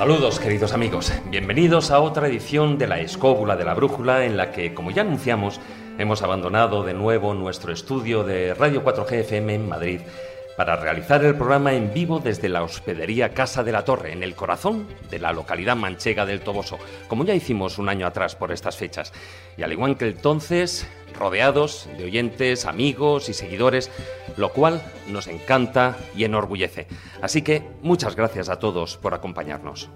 Saludos queridos amigos, bienvenidos a otra edición de la Escóbula de la Brújula en la que, como ya anunciamos, hemos abandonado de nuevo nuestro estudio de Radio 4G FM en Madrid para realizar el programa en vivo desde la hospedería Casa de la Torre, en el corazón de la localidad manchega del Toboso, como ya hicimos un año atrás por estas fechas. Y al igual que entonces, rodeados de oyentes, amigos y seguidores, lo cual nos encanta y enorgullece. Así que muchas gracias a todos por acompañarnos.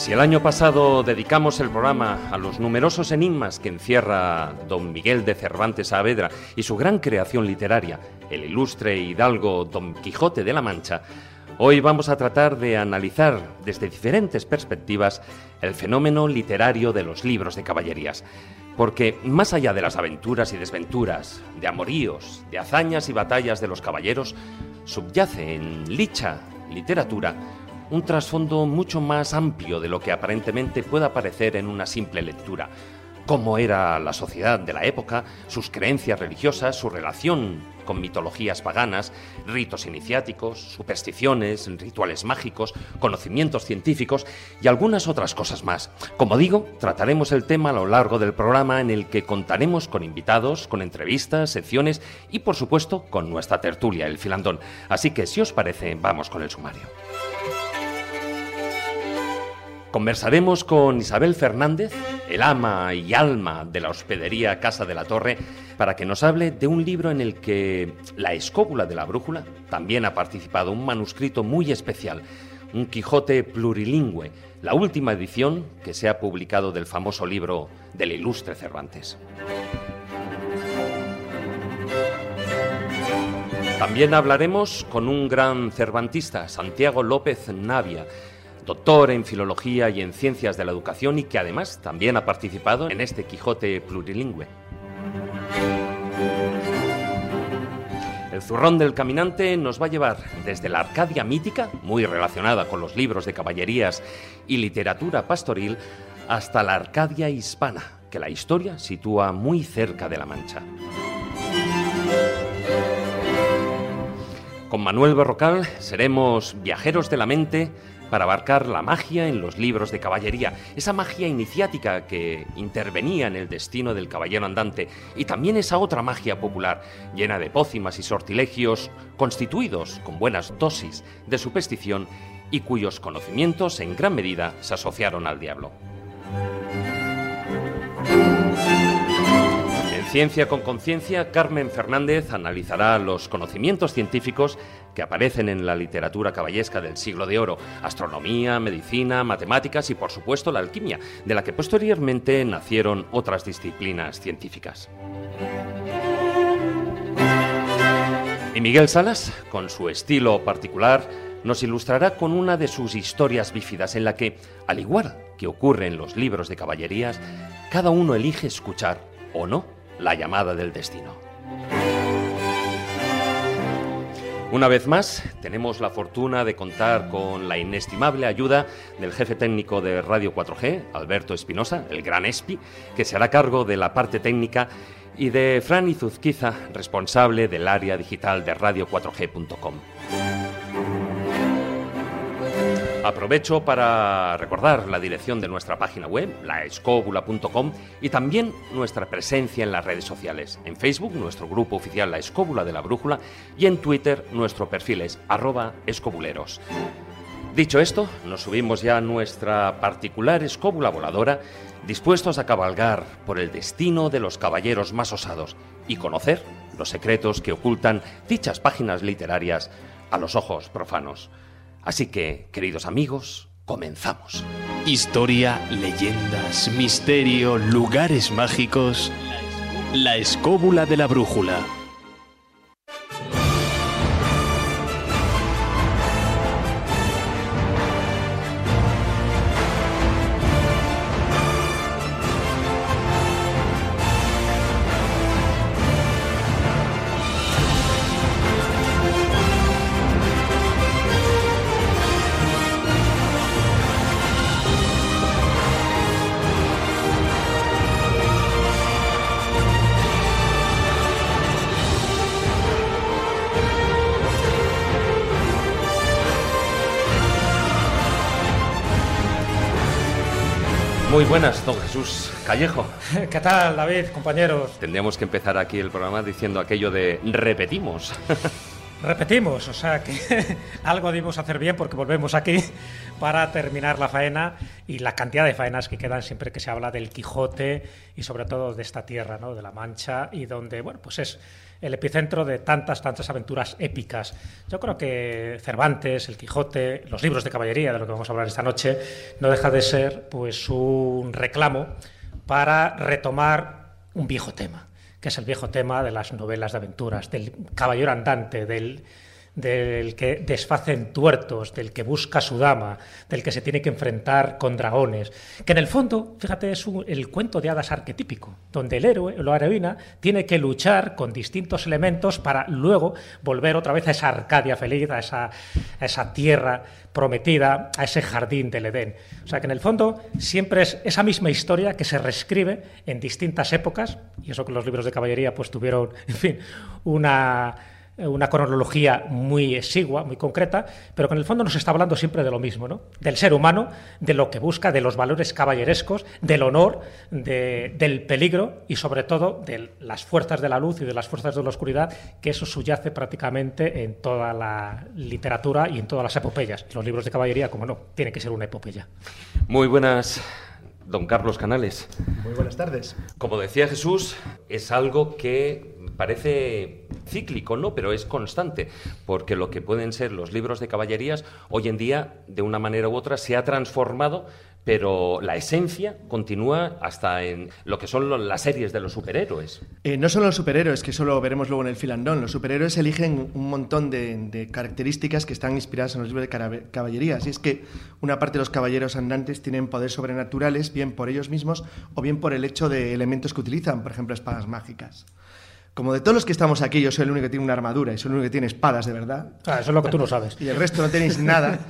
Si el año pasado dedicamos el programa a los numerosos enigmas que encierra don Miguel de Cervantes Saavedra y su gran creación literaria, el ilustre hidalgo Don Quijote de la Mancha, hoy vamos a tratar de analizar desde diferentes perspectivas el fenómeno literario de los libros de caballerías. Porque más allá de las aventuras y desventuras, de amoríos, de hazañas y batallas de los caballeros, subyace en licha literatura un trasfondo mucho más amplio de lo que aparentemente pueda parecer en una simple lectura. Cómo era la sociedad de la época, sus creencias religiosas, su relación con mitologías paganas, ritos iniciáticos, supersticiones, rituales mágicos, conocimientos científicos y algunas otras cosas más. Como digo, trataremos el tema a lo largo del programa en el que contaremos con invitados, con entrevistas, secciones y por supuesto con nuestra tertulia, el filandón. Así que si os parece, vamos con el sumario. Conversaremos con Isabel Fernández, el ama y alma de la hospedería Casa de la Torre, para que nos hable de un libro en el que la escóbula de la brújula también ha participado, un manuscrito muy especial, un Quijote plurilingüe, la última edición que se ha publicado del famoso libro del ilustre Cervantes. También hablaremos con un gran cervantista, Santiago López Navia, doctor en filología y en ciencias de la educación y que además también ha participado en este Quijote plurilingüe. El zurrón del caminante nos va a llevar desde la Arcadia mítica, muy relacionada con los libros de caballerías y literatura pastoril, hasta la Arcadia hispana, que la historia sitúa muy cerca de la Mancha. Con Manuel Berrocal seremos viajeros de la mente para abarcar la magia en los libros de caballería, esa magia iniciática que intervenía en el destino del caballero andante, y también esa otra magia popular, llena de pócimas y sortilegios, constituidos con buenas dosis de superstición y cuyos conocimientos en gran medida se asociaron al diablo. Ciencia con Conciencia, Carmen Fernández analizará los conocimientos científicos que aparecen en la literatura caballesca del siglo de oro, astronomía, medicina, matemáticas y por supuesto la alquimia, de la que posteriormente nacieron otras disciplinas científicas. Y Miguel Salas, con su estilo particular, nos ilustrará con una de sus historias bífidas en la que, al igual que ocurre en los libros de caballerías, cada uno elige escuchar o no la llamada del destino. Una vez más, tenemos la fortuna de contar con la inestimable ayuda del jefe técnico de Radio 4G, Alberto Espinosa, el gran ESPI, que se hará cargo de la parte técnica, y de Fran Izuzquiza, responsable del área digital de radio4g.com. Aprovecho para recordar la dirección de nuestra página web, laescóbula.com, y también nuestra presencia en las redes sociales. En Facebook, nuestro grupo oficial La Escóbula de la Brújula, y en Twitter, nuestro perfil es arroba escobuleros. Dicho esto, nos subimos ya a nuestra particular escóbula voladora, dispuestos a cabalgar por el destino de los caballeros más osados y conocer los secretos que ocultan dichas páginas literarias a los ojos profanos. Así que, queridos amigos, comenzamos. Historia, leyendas, misterio, lugares mágicos. La escóbula de la brújula. Muy buenas, don Jesús Callejo. ¿Qué tal, David, compañeros? Tendríamos que empezar aquí el programa diciendo aquello de repetimos. Repetimos, o sea que algo debemos hacer bien porque volvemos aquí para terminar la faena y la cantidad de faenas que quedan siempre que se habla del Quijote y sobre todo de esta tierra, ¿no? de la Mancha y donde, bueno, pues es el epicentro de tantas, tantas aventuras épicas. Yo creo que Cervantes, el Quijote, los libros de caballería, de lo que vamos a hablar esta noche, no deja de ser pues un reclamo para retomar un viejo tema que es el viejo tema de las novelas de aventuras, del caballero andante, del, del que desfacen tuertos, del que busca su dama, del que se tiene que enfrentar con dragones, que en el fondo, fíjate, es el cuento de hadas arquetípico, donde el héroe o la heroína tiene que luchar con distintos elementos para luego volver otra vez a esa Arcadia feliz, a esa, tierra prometida, a ese jardín del Edén. O sea que en el fondo siempre es esa misma historia que se reescribe en distintas épocas, y eso que los libros de caballería pues tuvieron, en fin, una una cronología muy exigua, muy concreta, pero que en el fondo nos está hablando siempre de lo mismo, ¿no? Del ser humano, de lo que busca, de los valores caballerescos, del honor, del peligro y sobre todo de las fuerzas de la luz y de las fuerzas de la oscuridad, que eso subyace prácticamente en toda la literatura y en todas las epopeyas. Los libros de caballería, como no, tiene que ser una epopeya. Muy buenas don Carlos Canales. Muy buenas tardes. Como decía Jesús, es algo que parece cíclico, ¿no? Pero es constante, porque lo que pueden ser los libros de caballerías, hoy en día, de una manera u otra, se ha transformado pero la esencia continúa hasta en lo que son las series de los superhéroes. Eh, no solo los superhéroes, que solo veremos luego en el filandón. Los superhéroes eligen un montón de, características que están inspiradas en los libros de caballerías. Y es que una parte de los caballeros andantes tienen poderes sobrenaturales, bien por ellos mismos o bien por el hecho de elementos que utilizan, por ejemplo, espadas mágicas como de todos los que estamos aquí, yo soy el único que tiene una armadura y soy el único que tiene espadas, de verdad. Ah, eso es lo que tú no sabes. Y el resto no tenéis nada.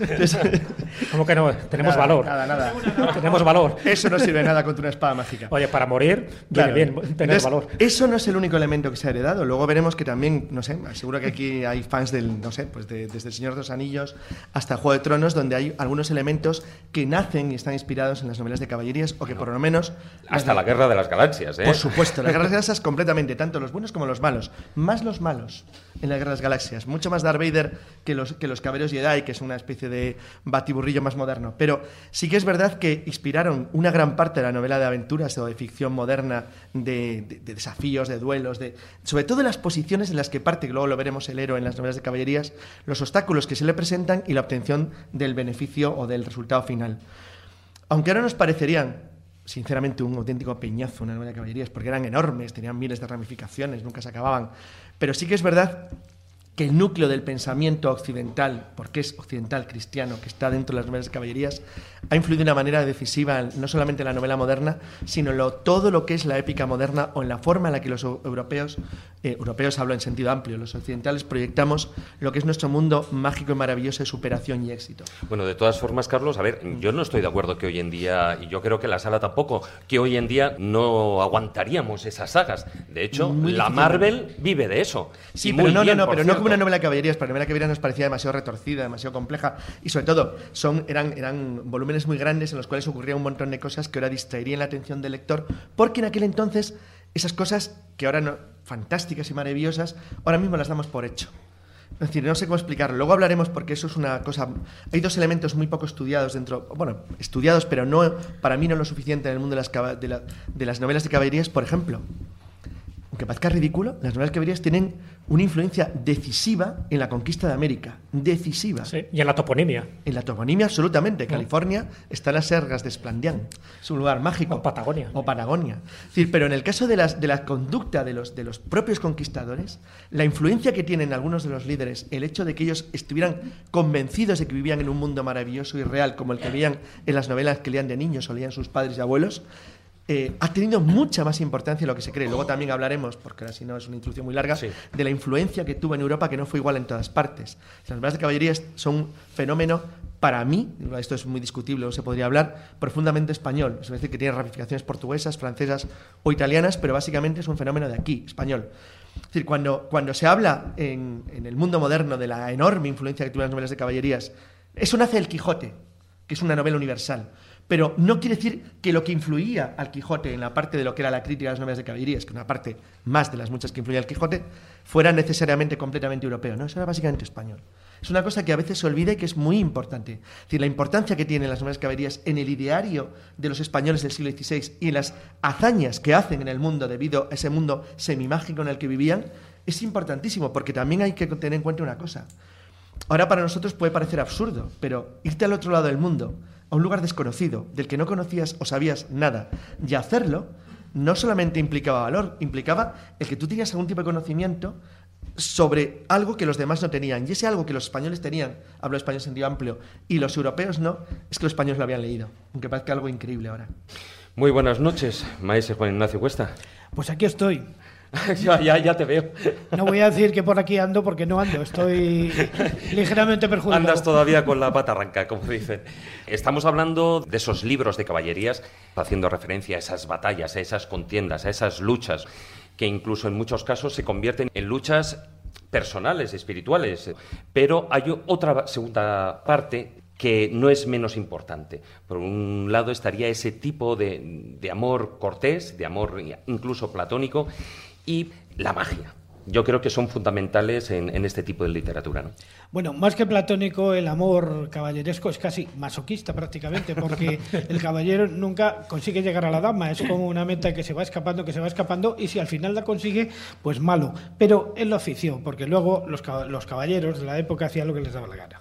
¿Cómo que no? Tenemos valor. Nada, nada. Tenemos valor. Eso no sirve nada contra una espada mágica. Oye, para morir, viene bien tener valor. Eso no es el único elemento que se ha heredado. Luego veremos que también, no sé, seguro que aquí hay fans del, no sé, pues desde El Señor de los Anillos hasta Juego de Tronos, donde hay algunos elementos que nacen y están inspirados en las novelas de caballerías o que por lo menos... Hasta la Guerra de las Galaxias, ¿eh? Por supuesto, la Guerra de las Galaxias completamente, tanto los buenos como los malos más los malos en de las Galaxias, mucho más Darth Vader que los, que los Caballeros Jedi, que es una especie de batiburrillo más moderno. Pero sí que es verdad que inspiraron una gran parte de la novela de aventuras o de ficción moderna, de, desafíos, de duelos, de, sobre todo de las posiciones en las que parte, luego lo veremos el héroe en las novelas de caballerías, los obstáculos que se le presentan y la obtención del beneficio o del resultado final. Aunque ahora nos parecerían sinceramente un auténtico peñazo una novela de caballerías, porque eran enormes, tenían miles de ramificaciones, nunca se acababan. Pero sí que es verdad que el núcleo del pensamiento occidental, porque es occidental cristiano, que está dentro de las novelas de caballerías, ha influido de una manera decisiva no solamente en la novela moderna, sino en todo lo que es la épica moderna o en la forma en la que los europeos, eh, europeos hablo en sentido amplio, los occidentales proyectamos lo que es nuestro mundo mágico y maravilloso de superación y éxito. Bueno, de todas formas, Carlos, a ver, yo no estoy de acuerdo que hoy en día, y yo creo que la sala tampoco, que hoy en día no aguantaríamos esas sagas. De hecho, la Marvel vive de eso. Sí, pero no, no, no, pero no como una novela de caballerías, porque la novela de caballerías nos parecía demasiado retorcida, demasiado compleja, y sobre todo, son, eran, eran volúmenes muy grandes en los cuales ocurría un montón de cosas que ahora distraerían la atención del lector, porque en aquel entonces esas cosas que ahora no, fantásticas y maravillosas, ahora mismo las damos por hecho. Es decir, no sé cómo explicarlo. Luego hablaremos porque eso es una cosa. Hay dos elementos muy poco estudiados dentro. Bueno, estudiados, pero no para mí no lo suficiente en el mundo de las, de, de las novelas de caballerías. Por ejemplo, aunque parezca ridículo, las novelas caballerías tienen una influencia decisiva en la conquista de América. Decisiva. Sí, y en la toponimia. En la toponimia, absolutamente. California está en las sergas de Esplandián. Es un lugar mágico. O Patagonia. O Patagonia. decir, pero en el caso de, las, de la conducta de los, de los propios conquistadores, la influencia que tienen algunos de los líderes, el hecho de que ellos estuvieran convencidos de que vivían en un mundo maravilloso y real, como el que veían en las novelas que leían de niños o leían sus padres y abuelos, eh, ha tenido mucha más importancia de lo que se cree. Luego también hablaremos, porque ahora si no es una introducción muy larga, de la influencia que tuvo en Europa, que no fue igual en todas partes. Las novelas de caballería son un fenómeno, para mí, esto es muy discutible, no se podría hablar, profundamente español. Es decir, que tiene ramificaciones portuguesas, francesas o italianas, pero básicamente es un fenómeno de aquí, español. Es decir, cuando, cuando se habla en, en el mundo moderno de la enorme influencia que tuvieron las novelas de caballerías, eso nace del Quijote, que es una novela universal. Pero no quiere decir que lo que influía al Quijote en la parte de lo que era la crítica de las novelas de caballería, es que una parte más de las muchas que influía al Quijote, fuera necesariamente completamente europeo. No, eso era básicamente español. Es una cosa que a veces se olvida y que es muy importante. Es decir, la importancia que tienen las novelas de caballerías en el ideario de los españoles del siglo XVI y las hazañas que hacen en el mundo debido a ese mundo semimágico en el que vivían, es importantísimo, porque también hay que tener en cuenta una cosa. Ahora para nosotros puede parecer absurdo, pero irte al otro lado del mundo, a un lugar desconocido, del que no conocías o sabías nada, y hacerlo, no solamente implicaba valor, implicaba el que tú tenías algún tipo de conocimiento sobre algo que los demás no tenían. Y ese algo que los españoles tenían, hablo español en sentido amplio, y los europeos no, es que los españoles lo habían leído, aunque parezca algo increíble ahora. Muy buenas noches, maestro Juan Ignacio Cuesta. Pues aquí estoy. ya, ya, ya te veo. No voy a decir que por aquí ando porque no ando, estoy ligeramente perjudicado. Andas todavía con la pata arranca, como dicen. Estamos hablando de esos libros de caballerías, haciendo referencia a esas batallas, a esas contiendas, a esas luchas, que incluso en muchos casos se convierten en luchas personales, espirituales. Pero hay otra segunda parte que no es menos importante. Por un lado estaría ese tipo de, de amor cortés, de amor incluso platónico, y la magia. Yo creo que son fundamentales en, este tipo de literatura. ¿no? Bueno, más que platónico, el amor caballeresco es casi masoquista prácticamente, porque el caballero nunca consigue llegar a la dama, es como una meta que se va escapando, que se va escapando, y si al final la consigue, pues malo. Pero en la afición, porque luego los, los caballeros de la época hacían lo que les daba la gana.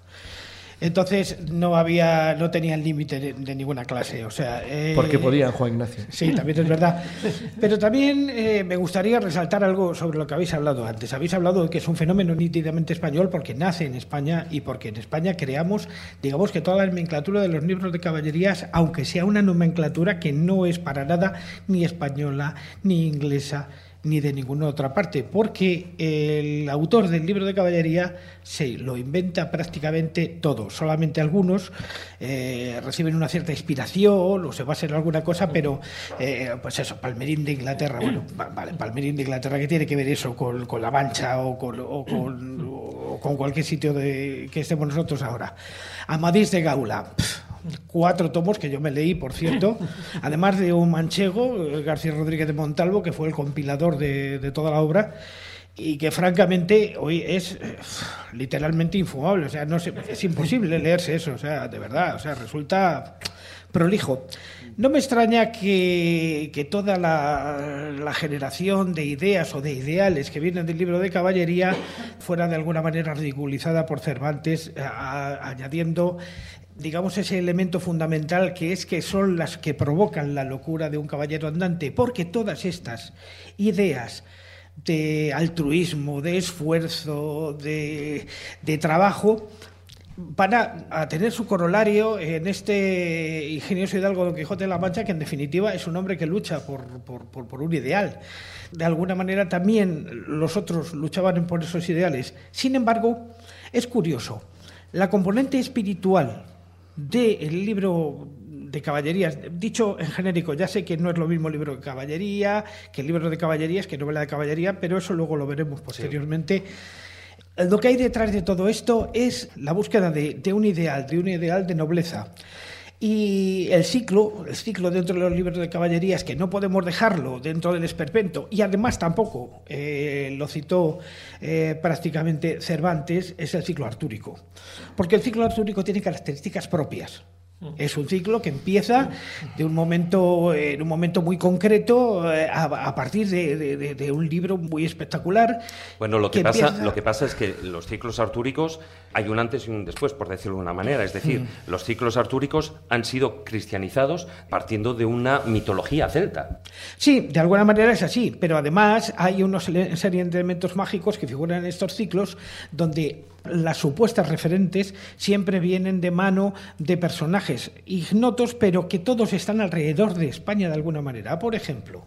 Entonces no había, no tenían límite de, ninguna clase, o sea. Eh, Porque podían, Juan Ignacio. Sí, también es verdad. Pero también eh, me gustaría resaltar algo sobre lo que habéis hablado antes. Habéis hablado de que es un fenómeno nítidamente español porque nace en España y porque en España creamos, digamos que toda la nomenclatura de los libros de caballerías, aunque sea una nomenclatura que no es para nada ni española ni inglesa ni de ninguna otra parte, porque el autor del libro de caballería se lo inventa prácticamente todo, solamente algunos eh, reciben una cierta inspiración o se a ser alguna cosa, pero eh, pues eso, Palmerín de Inglaterra, bueno, vale, Palmerín de Inglaterra, ¿qué tiene que ver eso con, La Mancha o con, o con, cualquier sitio de, que estemos nosotros ahora? Amadís de Gaula cuatro tomos que yo me leí, por cierto, además de un manchego, García Rodríguez de Montalvo, que fue el compilador de, toda la obra y que francamente hoy es eh, literalmente infumable, o sea, no es imposible leerse eso, o sea, de verdad, o sea, resulta prolijo. No me extraña que, toda la, la, generación de ideas o de ideales que vienen del libro de caballería fuera de alguna manera ridiculizada por Cervantes, añadiendo digamos, ese elemento fundamental que es que son las que provocan la locura de un caballero andante, porque todas estas ideas de altruismo, de esfuerzo, de, trabajo, van a, tener su corolario en este ingenioso hidalgo Don Quijote de la Mancha, que en definitiva es un hombre que lucha por, por, un ideal. De alguna manera también los otros luchaban por esos ideales. Sin embargo, es curioso, la componente espiritual del libro de caballerías, dicho en genérico, ya sé que no es lo mismo libro de caballería que el libro de caballerías, que novela de caballería, pero eso luego lo veremos posteriormente. Lo que hay detrás de todo esto es la búsqueda de, de, un ideal, de un ideal de nobleza. Y el ciclo, el ciclo dentro de los libros de caballerías, que no podemos dejarlo dentro del esperpento, y además tampoco eh, lo citó eh, prácticamente Cervantes, es el ciclo artúrico. Porque el ciclo artúrico tiene características propias. Es un ciclo que empieza de un momento, en un momento muy concreto, eh, a, partir de, un libro muy espectacular. Bueno, lo que, pasa, lo que pasa es que los ciclos artúricos hay un antes y un después, por decirlo de una manera. Es decir, mm. los ciclos artúricos han sido cristianizados partiendo de una mitología celta. Sí, de alguna manera es así, pero además hay una serie de elementos mágicos que figuran en estos ciclos donde las supuestas referentes siempre vienen de mano de personajes ignotos, pero que todos están alrededor de España de alguna manera. Por ejemplo,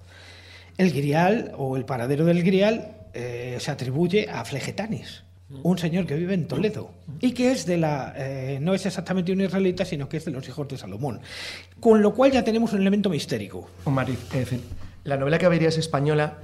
el grial o el paradero del grial eh, se atribuye a Flegetanis un señor que vive en Toledo y que es de la eh, no es exactamente un israelita sino que es de los hijos de Salomón con lo cual ya tenemos un elemento mistérico Omar, la novela Caballerías española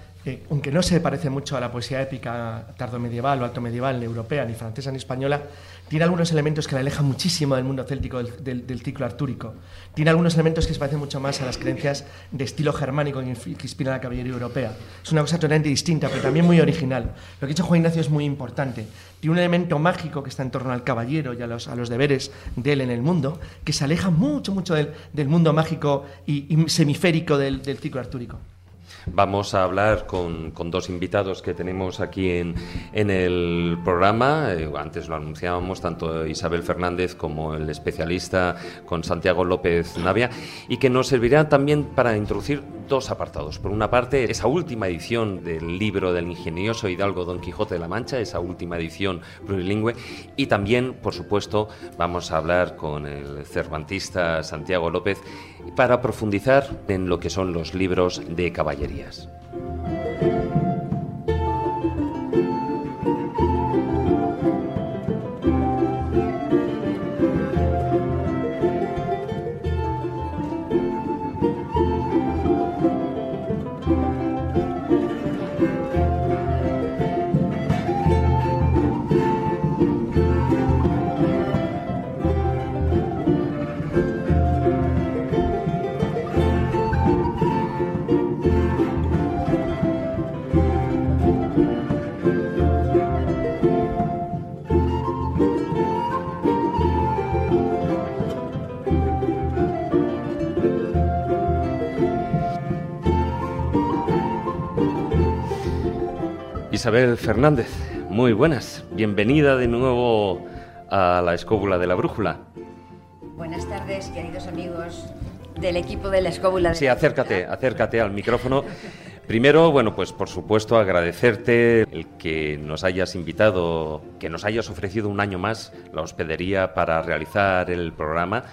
aunque no se parece mucho a la poesía épica tardomedieval o alto medieval, europea, ni francesa, ni española, tiene algunos elementos que la alejan muchísimo del mundo céltico, del, ciclo artúrico. Tiene algunos elementos que se parecen mucho más a las creencias de estilo germánico que inspiran la caballería europea. Es una cosa totalmente distinta, pero también muy original. Lo que ha dicho Juan Ignacio es muy importante. Tiene un elemento mágico que está en torno al caballero y a los, deberes de él en el mundo, que se aleja mucho, mucho del, mundo mágico y, semiférico del ciclo artúrico. Vamos a hablar con, dos invitados que tenemos aquí en, el programa. Eh, antes lo anunciábamos, tanto Isabel Fernández como el especialista con Santiago López Navia, y que nos servirán también para introducir dos apartados. Por una parte, esa última edición del libro del ingenioso Hidalgo Don Quijote de la Mancha, esa última edición plurilingüe, y también, por supuesto, vamos a hablar con el cervantista Santiago López para profundizar en lo que son los libros de caballerías. Isabel Fernández, muy buenas. Bienvenida de nuevo a la escóbula de la brújula. Buenas tardes, queridos amigos del equipo de la escóbula. De sí, acércate, acércate al micrófono. Primero, bueno, pues por supuesto agradecerte el que nos hayas invitado, que nos hayas ofrecido un año más la hospedería para realizar el programa.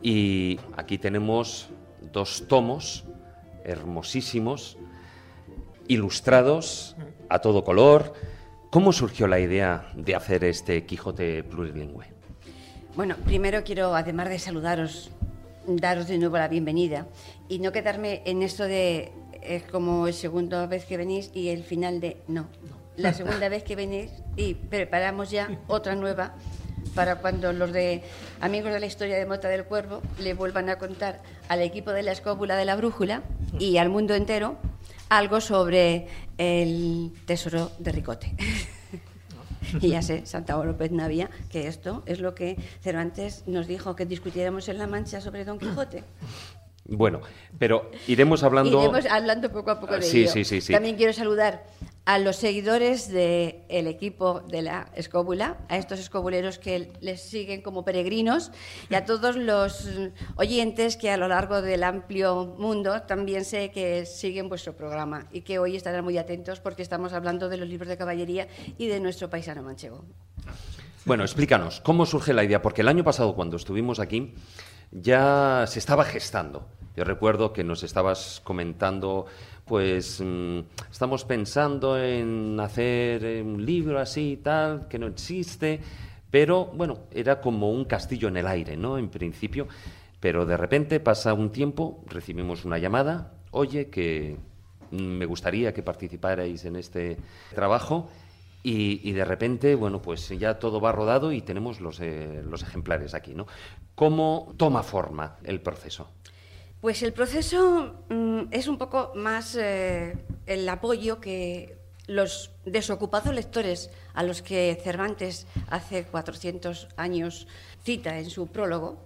Y aquí tenemos dos tomos hermosísimos, ilustrados a todo color. ¿Cómo surgió la idea de hacer este Quijote plurilingüe? Bueno, primero quiero, además de saludaros, daros de nuevo la bienvenida y no quedarme en esto de es como la segunda vez que venís y el final de no. La segunda vez que venís y preparamos ya otra nueva para cuando los de amigos de la historia de Mota del Cuervo le vuelvan a contar al equipo de la escóbula de la brújula y al mundo entero algo sobre el tesoro de Ricote. y ya sé, Santiago López Navia, que esto es lo que Cervantes nos dijo que discutiéramos en La Mancha sobre Don Quijote. Bueno, pero iremos hablando. Iremos hablando poco a poco de sí, ello. Sí, sí, sí. También quiero saludar a los seguidores del equipo de la escóbula, a estos escobuleros que les siguen como peregrinos y a todos los oyentes que a lo largo del amplio mundo también sé que siguen vuestro programa y que hoy estarán muy atentos porque estamos hablando de los libros de caballería y de nuestro paisano manchego. Bueno, explícanos, ¿cómo surge la idea? Porque el año pasado, cuando estuvimos aquí, ya se estaba gestando. Yo recuerdo que nos estabas comentando, pues mm, estamos pensando en hacer eh, un libro así y tal, que no existe, pero bueno, era como un castillo en el aire, ¿no? En principio, pero de repente pasa un tiempo, recibimos una llamada, oye, que me gustaría que participarais en este trabajo y, de repente, bueno, pues ya todo va rodado y tenemos los, eh, los ejemplares aquí, ¿no? ¿Cómo toma forma el proceso? Pues el proceso mm, es un poco más eh, el apoyo que los desocupados lectores a los que Cervantes hace 400 años cita en su prólogo,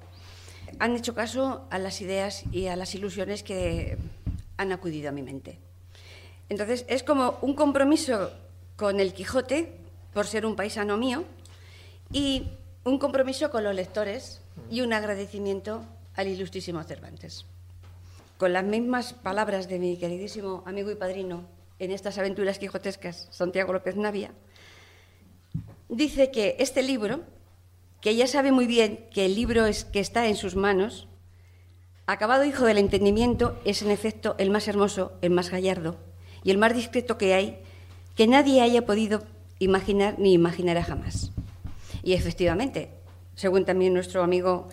han hecho caso a las ideas y a las ilusiones que han acudido a mi mente. Entonces, es como un compromiso con el Quijote, por ser un paisano mío, y un compromiso con los lectores y un agradecimiento al ilustrísimo Cervantes. Con las mismas palabras de mi queridísimo amigo y padrino en estas aventuras quijotescas, Santiago López Navia, dice que este libro, que ella sabe muy bien que el libro es, que está en sus manos, acabado hijo del entendimiento, es en efecto el más hermoso, el más gallardo y el más discreto que hay que nadie haya podido imaginar ni imaginará jamás. Y efectivamente, según también nuestro amigo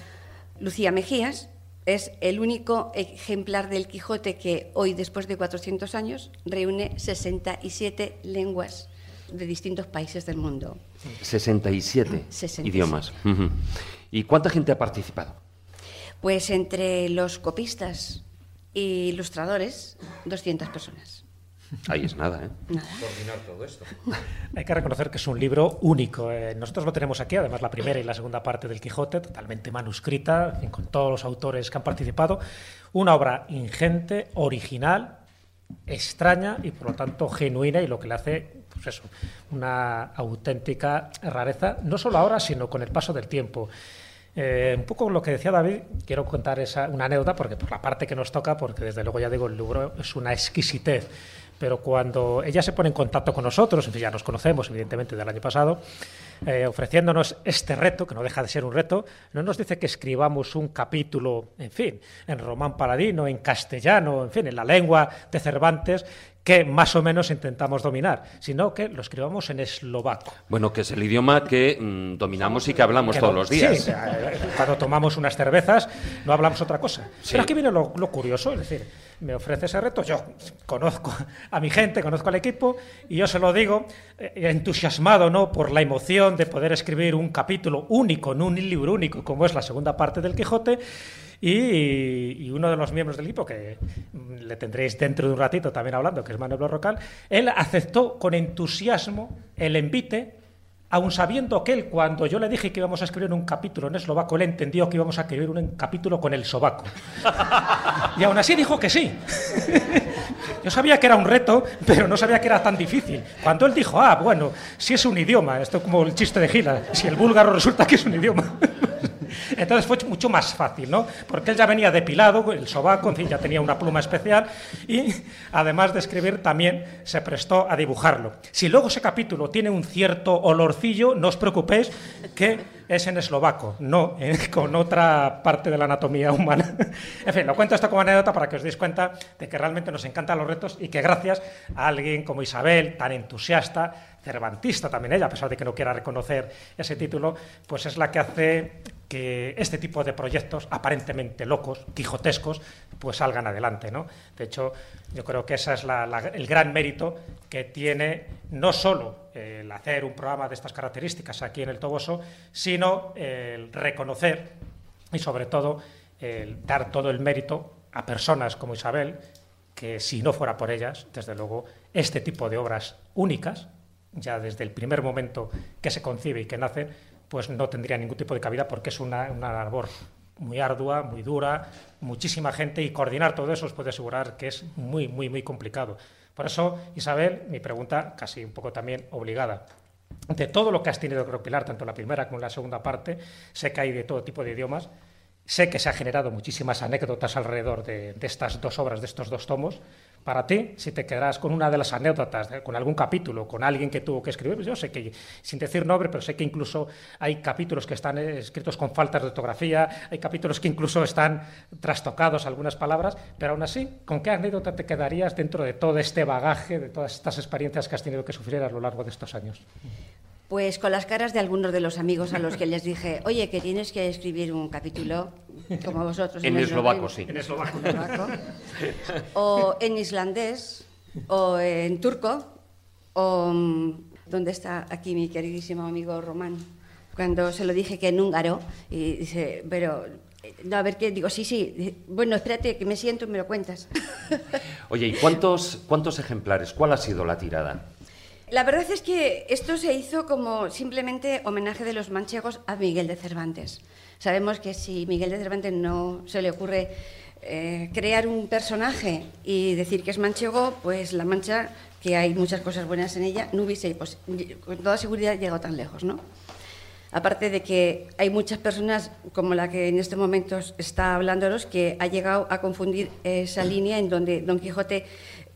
Lucía Mejías, es el único ejemplar del Quijote que hoy, después de 400 años, reúne 67 lenguas de distintos países del mundo. 67, 67. idiomas. ¿Y cuánta gente ha participado? Pues entre los copistas e ilustradores, 200 personas. Ahí es nada, ¿eh? Nada. Hay que reconocer que es un libro único. eh, nosotros lo tenemos aquí, además la primera y la segunda parte del Quijote, totalmente manuscrita, en fin, con todos los autores que han participado. Una obra ingente, original, extraña y por lo tanto genuina y lo que le hace, pues eso, una auténtica rareza, no solo ahora, sino con el paso del tiempo. Eh, un poco lo que decía David, quiero contar esa, una anécdota, porque por la parte que nos toca, porque desde luego ya digo, el libro es una exquisitez, pero cuando ella se pone en contacto con nosotros, en fin, ya nos conocemos evidentemente del año pasado, eh, ofreciéndonos este reto, que no deja de ser un reto, no nos dice que escribamos un capítulo, en fin, en román paladino, en castellano, en fin, en la lengua de Cervantes, que más o menos intentamos dominar, sino que lo escribamos en eslovaco. Bueno, que es el idioma que mm, dominamos y que hablamos Que todos no- los días. sí, eh, cuando tomamos unas cervezas no hablamos otra cosa. Pero aquí viene lo, lo curioso, es decir, me ofrece ese reto, yo conozco a mi gente, conozco al equipo y yo se lo digo eh, entusiasmado ¿no? por la emoción de poder escribir un capítulo único, en un libro único, como es la segunda parte del Quijote. Y, uno de los miembros del equipo, que le tendréis dentro de un ratito también hablando, que es Manuel Borrocal, él aceptó con entusiasmo el envite Aun sabiendo que él, cuando yo le dije que íbamos a escribir un capítulo en eslovaco, él entendió que íbamos a escribir un capítulo con el sobaco. Y aún así dijo que sí. Yo sabía que era un reto, pero no sabía que era tan difícil. Cuando él dijo, ah, bueno, si es un idioma, esto como el chiste de Gila, si el búlgaro resulta que es un idioma. Entonces fue mucho más fácil, ¿no? Porque él ya venía depilado, el sobaco, en fin, ya tenía una pluma especial y además de escribir también se prestó a dibujarlo. Si luego ese capítulo tiene un cierto olorcillo, no os preocupéis que es en eslovaco, no con otra parte de la anatomía humana. En fin, lo cuento esto como anécdota para que os deis cuenta de que realmente nos encantan los retos y que gracias a alguien como Isabel, tan entusiasta, cervantista también ella, a pesar de que no quiera reconocer ese título, pues es la que hace que este tipo de proyectos aparentemente locos, quijotescos, pues salgan adelante. ¿no? De hecho, yo creo que ese es la- el gran mérito que tiene no solo el hacer un programa de estas características aquí en el Toboso, sino el reconocer y sobre todo el dar todo el mérito a personas como Isabel, que si no fuera por ellas, desde luego, este tipo de obras únicas, ya desde el primer momento que se concibe y que nace, pues no tendría ningún tipo de cabida porque es una, labor muy ardua, muy dura, muchísima gente y coordinar todo eso os puedo asegurar que es muy, muy, muy complicado. Por eso, Isabel, mi pregunta casi un poco también obligada. De todo lo que has tenido que recopilar, tanto la primera como la segunda parte, sé que hay de todo tipo de idiomas, sé que se han generado muchísimas anécdotas alrededor de, de estas dos obras, de estos dos tomos. Para ti, si te quedarás con una de las anécdotas, con algún capítulo, con alguien que tuvo que escribir, pues yo sé que, sin decir nombre, pero sé que incluso hay capítulos que están escritos con faltas de ortografía, hay capítulos que incluso están trastocados algunas palabras, pero aún así, ¿con qué anécdota te quedarías dentro de todo este bagaje, de todas estas experiencias que has tenido que sufrir a lo largo de estos años? Pues con las caras de algunos de los amigos a los que les dije, oye, que tienes que escribir un capítulo como vosotros. En eslovaco, sí. En eslovaco. O en islandés, o en turco, o... mm, ¿Dónde está aquí mi queridísimo amigo Román? Cuando se lo dije que en húngaro, y dice, pero... eh, No, a ver qué, digo, sí, sí. Bueno, espérate, que me siento y me lo cuentas. Oye, ¿y cuántos, cuántos ejemplares? ¿Cuál ha sido la tirada? La verdad es que esto se hizo como simplemente homenaje de los manchegos a Miguel de Cervantes. Sabemos que si Miguel de Cervantes no se le ocurre eh, crear un personaje y decir que es manchego, pues La Mancha, que hay muchas cosas buenas en ella, no hubiese pues, con toda seguridad llegado tan lejos, ¿no? Aparte de que hay muchas personas, como la que en este momento está hablándonos, que ha llegado a confundir esa línea en donde Don Quijote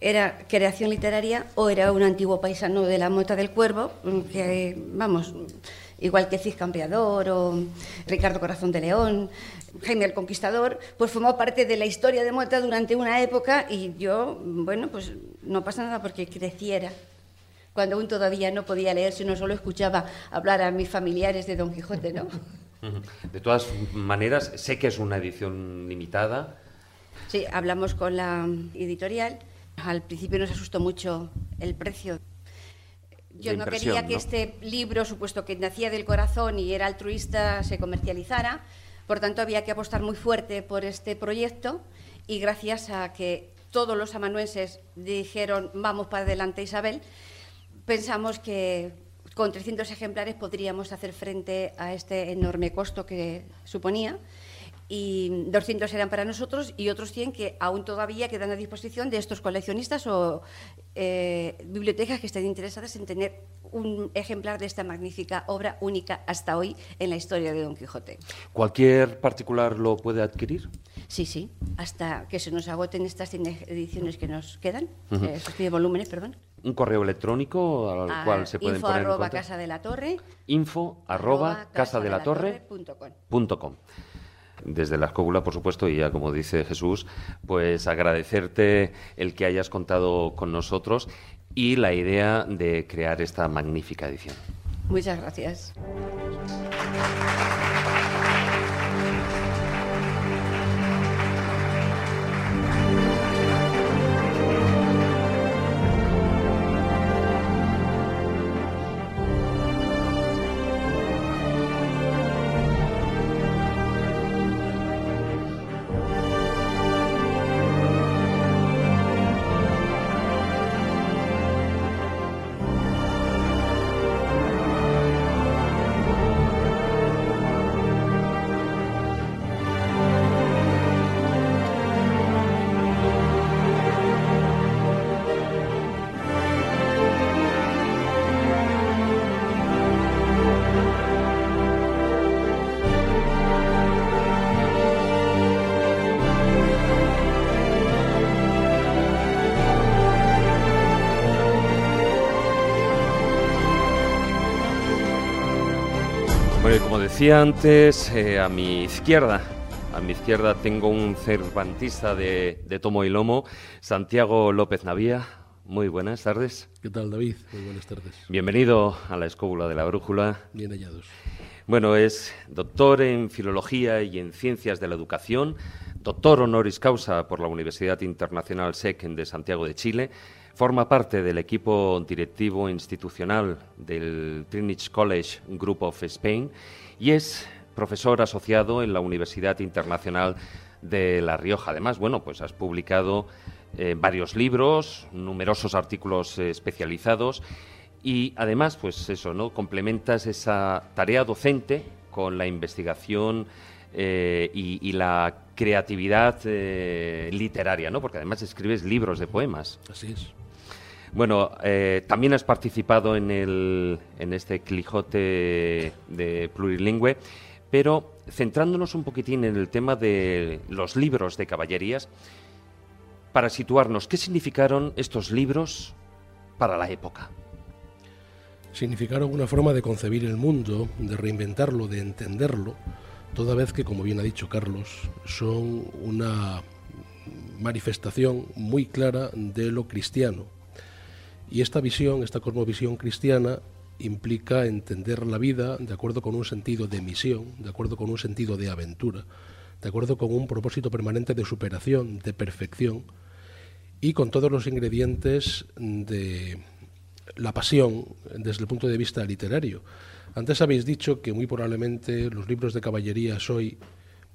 era creación literaria o era un antiguo paisano de la Mota del Cuervo, que, vamos, igual que Cid Campeador o Ricardo Corazón de León, Jaime el Conquistador, pues formó parte de la historia de Mota durante una época y yo, bueno, pues no pasa nada porque creciera cuando aún todavía no podía leer, sino solo escuchaba hablar a mis familiares de Don Quijote, ¿no? De todas maneras, sé que es una edición limitada. Sí, hablamos con la editorial. Al principio nos asustó mucho el precio. Yo no quería que este libro, supuesto que nacía del corazón y era altruista, se comercializara. Por tanto, había que apostar muy fuerte por este proyecto y gracias a que todos los amanuenses dijeron vamos para adelante Isabel, pensamos que con 300 ejemplares podríamos hacer frente a este enorme costo que suponía y 200 eran para nosotros y otros 100 que aún todavía quedan a disposición de estos coleccionistas o eh, bibliotecas que estén interesadas en tener un ejemplar de esta magnífica obra única hasta hoy en la historia de Don Quijote. ¿Cualquier particular lo puede adquirir? Sí, sí, hasta que se nos agoten estas ediciones que nos quedan, esos 10 volúmenes, perdón. Un correo electrónico al cual se pueden info poner arroba casa de la torre. Info arroba casa de la torre. Punto com. Desde la escóbula, por supuesto, y ya como dice Jesús, pues agradecerte el que hayas contado con nosotros y la idea de crear esta magnífica edición. Muchas gracias. Decía antes, eh, a mi izquierda, a mi izquierda tengo un cervantista de, tomo y lomo, Santiago López Navía. Muy buenas tardes. ¿Qué tal, David? Muy buenas tardes. Bienvenido a la escóbula de la brújula. Bien hallados. Bueno, es doctor en Filología y en Ciencias de la Educación, doctor honoris causa por la Universidad Internacional SEC de Santiago de Chile, Forma parte del equipo directivo institucional del Trinity College Group of Spain y es profesor asociado en la Universidad Internacional de La Rioja. Además, bueno, pues has publicado eh, varios libros, numerosos artículos eh, especializados y además, pues eso, ¿no? Complementas esa tarea docente con la investigación eh, y, y, la creatividad literaria, ¿no? Porque además escribes libros de poemas. Así es. Bueno, eh, también has participado en, el, en este Quijote de plurilingüe, pero centrándonos un poquitín en el tema de los libros de caballerías, para situarnos, ¿qué significaron estos libros para la época? Significaron una forma de concebir el mundo, de reinventarlo, de entenderlo, toda vez que, como bien ha dicho Carlos, son una manifestación muy clara de lo cristiano, y esta visión, esta cosmovisión cristiana, implica entender la vida de acuerdo con un sentido de misión, de acuerdo con un sentido de aventura, de acuerdo con un propósito permanente de superación, de perfección, y con todos los ingredientes de la pasión desde el punto de vista literario. Antes habéis dicho que muy probablemente los libros de caballerías hoy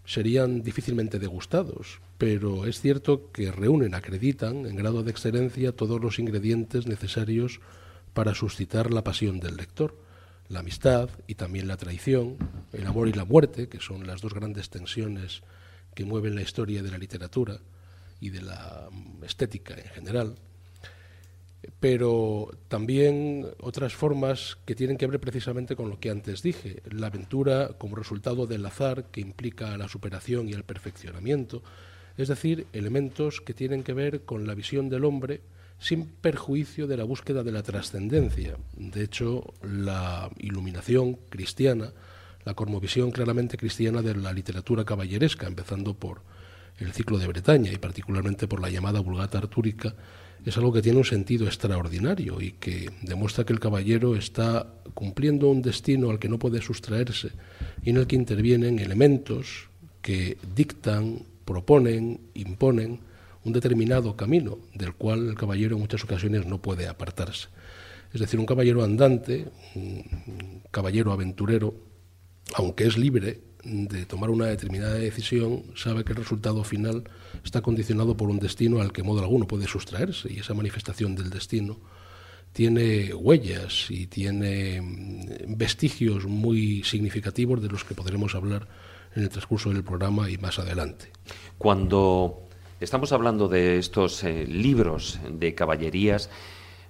serían difícilmente degustados, pero es cierto que reúnen, acreditan en grado de excelencia todos los ingredientes necesarios para suscitar la pasión del lector, la amistad y también la traición, el amor y la muerte, que son las dos grandes tensiones que mueven la historia de la literatura y de la estética en general, pero también otras formas que tienen que ver precisamente con lo que antes dije, la aventura como resultado del azar que implica la superación y el perfeccionamiento, es decir, elementos que tienen que ver con la visión del hombre sin perjuicio de la búsqueda de la trascendencia. De hecho, la iluminación cristiana, la cosmovisión claramente cristiana de la literatura caballeresca, empezando por el ciclo de Bretaña y particularmente por la llamada Vulgata Artúrica, es algo que tiene un sentido extraordinario y que demuestra que el caballero está cumpliendo un destino al que no puede sustraerse y en el que intervienen elementos que dictan, proponen, imponen un determinado camino del cual el caballero en muchas ocasiones no puede apartarse. Es decir, un caballero andante, un caballero aventurero, aunque es libre de tomar una determinada decisión, sabe que el resultado final está condicionado por un destino al que modo alguno puede sustraerse y esa manifestación del destino tiene huellas y tiene mm, vestigios muy significativos de los que podremos hablar en el transcurso del programa y más adelante. Cuando estamos hablando de estos eh, libros de caballerías,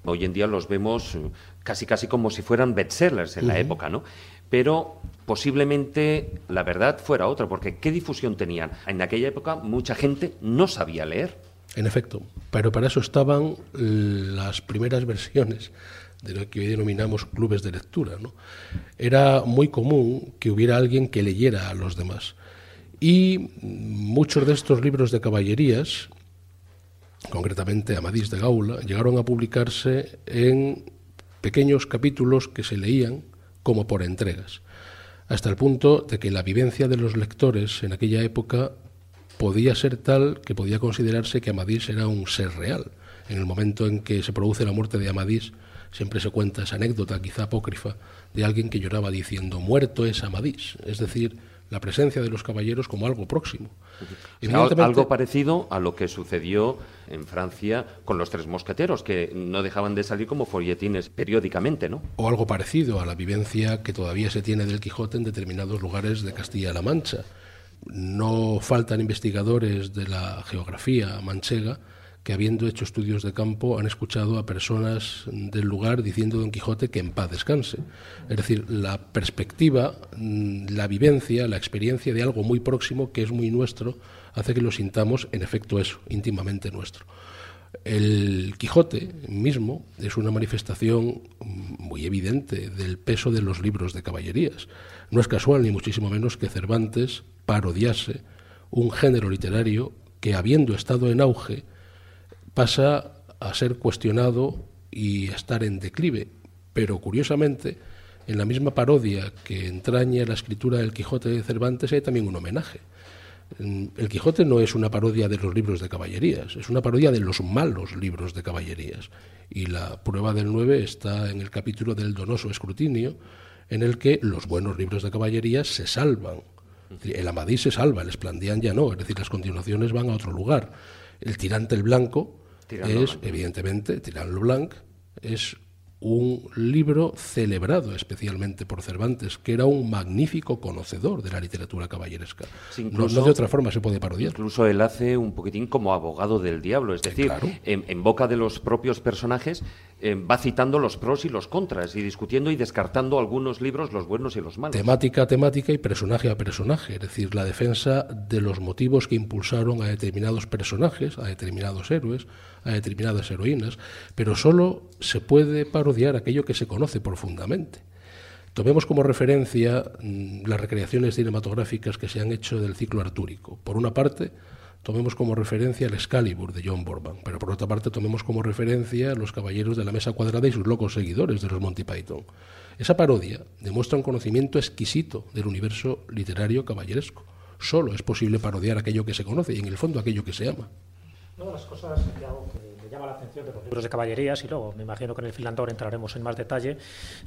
hoy en día los vemos eh, casi casi como si fueran bestsellers en la época, ¿no? Pero posiblemente la verdad fuera otra, porque ¿qué difusión tenían? En aquella época mucha gente no sabía leer. En efecto, pero para eso estaban las primeras versiones de lo que hoy denominamos clubes de lectura. Era muy común que hubiera alguien que leyera a los demás. Y muchos de estos libros de caballerías, concretamente Amadís de Gaula, llegaron a publicarse en pequeños capítulos que se leían como por entregas, hasta el punto de que la vivencia de los lectores en aquella época podía ser tal que podía considerarse que Amadís era un ser real. En el momento en que se produce la muerte de Amadís, siempre se cuenta esa anécdota, quizá apócrifa, de alguien que lloraba diciendo, muerto es Amadís, es decir, la presencia de los caballeros como algo próximo. algo parecido a lo que sucedió en Francia con los tres mosqueteros, que no dejaban de salir como folletines periódicamente, ¿no? O algo parecido a la vivencia que todavía se tiene del Quijote en determinados lugares de Castilla-La Mancha no faltan investigadores de la geografía manchega que habiendo hecho estudios de campo han escuchado a personas del lugar diciendo Don Quijote que en paz descanse. Es decir, la perspectiva, mm, la vivencia, la experiencia de algo muy próximo que es muy nuestro hace que lo sintamos en efecto eso, íntimamente nuestro. El Quijote mismo es una manifestación muy evidente del peso de los libros de caballerías. No es casual, ni muchísimo menos, que Cervantes parodiase un género literario que, habiendo estado en auge, pasa a ser cuestionado y a estar en declive. Pero, curiosamente, en la misma parodia que entraña la escritura del Quijote de Cervantes hay también un homenaje. El Quijote no es una parodia de los libros de caballerías, es una parodia de los malos libros de caballerías. Y la prueba del 9 está en el capítulo del donoso escrutinio, en el que los buenos libros de caballerías se salvan el Amadís se salva, el Esplandián ya no, es decir, las continuaciones van a otro lugar. El Tirante el Blanco es, evidentemente, Tirante el Blanc es un libro celebrado especialmente por Cervantes, que era un magnífico conocedor de la literatura caballeresca. no, de otra forma se puede parodiar. Incluso él hace un poquitín como abogado del diablo, es decir, en, boca de los propios personajes eh, va citando los pros y los contras y discutiendo y descartando algunos libros, los buenos y los malos. Temática a temática y personaje a personaje, es decir, la defensa de los motivos que impulsaron a determinados personajes, a determinados héroes, a determinadas heroínas, pero solo se puede parodiar aquello que se conoce profundamente. Tomemos como referencia mm, las recreaciones cinematográficas que se han hecho del ciclo artúrico. Por una parte, tomemos como referencia el Excalibur de John Borman, pero por otra parte tomemos como referencia los Caballeros de la Mesa Cuadrada y sus locos seguidores de los Monty Python. Esa parodia demuestra un conocimiento exquisito del universo literario caballeresco. Solo es posible parodiar aquello que se conoce y en el fondo aquello que se ama. Una de las cosas que, me llama la atención de los libros de caballerías, y luego me imagino que en el Finlandor entraremos en más detalle,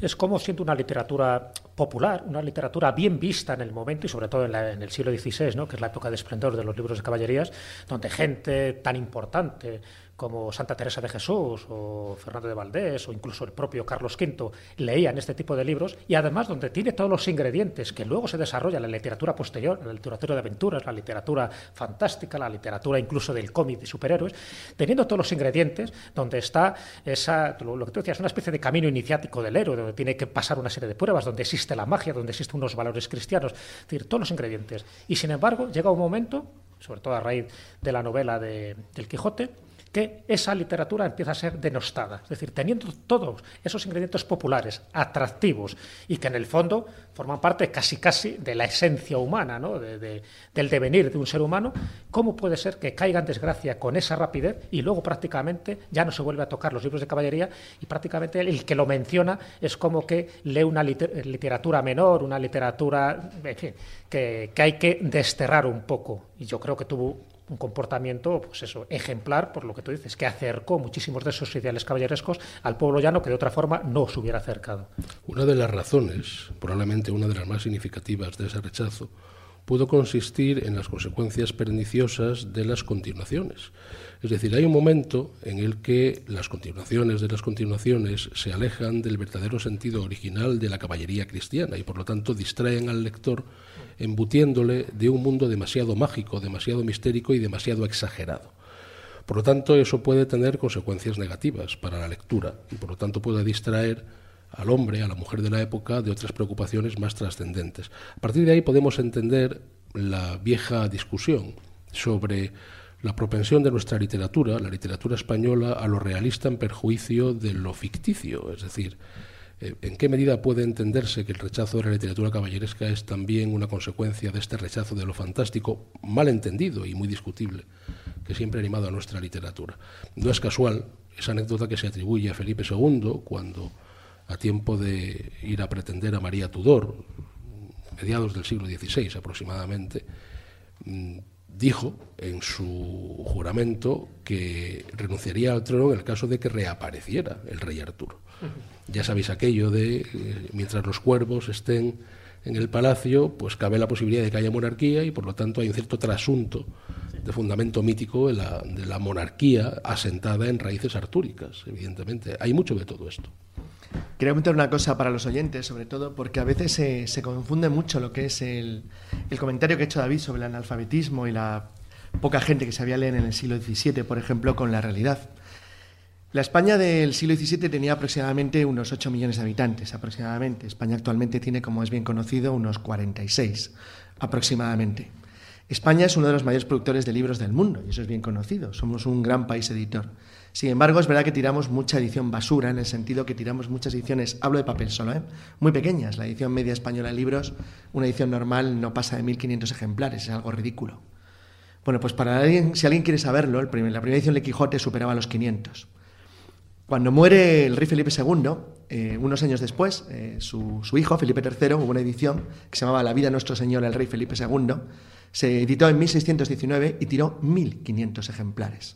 es cómo siendo una literatura popular, una literatura bien vista en el momento y sobre todo en, en el siglo XVI, ¿no? que es la época de esplendor de los libros de caballerías, donde gente tan importante como Santa Teresa de Jesús o Fernando de Valdés o incluso el propio Carlos V leían este tipo de libros y además donde tiene todos los ingredientes que luego se desarrolla la literatura posterior, la literatura de aventuras, la literatura fantástica, la literatura incluso del cómic de superhéroes, teniendo todos los ingredientes donde está esa, lo que tú decías, una especie de camino iniciático del héroe, donde tiene que pasar una serie de pruebas, donde existe la magia, donde existen unos valores cristianos, es decir, todos los ingredientes. Y sin embargo, llega un momento, sobre todo a raíz de la novela de, del Quijote, que esa literatura empieza a ser denostada. Es decir, teniendo todos esos ingredientes populares, atractivos, y que en el fondo forman parte casi casi de la esencia humana, ¿no? del devenir de un ser humano, ¿cómo puede ser que caiga en desgracia con esa rapidez y luego prácticamente ya no se vuelve a tocar los libros de caballería y prácticamente el que lo menciona es como que lee una literatura menor, una literatura que, que hay que desterrar un poco? Y yo creo que tuvo un comportamiento, pues eso, ejemplar, por lo que tú dices, que acercó muchísimos de esos ideales caballerescos al pueblo llano que de otra forma no se hubiera acercado. Una de las razones, probablemente una de las más significativas de ese rechazo, pudo consistir en las consecuencias perniciosas de las continuaciones. Es decir, hay un momento en el que las continuaciones de las continuaciones se alejan del verdadero sentido original de la caballería cristiana y por lo tanto distraen al lector embutiéndole de un mundo demasiado mágico, demasiado mistérico y demasiado exagerado. Por lo tanto, eso puede tener consecuencias negativas para la lectura y por lo tanto puede distraer al hombre, a la mujer de la época, de otras preocupaciones más trascendentes. A partir de ahí podemos entender la vieja discusión sobre la propensión de nuestra literatura, la literatura española, a lo realista en perjuicio de lo ficticio, es decir, ¿En qué medida puede entenderse que el rechazo de la literatura caballeresca es también una consecuencia de este rechazo de lo fantástico, mal entendido y muy discutible, que siempre ha animado a nuestra literatura? No es casual esa anécdota que se atribuye a Felipe II cuando, a tiempo de ir a pretender a María Tudor, mediados del siglo XVI aproximadamente, mm, dijo en su juramento que renunciaría al trono en el caso de que reapareciera el rey Arturo. Ya sabéis aquello de eh, mientras los cuervos estén en el palacio, pues cabe la posibilidad de que haya monarquía y por lo tanto hay un cierto trasunto de fundamento mítico de la, monarquía asentada en raíces artúricas, evidentemente. Hay mucho de todo esto. Quería comentar una cosa para los oyentes, sobre todo porque a veces se, se confunde mucho lo que es el, el, comentario que ha hecho David sobre el analfabetismo y la poca gente que sabía leer en el siglo XVII, por ejemplo, con la realidad. La España del siglo XVII tenía aproximadamente unos 8 millones de habitantes, aproximadamente. España actualmente tiene, como es bien conocido, unos 46, aproximadamente. España es uno de los mayores productores de libros del mundo, y eso es bien conocido. Somos un gran país editor. Sin embargo, es verdad que tiramos mucha edición basura, en el sentido que tiramos muchas ediciones, hablo de papel solo, ¿eh? muy pequeñas. La edición media española de libros, una edición normal no pasa de 1.500 ejemplares, es algo ridículo. Bueno, pues para alguien, si alguien quiere saberlo, la primera edición de Quijote superaba los 500. Cuando muere el rey Felipe II, eh, unos años después, eh, su, hijo, Felipe III, hubo una edición que se llamaba La vida de nuestro Señor, el rey Felipe II, se editó en 1619 y tiró 1.500 ejemplares.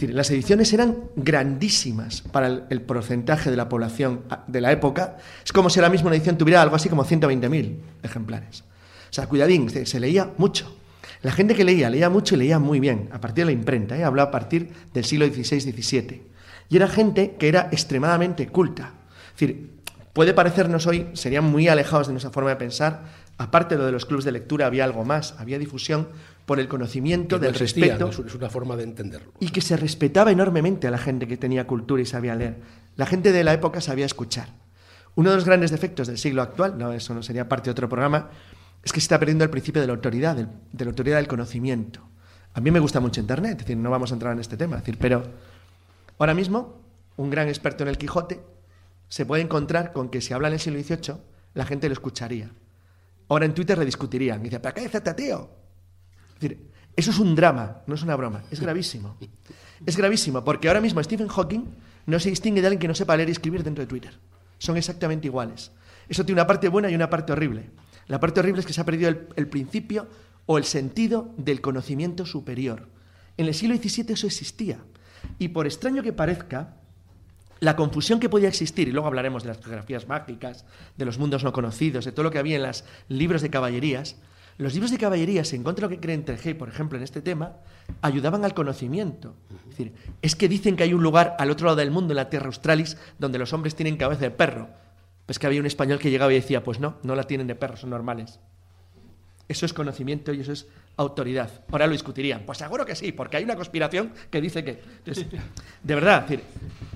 Las ediciones eran grandísimas para el, porcentaje de la población de la época. Es como si ahora mismo una edición tuviera algo así como 120.000 ejemplares. O sea, cuidadín, se, leía mucho. La gente que leía, leía mucho y leía muy bien, a partir de la imprenta, ¿eh? hablaba a partir del siglo XVI-XVII. Y era gente que era extremadamente culta. Es decir, puede parecernos hoy, serían muy alejados de nuestra forma de pensar, aparte de lo de los clubes de lectura, había algo más, había difusión por el conocimiento del respeto. Es una forma de entenderlo. Y que se respetaba enormemente a la gente que tenía cultura y sabía leer. La gente de la época sabía escuchar. Uno de los grandes defectos del siglo actual, no, eso no sería parte de otro programa, es que se está perdiendo el principio de la autoridad, de la autoridad del conocimiento. A mí me gusta mucho Internet, es decir, no vamos a entrar en este tema, es decir, pero Ahora mismo, un gran experto en el Quijote se puede encontrar con que si habla en el siglo XVIII, la gente lo escucharía. Ahora en Twitter le discutirían. Y dice, ¿para qué dice este tío? Es decir, eso es un drama, no es una broma, es gravísimo. Es gravísimo, porque ahora mismo Stephen Hawking no se distingue de alguien que no sepa leer y escribir dentro de Twitter. Son exactamente iguales. Eso tiene una parte buena y una parte horrible. La parte horrible es que se ha perdido el principio o el sentido del conocimiento superior. En el siglo XVII eso existía. Y por extraño que parezca, la confusión que podía existir, y luego hablaremos de las geografías mágicas, de los mundos no conocidos, de todo lo que había en los libros de caballerías, los libros de caballerías, en contra de lo que creen Tregey, por ejemplo, en este tema, ayudaban al conocimiento. Es decir, es que dicen que hay un lugar al otro lado del mundo, en la Tierra Australis, donde los hombres tienen cabeza de perro. Pues que había un español que llegaba y decía, pues no, no la tienen de perro, son normales. Eso es conocimiento y eso es autoridad. Ahora lo discutirían. Pues seguro que sí, porque hay una conspiración que dice que... de verdad,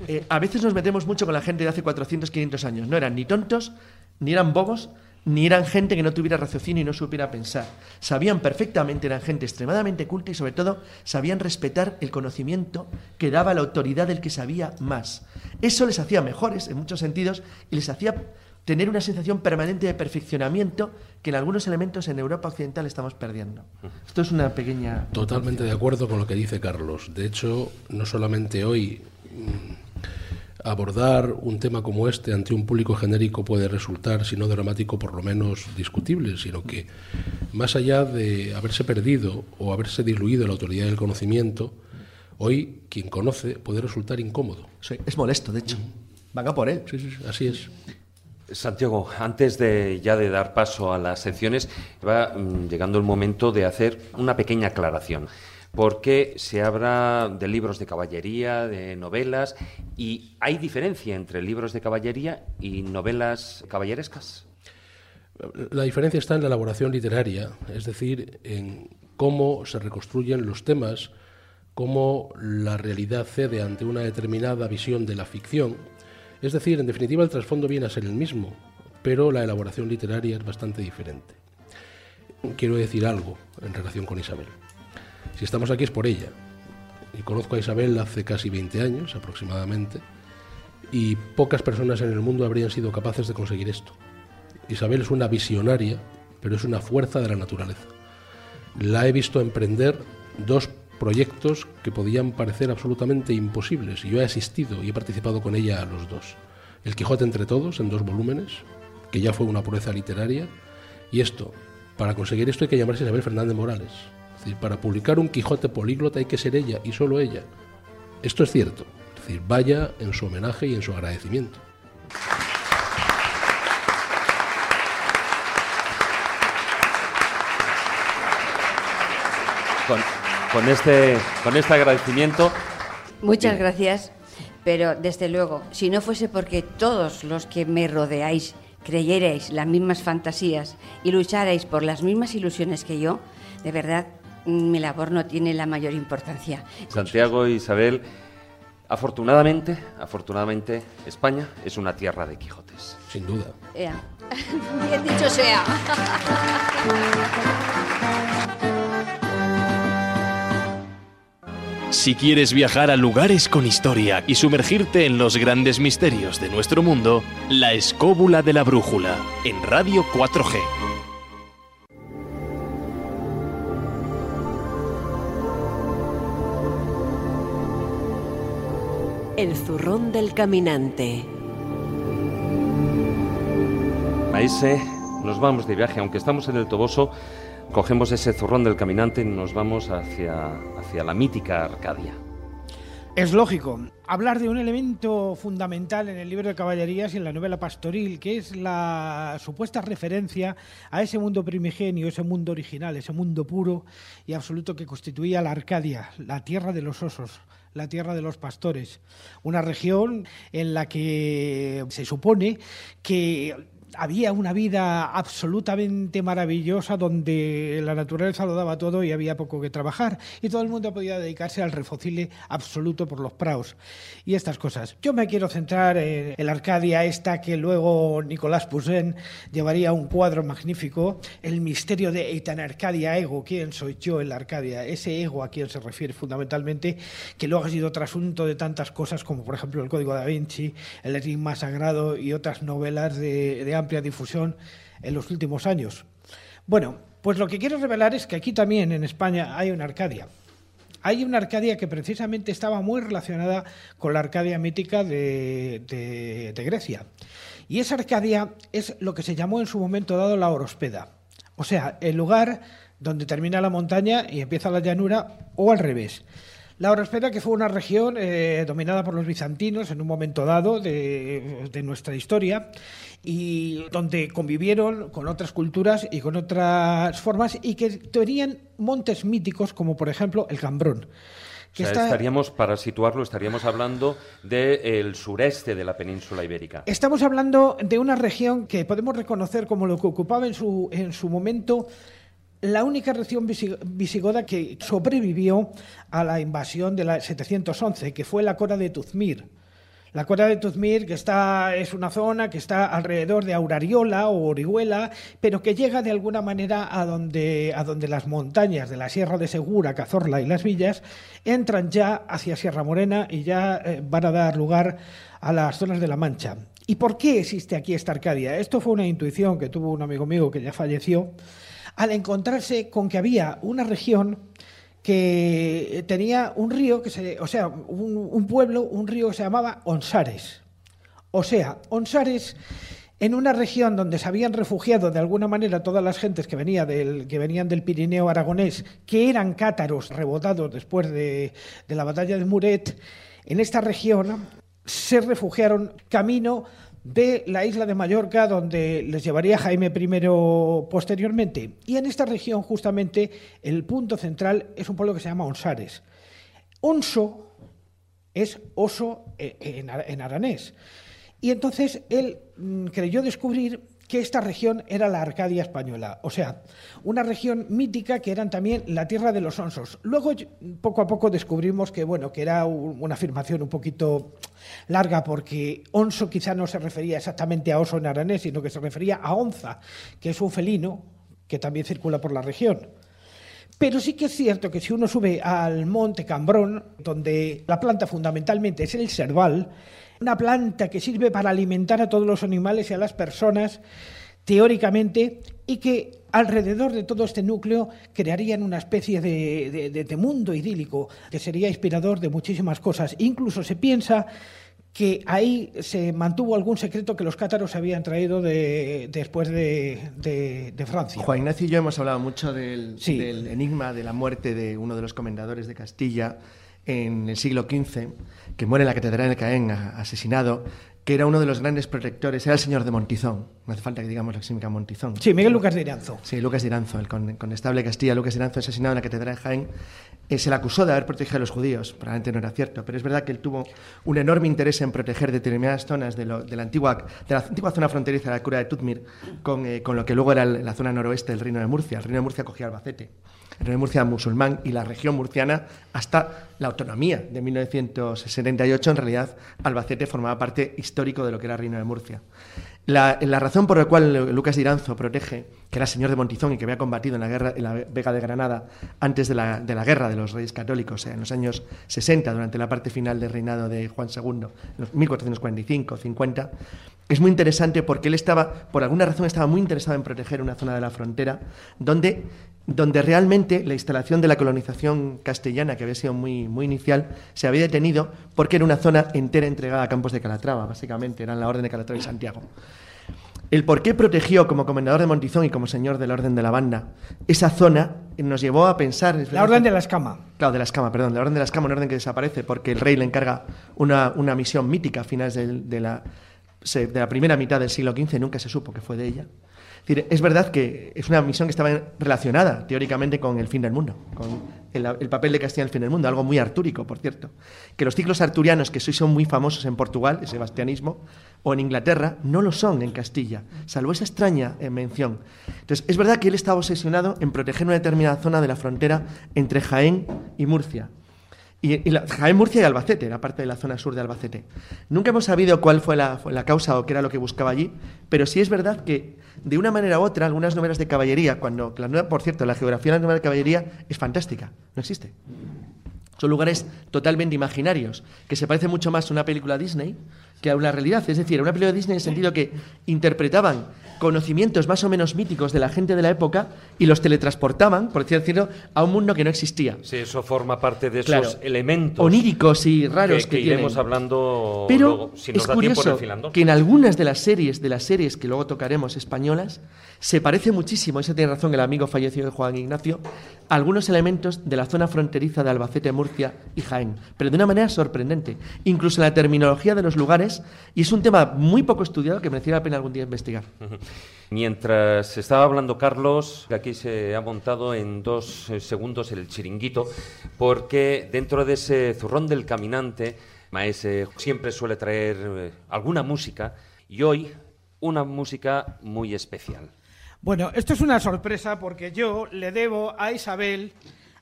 eh, a veces nos metemos mucho con la gente de hace 400, 500 años. No eran ni tontos, ni eran bobos, ni eran gente que no tuviera raciocinio y no supiera pensar. Sabían perfectamente, eran gente extremadamente culta y sobre todo sabían respetar el conocimiento que daba la autoridad del que sabía más. Eso les hacía mejores en muchos sentidos y les hacía tener una sensación permanente de perfeccionamiento que en algunos elementos en Europa Occidental estamos perdiendo. Esto es una pequeña... Totalmente de acuerdo con lo que dice Carlos. De hecho, no solamente hoy mm, abordar un tema como este ante un público genérico puede resultar, si no dramático, por lo menos discutible, sino que más allá de haberse perdido o haberse diluido la autoridad del conocimiento, hoy quien conoce puede resultar incómodo. Sí, es molesto, de hecho. Van a por él. Sí, sí, así es. Santiago, antes de ya de dar paso a las secciones, va mm, llegando el momento de hacer una pequeña aclaración. Porque se habla de libros de caballería, de novelas, y hay diferencia entre libros de caballería y novelas caballerescas. La diferencia está en la elaboración literaria, es decir, en cómo se reconstruyen los temas, cómo la realidad cede ante una determinada visión de la ficción es decir, en definitiva, el trasfondo viene a ser el mismo, pero la elaboración literaria es bastante diferente. Quiero decir algo en relación con Isabel. Si estamos aquí es por ella. Y conozco a Isabel hace casi 20 años aproximadamente, y pocas personas en el mundo habrían sido capaces de conseguir esto. Isabel es una visionaria, pero es una fuerza de la naturaleza. La he visto emprender dos proyectos que podían parecer absolutamente imposibles. Y yo he asistido y he participado con ella a los dos. El Quijote entre todos, en dos volúmenes, que ya fue una pureza literaria. Y esto, para conseguir esto hay que llamarse Isabel Fernández Morales. Es decir, para publicar un Quijote políglota hay que ser ella y solo ella. Esto es cierto. Es decir, vaya en su homenaje y en su agradecimiento. con este, con este agradecimiento. Muchas gracias, pero desde luego, si no fuese porque todos los que me rodeáis creyerais las mismas fantasías y lucharais por las mismas ilusiones que yo, de verdad mi labor no tiene la mayor importancia. Santiago e Isabel, afortunadamente, afortunadamente, España es una tierra de Quijotes. Sin duda. Bien dicho sea. Si quieres viajar a lugares con historia y sumergirte en los grandes misterios de nuestro mundo, La Escóbula de la Brújula, en Radio 4G. El zurrón del caminante. Maese, nos vamos de viaje, aunque estamos en el Toboso, cogemos ese zurrón del caminante y nos vamos hacia, hacia la mítica Arcadia. Es lógico hablar de un elemento fundamental en el libro de caballerías y en la novela pastoril, que es la supuesta referencia a ese mundo primigenio, ese mundo original, ese mundo puro y absoluto que constituía la Arcadia, la tierra de los osos, la tierra de los pastores, una región en la que se supone que había una vida absolutamente maravillosa donde la naturaleza lo daba todo y había poco que trabajar y todo el mundo podía dedicarse al refocile absoluto por los praos y estas cosas. Yo me quiero centrar en, la Arcadia esta que luego Nicolás Poussin llevaría un cuadro magnífico, el misterio de Eitan Arcadia Ego, quién soy yo en la Arcadia, ese ego a quien se refiere fundamentalmente, que luego ha sido trasunto de tantas cosas como por ejemplo el Código da Vinci, el Enigma Sagrado y otras novelas de, de difusión en los últimos años. Bueno, pues lo que quiero revelar es que aquí también en España hay una Arcadia. Hay una Arcadia que precisamente estaba muy relacionada con la Arcadia mítica de, de Grecia. Y esa Arcadia es lo que se llamó en su momento dado la Orospeda. O sea, el lugar donde termina la montaña y empieza la llanura, o al revés. La Orospeda, que fue una región eh, dominada por los bizantinos en un momento dado de, de, nuestra historia y donde convivieron con otras culturas y con otras formas y que tenían montes míticos como por ejemplo el Cambrón. Que o sea, está... estaríamos, para situarlo, estaríamos hablando del sureste de la península ibérica. Estamos hablando de una región que podemos reconocer como lo que ocupaba en su, en su momento la única región visigoda que sobrevivió a la invasión de la 711, que fue la Cora de Tuzmir. La cueva de Tuzmir, que está, es una zona que está alrededor de Aurariola o Orihuela, pero que llega de alguna manera a donde, a donde las montañas de la Sierra de Segura, Cazorla y las villas entran ya hacia Sierra Morena y ya eh, van a dar lugar a las zonas de la Mancha. ¿Y por qué existe aquí esta Arcadia? Esto fue una intuición que tuvo un amigo mío que ya falleció al encontrarse con que había una región que tenía un río, que se, o sea, un, pueblo, un río que se llamaba Onsares. O sea, Onsares en una región donde se habían refugiado de alguna manera todas las gentes que, del, que venían del Pirineo aragonés, que eran cátaros rebotados después de, de la batalla de Muret, en esta región se refugiaron camino de la isla de Mallorca, donde les llevaría Jaime I posteriormente. Y en esta región, justamente, el punto central es un pueblo que se llama Onsares. Onso es oso en, aranés. Y entonces él mm, creyó descubrir que esta región era la Arcadia española, o sea, una región mítica que eran también la tierra de los onsos. Luego, poco a poco descubrimos que, bueno, que era una afirmación un poquito larga, porque onso quizá no se refería exactamente a oso en aranés, sino que se refería a onza, que es un felino que también circula por la región. Pero sí que es cierto que si uno sube al monte Cambrón, donde la planta fundamentalmente es el cerval, una planta que sirve para alimentar a todos los animales y a las personas, teóricamente, y que alrededor de todo este núcleo crearían una especie de, mundo idílico que sería inspirador de muchísimas cosas. Incluso se piensa que ahí se mantuvo algún secreto que los cátaros habían traído después de, Francia. Juan Ignacio y yo hemos hablado mucho del, del, enigma de la muerte de uno de los comendadores de Castilla en el siglo XV que muere en la Catedral de Caen, asesinado, que era uno de los grandes protectores, era el señor de Montizón, no hace falta que digamos la química Montizón. Sí, Miguel Lucas de Iranzo. Sí, Lucas de Iranzo, el conestable de Castilla, Lucas de Iranzo, asesinado en la Catedral de Jaén, eh, se le acusó de haber protegido a los judíos, probablemente no era cierto, pero es verdad que él tuvo un enorme interés en proteger determinadas zonas de, la, antigua, de la antigua zona fronteriza de la cura de Tutmir con, eh, con lo que luego era la zona noroeste del Reino de Murcia. El Reino de Murcia cogía Albacete el Reino de Murcia musulmán y la región murciana hasta la autonomía de 1978. En realidad, Albacete formaba parte histórico de lo que era Reino de Murcia. La, razón por la cual Lucas Iranzo protege, que era señor de Montizón y que había combatido en la, guerra, en la Vega de Granada antes de la, guerra de los reyes católicos, en los años 60, durante la parte final del reinado de Juan II, en los 1445-50, es muy interesante porque él estaba, por alguna razón, estaba muy interesado en proteger una zona de la frontera donde donde realmente la instalación de la colonización castellana, que había sido muy, muy inicial, se había detenido porque era una zona entera entregada a campos de Calatrava, básicamente, eran la Orden de Calatrava y Santiago. El por qué protegió como comendador de Montizón y como señor de la Orden de la Banda esa zona nos llevó a pensar... La Orden de la Escama. Claro, de la Escama, perdón. La Orden de la Escama, una orden que desaparece porque el rey le encarga una, misión mítica a finales de, la, de la primera mitad del siglo XV, nunca se supo que fue de ella es verdad que es una misión que estaba relacionada teóricamente con el fin del mundo, con el, papel de Castilla en el fin del mundo, algo muy artúrico, por cierto. Que los ciclos arturianos, que son muy famosos en Portugal, el sebastianismo, o en Inglaterra, no lo son en Castilla, salvo esa extraña eh, mención. Entonces, es verdad que él estaba obsesionado en proteger una determinada zona de la frontera entre Jaén y Murcia. Y, la, Jaén, Murcia y Albacete, la parte de la zona sur de Albacete. Nunca hemos sabido cuál fue la, causa o qué era lo que buscaba allí, pero sí es verdad que de una manera u otra, algunas novelas de caballería, cuando, por cierto, la geografía de la novela de caballería es fantástica, no existe. Son lugares totalmente imaginarios, que se parece mucho más a una película Disney que a una realidad. Es decir, una película Disney en el sentido que interpretaban conocimientos más o menos míticos de la gente de la época y los teletransportaban, por decirlo, a un mundo que no existía. Sí, eso forma parte de esos elementos oníricos y raros que, que, que iremos hablando Pero luego, si nos es da curioso tiempo que en algunas de las series de las series que luego tocaremos españolas se parece muchísimo, eso tiene razón el amigo fallecido de Juan Ignacio, a algunos elementos de la zona fronteriza de Albacete, Murcia y Jaén, pero de una manera sorprendente, incluso la terminología de los lugares y es un tema muy poco estudiado que merecía la pena algún día investigar. Mientras estaba hablando Carlos, aquí se ha montado en dos eh, segundos el chiringuito, porque dentro de ese zurrón del caminante, Maese siempre suele traer eh, alguna música y hoy una música muy especial. Bueno, esto es una sorpresa porque yo le debo a Isabel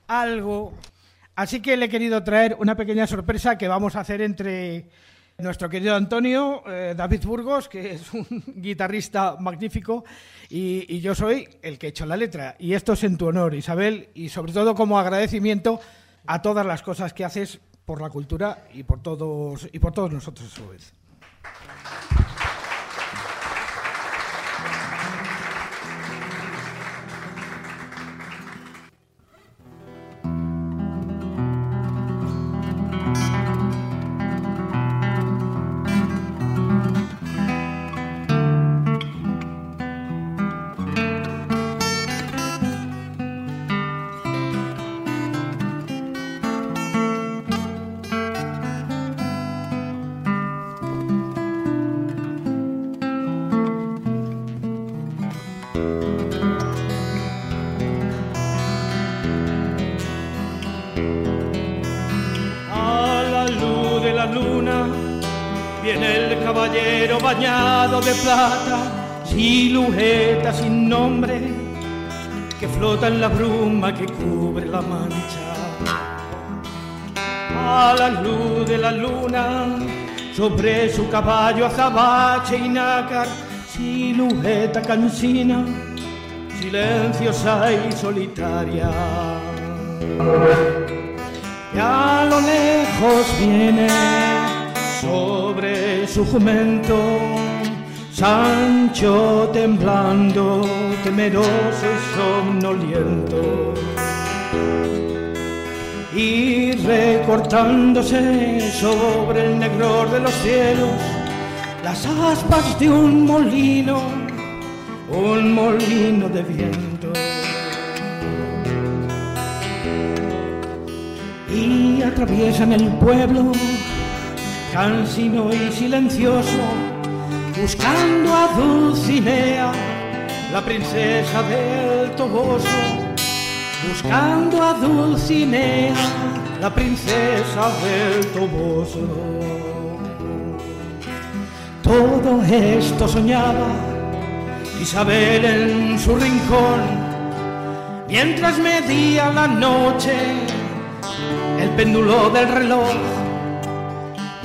algo, así que le he querido traer una pequeña sorpresa que vamos a hacer entre Nuestro querido Antonio, eh, David Burgos, que es un guitarrista magnífico, y, y yo soy el que he hecho la letra. Y esto es en tu honor, Isabel, y sobre todo como agradecimiento a todas las cosas que haces por la cultura y por todos, y por todos nosotros a su vez. Bañado de plata, silueta sin nombre que flota en la bruma que cubre la mancha. A la luz de la luna, sobre su caballo azabache y nácar, silueta cansina, silenciosa y solitaria. Y a lo lejos viene sobre su jumento Sancho temblando, temeroso y somnoliento. Y recortándose sobre el negror de los cielos las aspas de un molino, un molino de viento. y atraviesan el pueblo, cansino y silencioso, buscando a Dulcinea, la princesa del Toboso, buscando a Dulcinea, la princesa del Toboso. Todo esto soñaba Isabel en su rincón, mientras medía la noche el péndulo del reloj,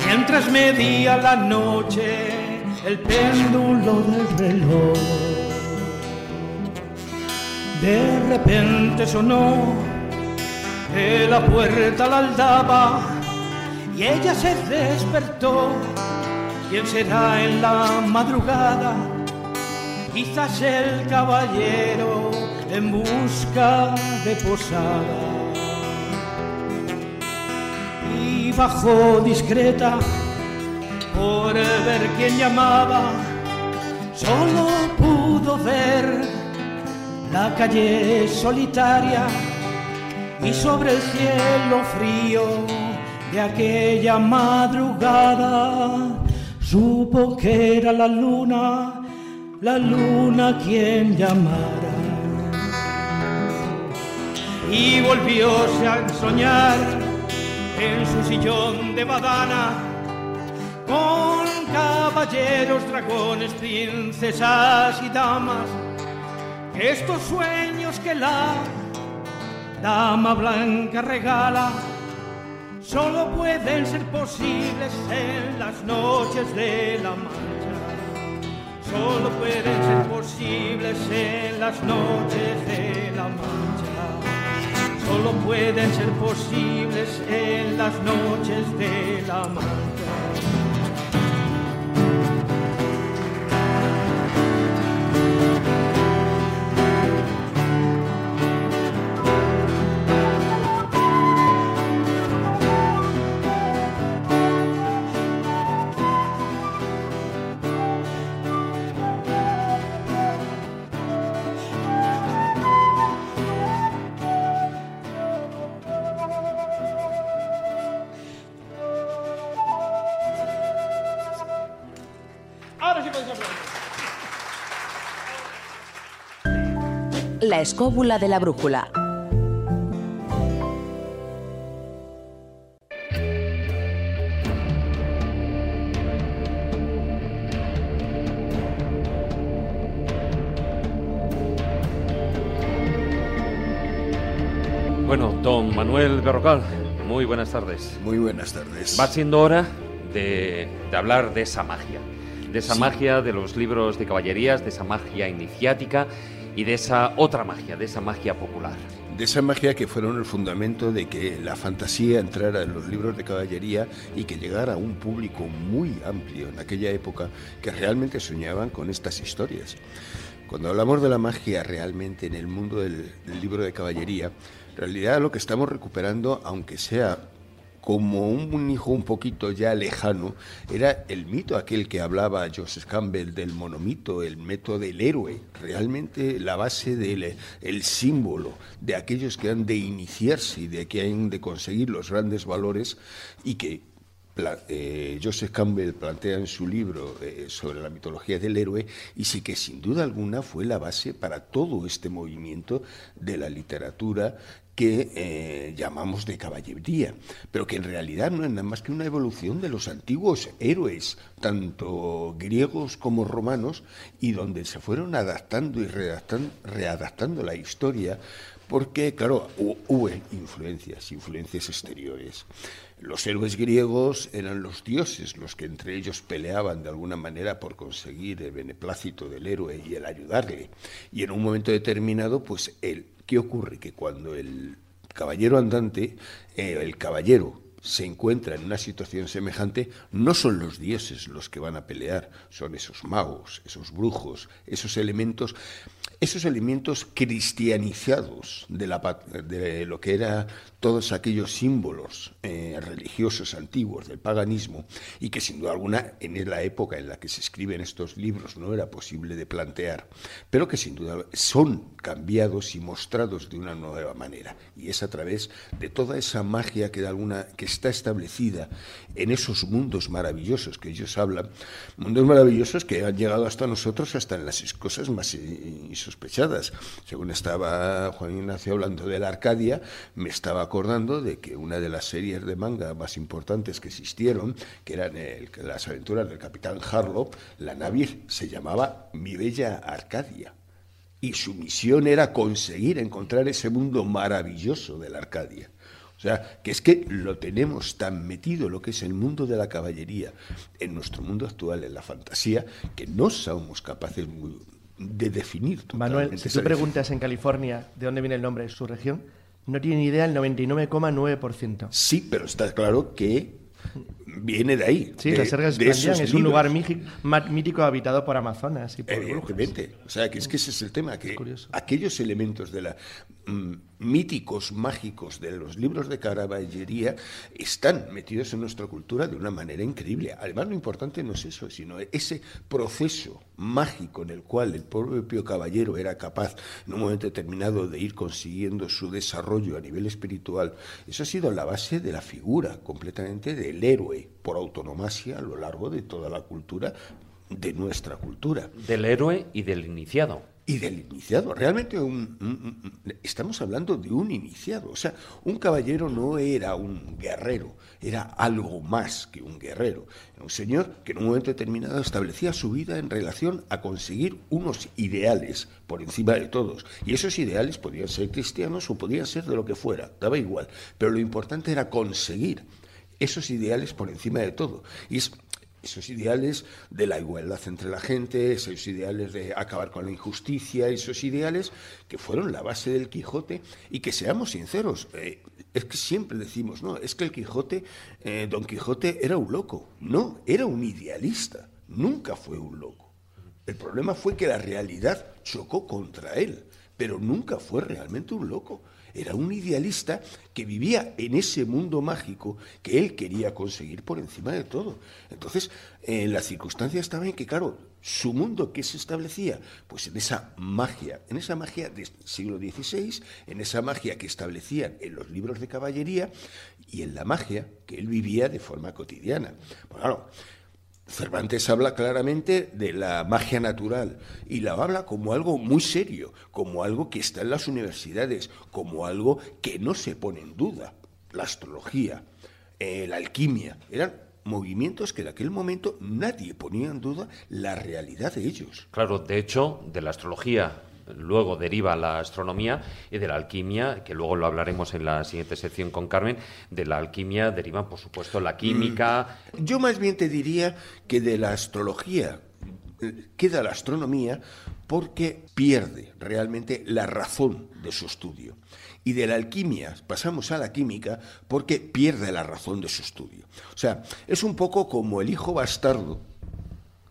mientras medía la noche el péndulo del reloj. De repente sonó de la puerta la aldaba y ella se despertó. ¿Quién será en la madrugada? Quizás el caballero en busca de posada. Bajó discreta por ver quién llamaba. Solo pudo ver la calle solitaria y sobre el cielo frío de aquella madrugada supo que era la luna, la luna quien llamara. Y volvióse a soñar en su sillón de badana con caballeros, dragones, princesas y damas. Estos sueños que la dama blanca regala solo pueden ser posibles en las noches de la mancha. Solo pueden ser posibles en las noches de la mancha solo pueden ser posibles en las noches de la La escóbula de la brújula. Bueno, don Manuel Berrocal, muy buenas tardes. Muy buenas tardes. Va siendo hora de, de hablar de esa magia, de esa magia de los libros de caballerías, de esa magia iniciática y de esa otra magia, de esa magia popular. De esa magia que fueron el fundamento de que la fantasía entrara en los libros de caballería y que llegara a un público muy amplio en aquella época que realmente soñaban con estas historias. Cuando hablamos de la magia realmente en el mundo del, libro de caballería, en realidad lo que estamos recuperando, aunque sea como un hijo un poquito ya lejano, era el mito aquel que hablaba Joseph Campbell del monomito, el método del héroe, realmente la base del el símbolo de aquellos que han de iniciarse y de que han de conseguir los grandes valores y que eh, Joseph Campbell plantea en su libro eh, sobre la mitología del héroe y sí que sin duda alguna fue la base para todo este movimiento de la literatura que eh, llamamos de caballería, pero que en realidad no es nada más que una evolución de los antiguos héroes, tanto griegos como romanos, y donde se fueron adaptando y readaptando la historia, porque, claro, hubo influencias, influencias exteriores. Los héroes griegos eran los dioses, los que entre ellos peleaban de alguna manera por conseguir el beneplácito del héroe y el ayudarle. Y en un momento determinado, pues el ¿Qué ocurre? Que cuando el caballero andante, eh, el caballero se encuentra en una situación semejante, no son los dioses los que van a pelear, son esos magos, esos brujos, esos elementos esos elementos cristianizados de, la, de lo que eran todos aquellos símbolos eh, religiosos antiguos del paganismo y que sin duda alguna en la época en la que se escriben estos libros no era posible de plantear, pero que sin duda son cambiados y mostrados de una nueva manera. Y es a través de toda esa magia que, de alguna, que está establecida en esos mundos maravillosos que ellos hablan, mundos maravillosos que han llegado hasta nosotros hasta en las cosas más Según estaba Juan Ignacio hablando de la Arcadia, me estaba acordando de que una de las series de manga más importantes que existieron, que eran las aventuras del capitán Harlow, la nave se llamaba Mi Bella Arcadia. Y su misión era conseguir encontrar ese mundo maravilloso de la Arcadia. O sea, que es que lo tenemos tan metido lo que es el mundo de la caballería en nuestro mundo actual, en la fantasía, que no somos capaces de definir. Manuel, si tú preguntas en California de dónde viene el nombre de su región, no tiene ni idea el 99,9%. Sí, pero está claro que viene de ahí. Sí, de, Sergas de es un lugar mítico habitado por amazonas y por Evidentemente. O sea, que es que ese es el tema, que aquellos elementos de la mm, míticos, mágicos de los libros de caballería están metidos en nuestra cultura de una manera increíble. Además, lo importante no es eso, sino ese proceso mágico en el cual el propio caballero era capaz en un momento determinado de ir consiguiendo su desarrollo a nivel espiritual. Eso ha sido la base de la figura completamente del héroe por autonomasia a lo largo de toda la cultura de nuestra cultura. Del héroe y del iniciado. Y del iniciado. Realmente estamos hablando de un iniciado. O sea, un caballero no era un guerrero, era algo más que un guerrero. Era un señor que en un momento determinado establecía su vida en relación a conseguir unos ideales por encima de todos. Y esos ideales podían ser cristianos o podían ser de lo que fuera, daba igual. Pero lo importante era conseguir esos ideales por encima de todo. Y es esos ideales de la igualdad entre la gente, esos ideales de acabar con la injusticia, esos ideales que fueron la base del Quijote y que seamos sinceros, eh, es que siempre decimos, no, es que el Quijote, eh, Don Quijote era un loco, no, era un idealista, nunca fue un loco. El problema fue que la realidad chocó contra él, pero nunca fue realmente un loco era un idealista que vivía en ese mundo mágico que él quería conseguir por encima de todo. Entonces, en la circunstancia estaba en que, claro, su mundo que se establecía, pues en esa magia, en esa magia del siglo XVI, en esa magia que establecían en los libros de caballería y en la magia que él vivía de forma cotidiana. Pues claro, Cervantes habla claramente de la magia natural y la habla como algo muy serio, como algo que está en las universidades, como algo que no se pone en duda. La astrología, eh, la alquimia, eran movimientos que en aquel momento nadie ponía en duda la realidad de ellos. Claro, de hecho, de la astrología luego deriva la astronomía, y de la alquimia, que luego lo hablaremos en la siguiente sección con Carmen, de la alquimia derivan, por supuesto, la química. Mm. Yo más bien te diría que de la astrología eh, queda la astronomía porque pierde realmente la razón de su estudio. Y de la alquimia pasamos a la química porque pierde la razón de su estudio. O sea, es un poco como el hijo bastardo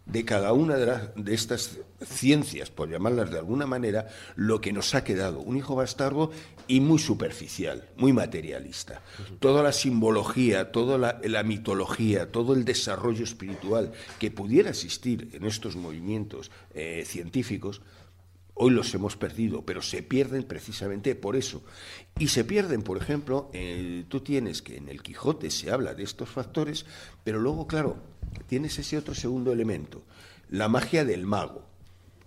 de cada una de, estas ciencias, por llamarlas de alguna manera, lo que nos ha quedado. Un hijo bastardo y muy superficial, muy materialista. Toda la simbología, toda la, mitología, todo el desarrollo espiritual que pudiera existir en estos movimientos eh, científicos, Hoy los hemos perdido, pero se pierden precisamente por eso. Y se pierden, por ejemplo, eh, tú tienes que en el Quijote se habla de estos factores, pero luego, claro, tienes ese otro segundo elemento, la magia del mago.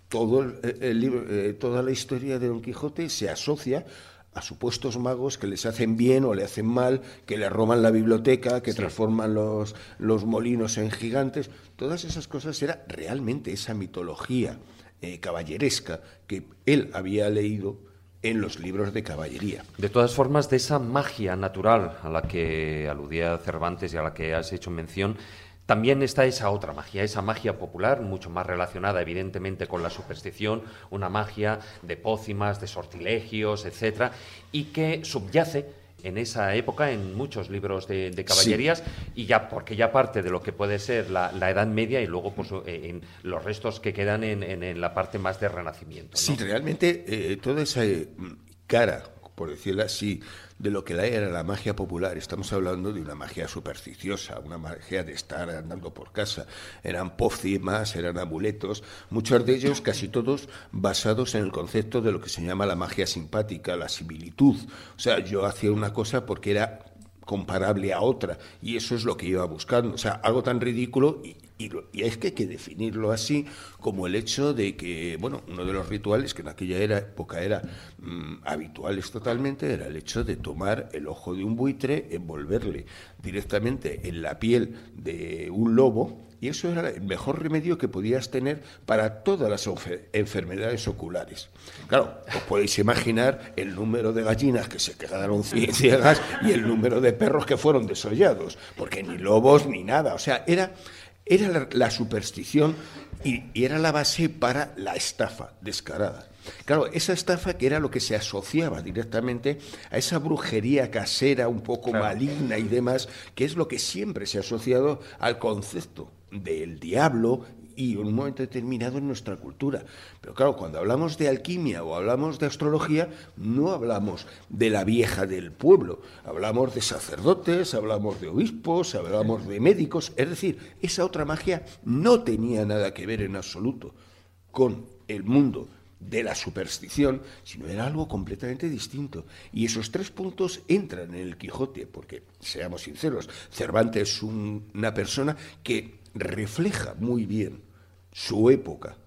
Todo el, libro, eh, toda la historia de Don Quijote se asocia a supuestos magos que les hacen bien o le hacen mal, que le roban la biblioteca, que transforman los, los molinos en gigantes. Todas esas cosas era realmente esa mitología eh, caballeresca que él había leído en los libros de caballería. De todas formas, de esa magia natural a la que aludía Cervantes y a la que has hecho mención, también está esa otra magia, esa magia popular, mucho más relacionada evidentemente con la superstición, una magia de pócimas, de sortilegios, etcétera, y que subyace en esa época en muchos libros de, caballerías y ya porque ya parte de lo que puede ser la, Edad Media y luego pues, eh, en los restos que quedan en, la parte más de Renacimiento. Sí, realmente eh, toda esa eh, cara, por decirlo así, de lo que era la magia popular. Estamos hablando de una magia supersticiosa, una magia de estar andando por casa. Eran pócimas, eran amuletos, muchos de ellos, casi todos, basados en el concepto de lo que se llama la magia simpática, la similitud. O sea, yo hacía una cosa porque era comparable a otra y eso es lo que iba buscando. O sea, algo tan ridículo y, y, es que hay que definirlo así, como el hecho de que, bueno, uno de los rituales que en aquella era, época era mm, habituales totalmente, era el hecho de tomar el ojo de un buitre, envolverle directamente en la piel de un lobo, y eso era el mejor remedio que podías tener para todas las enfermedades oculares. Claro, os podéis imaginar el número de gallinas que se quedaron ciegas y el número de perros que fueron desollados, porque ni lobos ni nada, o sea, era era la, superstición y, era la base para la estafa descarada. Claro, esa estafa que era lo que se asociaba directamente a esa brujería casera un poco maligna y demás, que es lo que siempre se ha asociado al concepto del diablo y en un momento determinado en nuestra cultura. Pero claro, cuando hablamos de alquimia o hablamos de astrología, no hablamos de la vieja del pueblo, hablamos de sacerdotes, hablamos de obispos, hablamos de médicos, es decir, esa otra magia no tenía nada que ver en absoluto con el mundo de la superstición, sino era algo completamente distinto. Y esos tres puntos entran en el Quijote, porque, seamos sinceros, Cervantes es una persona que refleja muy bien su época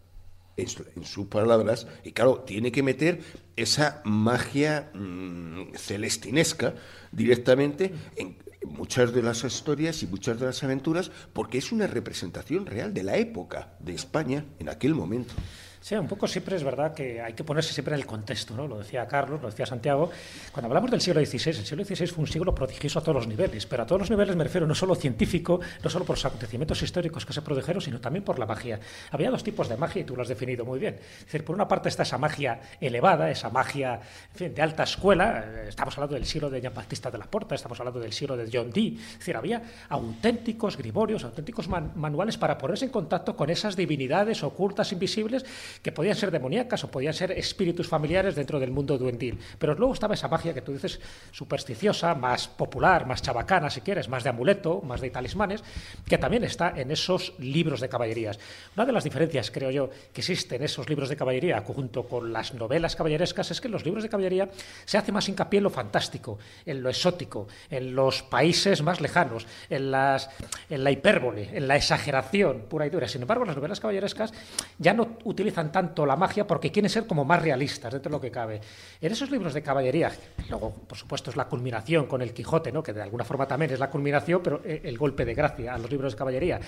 en, sus palabras, y claro, tiene que meter esa magia mm, celestinesca directamente en muchas de las historias y muchas de las aventuras, porque es una representación real de la época de España en aquel momento. Sí, un poco siempre es verdad que hay que ponerse siempre en el contexto, ¿no? Lo decía Carlos, lo decía Santiago. Cuando hablamos del siglo XVI, el siglo XVI fue un siglo prodigioso a todos los niveles, pero a todos los niveles me refiero no solo científico, no solo por los acontecimientos históricos que se produjeron, sino también por la magia. Había dos tipos de magia y tú lo has definido muy bien. Es decir, por una parte está esa magia elevada, esa magia de alta escuela, estamos hablando del siglo de Jean Baptista de la Porta, estamos hablando del siglo de John Dee, es decir, había auténticos griborios, auténticos manuales para ponerse en contacto con esas divinidades ocultas, invisibles, que podían ser demoníacas o podían ser espíritus familiares dentro del mundo duendil. Pero luego estaba esa magia que tú dices supersticiosa, más popular, más chabacana, si quieres, más de amuleto, más de talismanes, que también está en esos libros de caballerías. Una de las diferencias, creo yo, que existe en esos libros de caballería junto con las novelas caballerescas es que en los libros de caballería se hace más hincapié en lo fantástico, en lo exótico, en los países más lejanos, en, las, en la hipérbole, en la exageración pura y dura. Sin embargo, las novelas caballerescas ya no utilizan tanto la magia porque quieren ser como más realistas dentro de lo que cabe. En esos libros de caballería, luego, por supuesto, es la culminación con el Quijote, ¿no? que de alguna forma también es la culminación, pero eh, el golpe de gracia a los libros de caballería.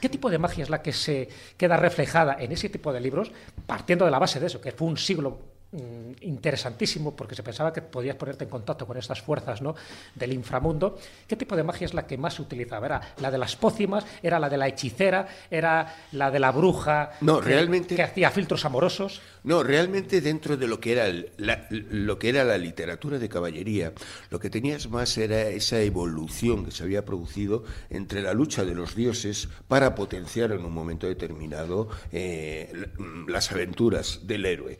¿Qué tipo de magia es la que se queda reflejada en ese tipo de libros, partiendo de la base de eso, que fue un siglo interesantísimo porque se pensaba que podías ponerte en contacto con estas fuerzas ¿no? del inframundo. ¿Qué tipo de magia es la que más se utilizaba? ¿Era la de las pócimas? ¿Era la de la hechicera? ¿Era la de la bruja no, que, realmente, que hacía filtros amorosos? No, realmente dentro de lo que, era la, lo que era la literatura de caballería, lo que tenías más era esa evolución que se había producido entre la lucha de los dioses para potenciar en un momento determinado eh, las aventuras del héroe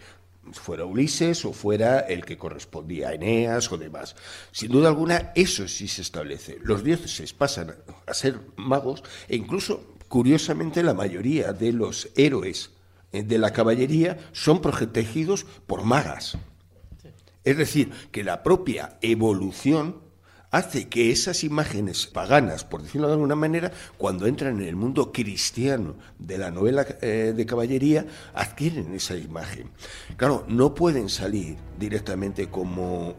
fuera Ulises o fuera el que correspondía a Eneas o demás. Sin duda alguna, eso sí se establece. Los dioses pasan a ser magos e incluso, curiosamente, la mayoría de los héroes eh, de la caballería son protegidos por magas. Es decir, que la propia evolución hace que esas imágenes paganas, por decirlo de alguna manera, cuando entran en el mundo cristiano de la novela eh, de caballería, adquieren esa imagen. Claro, no pueden salir directamente como,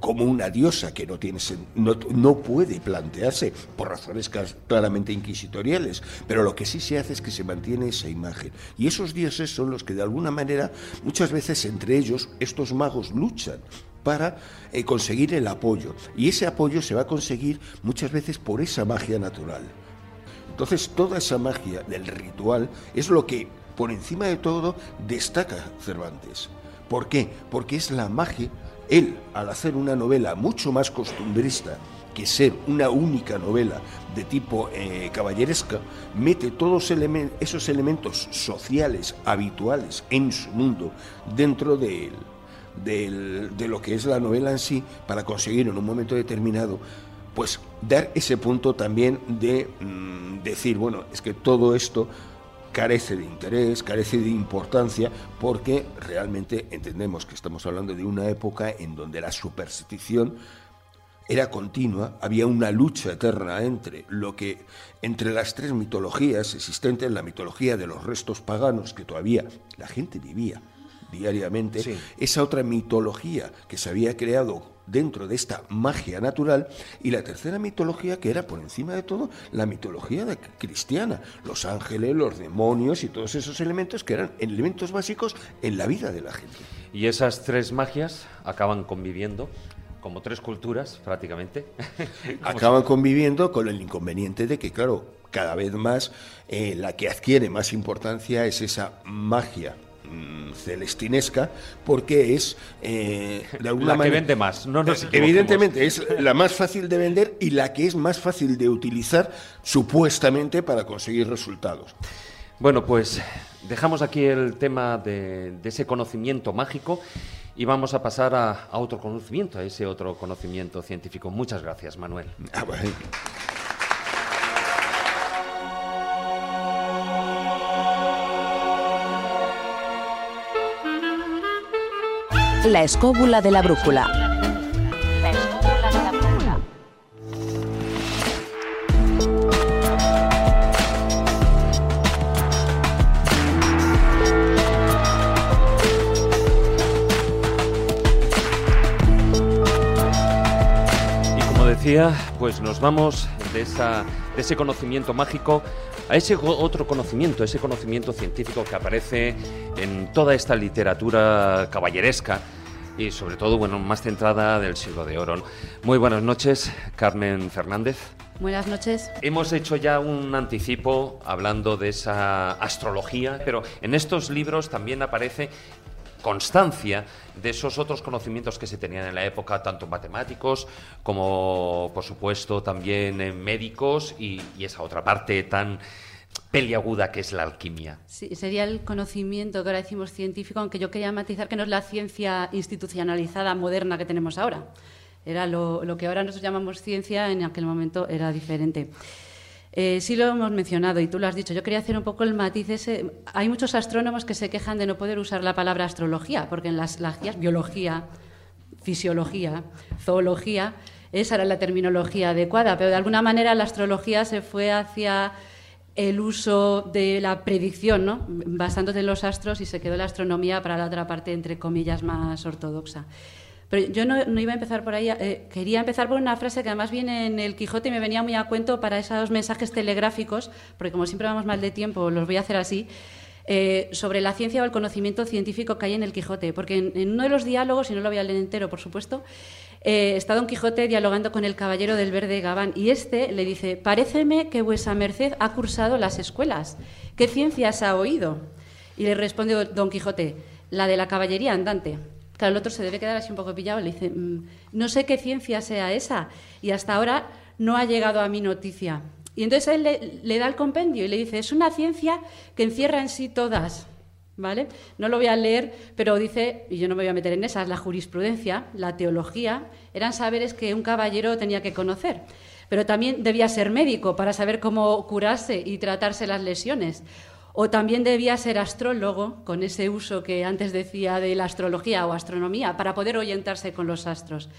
como una diosa que no, tiene, no, no puede plantearse por razones claramente inquisitoriales, pero lo que sí se hace es que se mantiene esa imagen. Y esos dioses son los que de alguna manera, muchas veces entre ellos, estos magos luchan para eh, conseguir el apoyo. Y ese apoyo se va a conseguir muchas veces por esa magia natural. Entonces toda esa magia del ritual es lo que por encima de todo destaca Cervantes. ¿Por qué? Porque es la magia, él al hacer una novela mucho más costumbrista que ser una única novela de tipo eh, caballeresca, mete todos esos elementos sociales habituales en su mundo dentro de él de lo que es la novela en sí para conseguir en un momento determinado pues dar ese punto también de mm, decir, bueno, es que todo esto carece de interés, carece de importancia, porque realmente entendemos que estamos hablando de una época en donde la superstición era continua, había una lucha eterna entre lo que entre las tres mitologías existentes, la mitología de los restos paganos que todavía la gente vivía diariamente, esa otra mitología que se había creado dentro de esta magia natural y la tercera mitología que era por encima de todo la mitología cristiana, los ángeles, los demonios y todos esos elementos que eran elementos básicos en la vida de la gente. Y esas tres magias acaban conviviendo como tres culturas prácticamente. acaban conviviendo con el inconveniente de que, claro, cada vez más eh, la que adquiere más importancia es esa magia Mm, celestinesca porque es eh, de alguna la que vende más no evidentemente es la más fácil de vender y la que es más fácil de utilizar supuestamente para conseguir resultados bueno pues dejamos aquí el tema de, ese conocimiento mágico y vamos a pasar a, otro conocimiento, a ese otro conocimiento científico. Muchas gracias, Manuel. Ah, la escóbula de la brújula. Y como decía, pues nos vamos de, esa, de ese conocimiento mágico a ese otro conocimiento, ese conocimiento científico que aparece en toda esta literatura caballeresca y sobre todo, bueno, más centrada del siglo de oro. Muy buenas noches, Carmen Fernández. Buenas noches. Hemos hecho ya un anticipo hablando de esa astrología, pero en estos libros también aparece constancia de esos otros conocimientos que se tenían en la época, tanto matemáticos como, por supuesto, también médicos y, esa otra parte tan peliaguda que es la alquimia. Sí, sería el conocimiento que ahora decimos científico, aunque yo quería matizar que no es la ciencia institucionalizada moderna que tenemos ahora. Era lo, lo que ahora nosotros llamamos ciencia, en aquel momento era diferente. Eh, sí lo hemos mencionado y tú lo has dicho. Yo quería hacer un poco el matiz ese. Hay muchos astrónomos que se quejan de no poder usar la palabra astrología, porque en las, biología, fisiología, zoología, esa era la terminología adecuada, pero de alguna manera la astrología se fue hacia el uso de la predicción, ¿no? basándote en los astros y se quedó la astronomía para la otra parte, entre comillas, más ortodoxa. Pero yo no, iba a empezar por ahí, eh, quería empezar por una frase que además viene en el Quijote y me venía muy a cuento para esos mensajes telegráficos, porque como siempre vamos mal de tiempo, los voy a hacer así. Eh, sobre la ciencia o el conocimiento científico que hay en el Quijote, porque en, en uno de los diálogos, y no lo voy a leer entero, por supuesto, eh, está Don Quijote dialogando con el caballero del verde Gabán y este le dice, paréceme que vuesa merced ha cursado las escuelas. ¿Qué ciencias ha oído? Y le responde Don Quijote, la de la caballería andante. El otro se debe quedar así un poco pillado. Le dice, mm, no sé qué ciencia sea esa. Y hasta ahora no ha llegado a mi noticia. Y entonces él le, le da el compendio y le dice, es una ciencia que encierra en sí todas. ¿Vale? No lo voy a leer, pero dice, y yo no me voy a meter en esas, la jurisprudencia, la teología, eran saberes que un caballero tenía que conocer. Pero también debía ser médico para saber cómo curarse y tratarse las lesiones. O también debía ser astrólogo, con ese uso que antes decía de la astrología o astronomía, para poder orientarse con los astros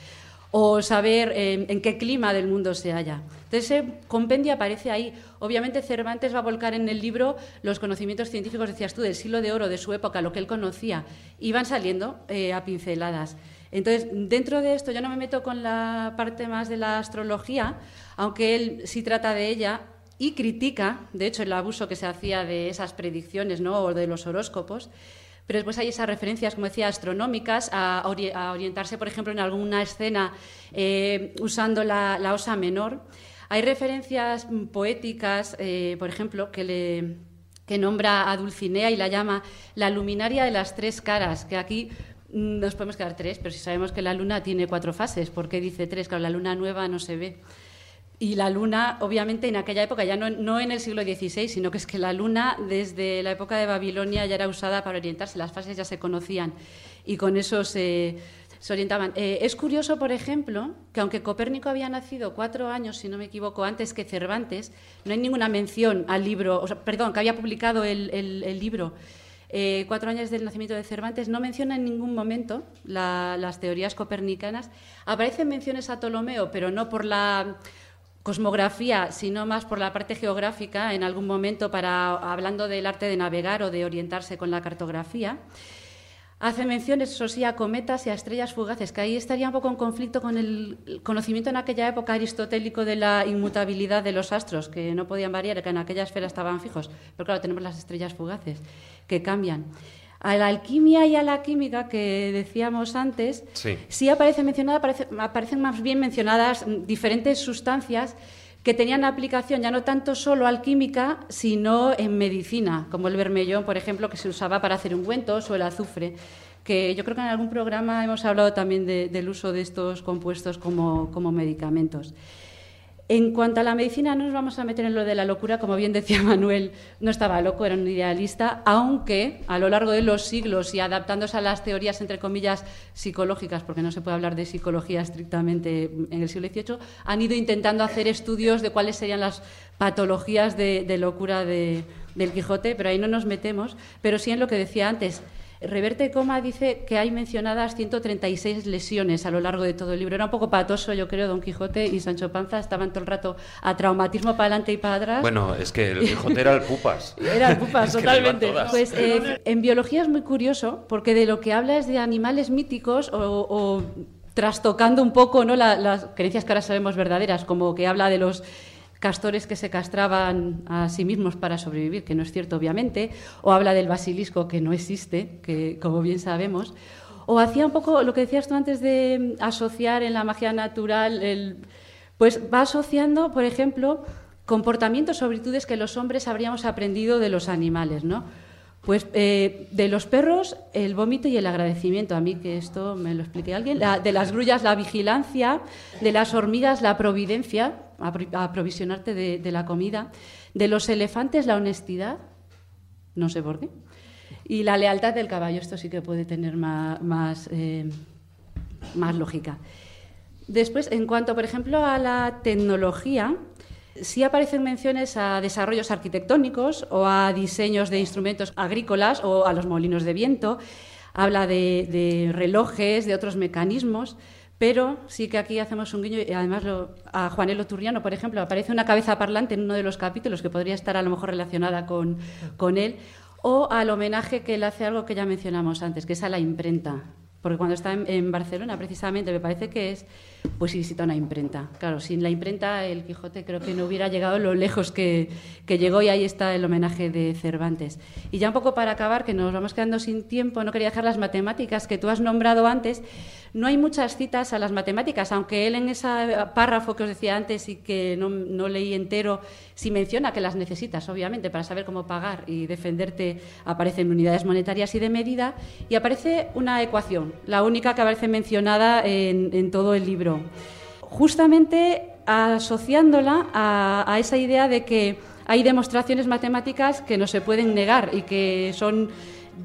o saber eh, en qué clima del mundo se halla. Entonces, ese compendio aparece ahí. Obviamente, Cervantes va a volcar en el libro los conocimientos científicos, decías tú, del siglo de oro de su época, lo que él conocía, y van saliendo eh, a pinceladas. Entonces, dentro de esto, yo no me meto con la parte más de la astrología, aunque él sí trata de ella y critica, de hecho, el abuso que se hacía de esas predicciones ¿no? o de los horóscopos. Pero después hay esas referencias, como decía, astronómicas, a, orientarse, por ejemplo, en alguna escena eh, usando la, osa menor. Hay referencias poéticas, eh, por ejemplo, que le que nombra a Dulcinea y la llama la luminaria de las tres caras, que aquí mm, nos podemos quedar tres, pero si sabemos que la luna tiene cuatro fases, ¿por qué dice tres? Claro, la luna nueva no se ve. Y la luna, obviamente, en aquella época, ya no, en el siglo XVI, sino que es que la luna desde la época de Babilonia ya era usada para orientarse, las fases ya se conocían y con eso se, orientaban. Eh, es curioso, por ejemplo, que aunque Copérnico había nacido cuatro años, si no me equivoco, antes que Cervantes, no hay ninguna mención al libro, perdón, que había publicado el, libro. Eh, cuatro años del nacimiento de Cervantes, no menciona en ningún momento las teorías copernicanas. Aparecen menciones a Ptolomeo, pero no por la cosmografía, sino más por la parte geográfica, en algún momento para hablando del arte de navegar o de orientarse con la cartografía. Hace menciones, eso sí, a cometas y a estrellas fugaces, que ahí estaría un poco en conflicto con el conocimiento en aquella época aristotélico de la inmutabilidad de los astros, que no podían variar, que en aquella esfera estaban fijos. Pero claro, tenemos las estrellas fugaces, que cambian. A la alquimia y a la química que decíamos antes, sí, aparece mencionada, aparecen más bien mencionadas diferentes sustancias que tenían aplicación ya no tanto solo alquímica, sino en medicina, como el vermellón, por ejemplo, que se usaba para hacer ungüentos o el azufre, que yo creo que en algún programa hemos hablado también del uso de estos compuestos como, como medicamentos. En cuanto a la medicina, no nos vamos a meter en lo de la locura, como bien decía Manuel, no estaba loco, era un idealista, aunque a lo largo de los siglos y adaptándose a las teorías, entre comillas, psicológicas, porque no se puede hablar de psicología estrictamente en el siglo XVIII, han ido intentando hacer estudios de cuáles serían las patologías de, locura del Quijote, pero ahí no nos metemos, pero sí en lo que decía antes, Reverte Coma dice que hay mencionadas 136 lesiones a lo largo de todo el libro. Era un poco patoso, yo creo, Don Quijote y Sancho Panza estaban todo el rato a traumatismo para adelante y para atrás. Bueno, es que el Quijote era el pupas. Era el pupas, totalmente. Pues eh, en biología es muy curioso porque de lo que habla es de animales míticos o, trastocando un poco ¿no? las creencias que ahora sabemos verdaderas, como que habla de los castores que se castraban a sí mismos para sobrevivir, que no es cierto obviamente, o habla del basilisco que no existe, que como bien sabemos, o hacía un poco lo que decías tú antes de asociar en la magia natural, el, pues va asociando, por ejemplo, comportamientos o virtudes que los hombres habríamos aprendido de los animales, ¿no? Pues eh, de los perros el vómito y el agradecimiento, a mí que esto me lo explique alguien, de las grullas la vigilancia, de las hormigas la providencia, aprovisionarte de, la comida. De los elefantes, la honestidad, no sé por qué. Y la lealtad del caballo, esto sí que puede tener más, eh, más lógica. Después, en cuanto, por ejemplo, a la tecnología, sí aparecen menciones a desarrollos arquitectónicos o a diseños de instrumentos agrícolas o a los molinos de viento. Habla de relojes, de otros mecanismos, Pero sí que aquí hacemos un guiño, y además a Juanelo Turriano, por ejemplo, aparece una cabeza parlante en uno de los capítulos que podría estar a lo mejor relacionada con, con él, o al homenaje que él hace a algo que ya mencionamos antes, que es a la imprenta. Porque cuando está en, Barcelona, precisamente, me parece que es, pues visita una imprenta. Claro, sin la imprenta, el Quijote creo que no hubiera llegado lo lejos que, que llegó y ahí está el homenaje de Cervantes. Y ya un poco para acabar, que nos vamos quedando sin tiempo, no quería dejar las matemáticas que tú has nombrado antes. No hay muchas citas a las matemáticas, aunque él en ese párrafo que os decía antes y que no, leí entero, sí menciona que las necesitas, obviamente, para saber cómo pagar y defenderte, aparecen unidades monetarias y de medida, y aparece una ecuación, la única que aparece mencionada en, en todo el libro, justamente asociándola a, a esa idea de que hay demostraciones matemáticas que no se pueden negar y que son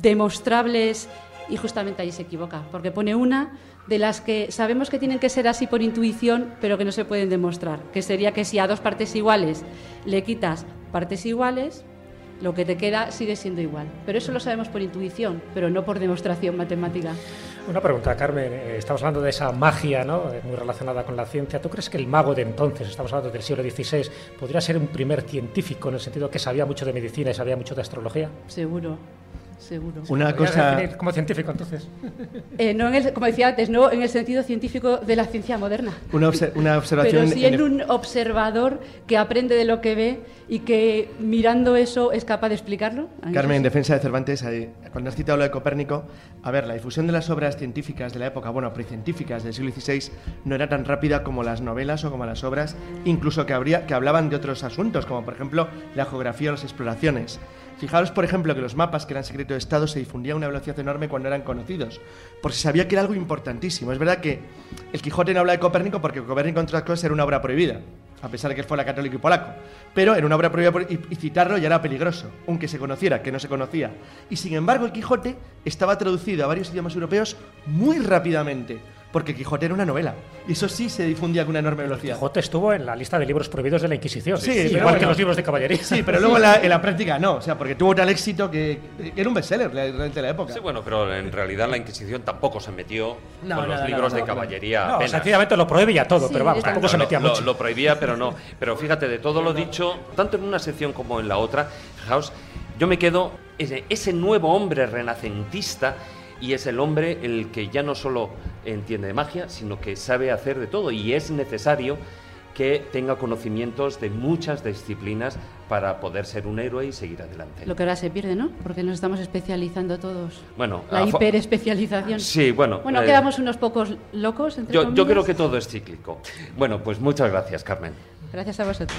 demostrables y justamente ahí se equivoca, porque pone una de las que sabemos que tienen que ser así por intuición, pero que no se pueden demostrar, que sería que si a dos partes iguales le quitas partes iguales, lo que te queda sigue siendo igual. Pero eso lo sabemos por intuición, pero no por demostración matemática. Una pregunta, Carmen. Eh, estamos hablando de esa magia, ¿no? Eh, Muy relacionada con la ciencia. ¿Tú crees que el mago de entonces, estamos hablando del siglo XVI, podría ser un primer científico en el sentido que sabía mucho de medicina y sabía mucho de astrología? Seguro. Seguro. Una ¿Podrías cosa- como científico, entonces. Eh, no en el- como decía antes, no en el sentido científico de la ciencia moderna. Una, obse- una observación. Pero sí en en un observador que aprende de lo que ve y que mirando eso es capaz de explicarlo. A mí Carmen, en defensa de Cervantes, cuando has citado lo de Copérnico, a ver, la difusión de las obras científicas de la época, bueno, precientíficas del siglo XVI, no era tan rápida como las novelas o como las obras, incluso que, habría, que hablaban de otros asuntos, como por ejemplo la geografía o las exploraciones. Fijaros, por ejemplo, que los mapas que eran secreto de Estado se difundían a una velocidad enorme cuando eran conocidos, porque se sabía que era algo importantísimo. Es verdad que el Quijote no habla de Copérnico porque Copérnico, entre otras cosas, era una obra prohibida, a pesar de que él fuera católico y polaco. Pero era una obra prohibida y citarlo ya era peligroso, aunque se conociera, que no se conocía. Y sin embargo, el Quijote estaba traducido a varios idiomas europeos muy rápidamente, porque Quijote era una novela. Y eso sí se difundía con una enorme velocidad. Quijote estuvo en la lista de libros prohibidos de la Inquisición. Sí, igual pero que bueno. los libros de caballería. Sí, pero luego en la, en la práctica no, o sea, porque tuvo tal éxito que, que era un bestseller realmente de la época. Sí, bueno, pero en realidad la Inquisición tampoco se metió No, con los nada, libros de no, caballería. No, sencillamente lo prohibía todo, Sí, pero vamos, tampoco se metía lo, mucho. lo prohibía, pero no. Pero fíjate, de todo lo dicho, tanto en una sección como en la otra, fijaos, yo me quedo ese, ese nuevo hombre renacentista y es el hombre el que ya no solo entiende de magia, sino que sabe hacer de todo y es necesario que tenga conocimientos de muchas disciplinas para poder ser un héroe y seguir adelante. Lo que ahora se pierde, ¿no? Porque nos estamos especializando todos. Bueno, La hiperespecialización. Sí, bueno. Bueno, eh, quedamos unos pocos locos, entre yo, yo creo que todo es cíclico. Bueno, pues muchas gracias, Carmen. Gracias a vosotros.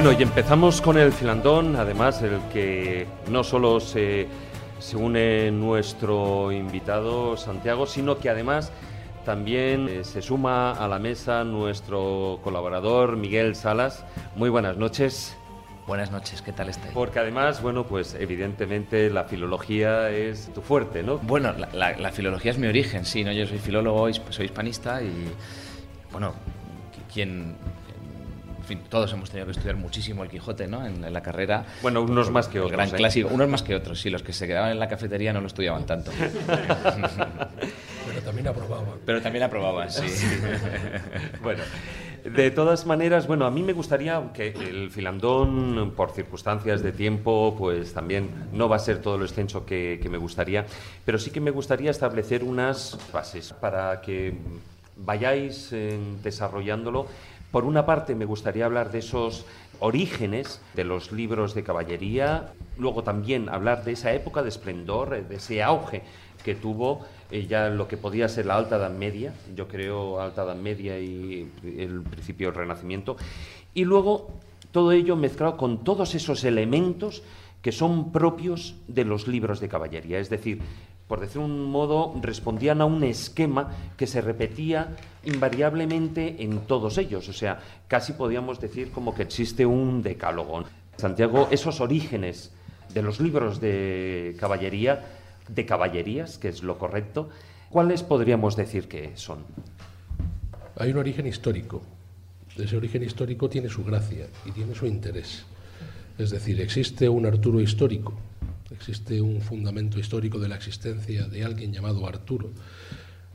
Bueno, y empezamos con el filandón, además el que no solo se, se une nuestro invitado Santiago, sino que además también eh, se suma a la mesa nuestro colaborador Miguel Salas. Muy buenas noches. Buenas noches, ¿qué tal estáis? Porque además, bueno, pues evidentemente la filología es tu fuerte, ¿no? Bueno, la, la- la filología es mi origen, sí, ¿no? Yo soy filólogo, soy hispanista y, bueno, qui- quien... fin, todos hemos tenido que estudiar muchísimo el Quijote, ¿no? En, en la carrera. Bueno, unos más que El otros. gran ¿eh? clásico, unos más que otros, sí, los que se quedaban en la cafetería no lo estudiaban tanto. Pero también aprobaban. Pero también aprobaban, sí. bueno, de todas maneras, bueno, a mí me gustaría, aunque el filandón, por circunstancias de tiempo, pues también no va a ser todo lo extenso que, que me gustaría, pero sí que me gustaría establecer unas bases para que vayáis eh, desarrollándolo. Por una parte, me gustaría hablar de esos orígenes de los libros de caballería, luego también hablar de esa época de esplendor, eh, de ese auge que tuvo eh, ya lo que podía ser la Alta Edad Media, yo creo Alta Edad Media y el principio del Renacimiento, y luego todo ello mezclado con todos esos elementos que son propios de los libros de caballería, es decir, por decir un modo, respondían a un esquema que se repetía invariablemente en todos ellos, o sea, casi podíamos decir como que existe un decálogo. Santiago, esos orígenes de los libros de caballería, de caballerías, que es lo correcto, ¿cuáles podríamos decir que son? Hay un origen histórico. Ese origen histórico tiene su gracia y tiene su interés. Es decir, existe un Arturo histórico, existe un fundamento histórico de la existencia de alguien llamado Arturo.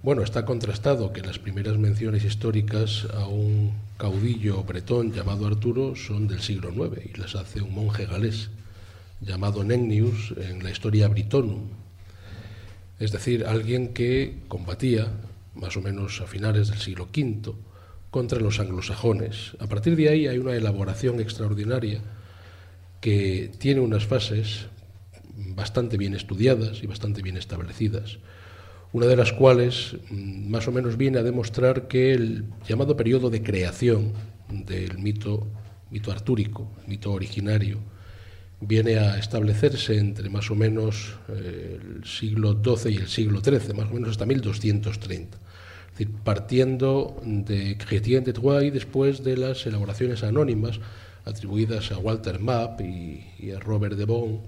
Bueno, está contrastado que las primeras menciones históricas a un caudillo bretón llamado Arturo son del siglo IX y las hace un monje galés llamado Nennius en la Historia Britonum. Es decir, alguien que combatía, más o menos a finales del siglo V, contra los anglosajones. A partir de ahí hay una elaboración extraordinaria que tiene unas fases bastante bien estudiadas y bastante bien establecidas, una de las cuales mm, más o menos viene a demostrar que el llamado periodo de creación del mito, mito artúrico, mito originario, viene a establecerse entre más o menos eh, el siglo XII y el siglo XIII, más o menos hasta 1230. Es decir, partiendo de Chrétien de Troyes y después de las elaboraciones anónimas atribuidas a Walter Mapp y, y a Robert de Bon,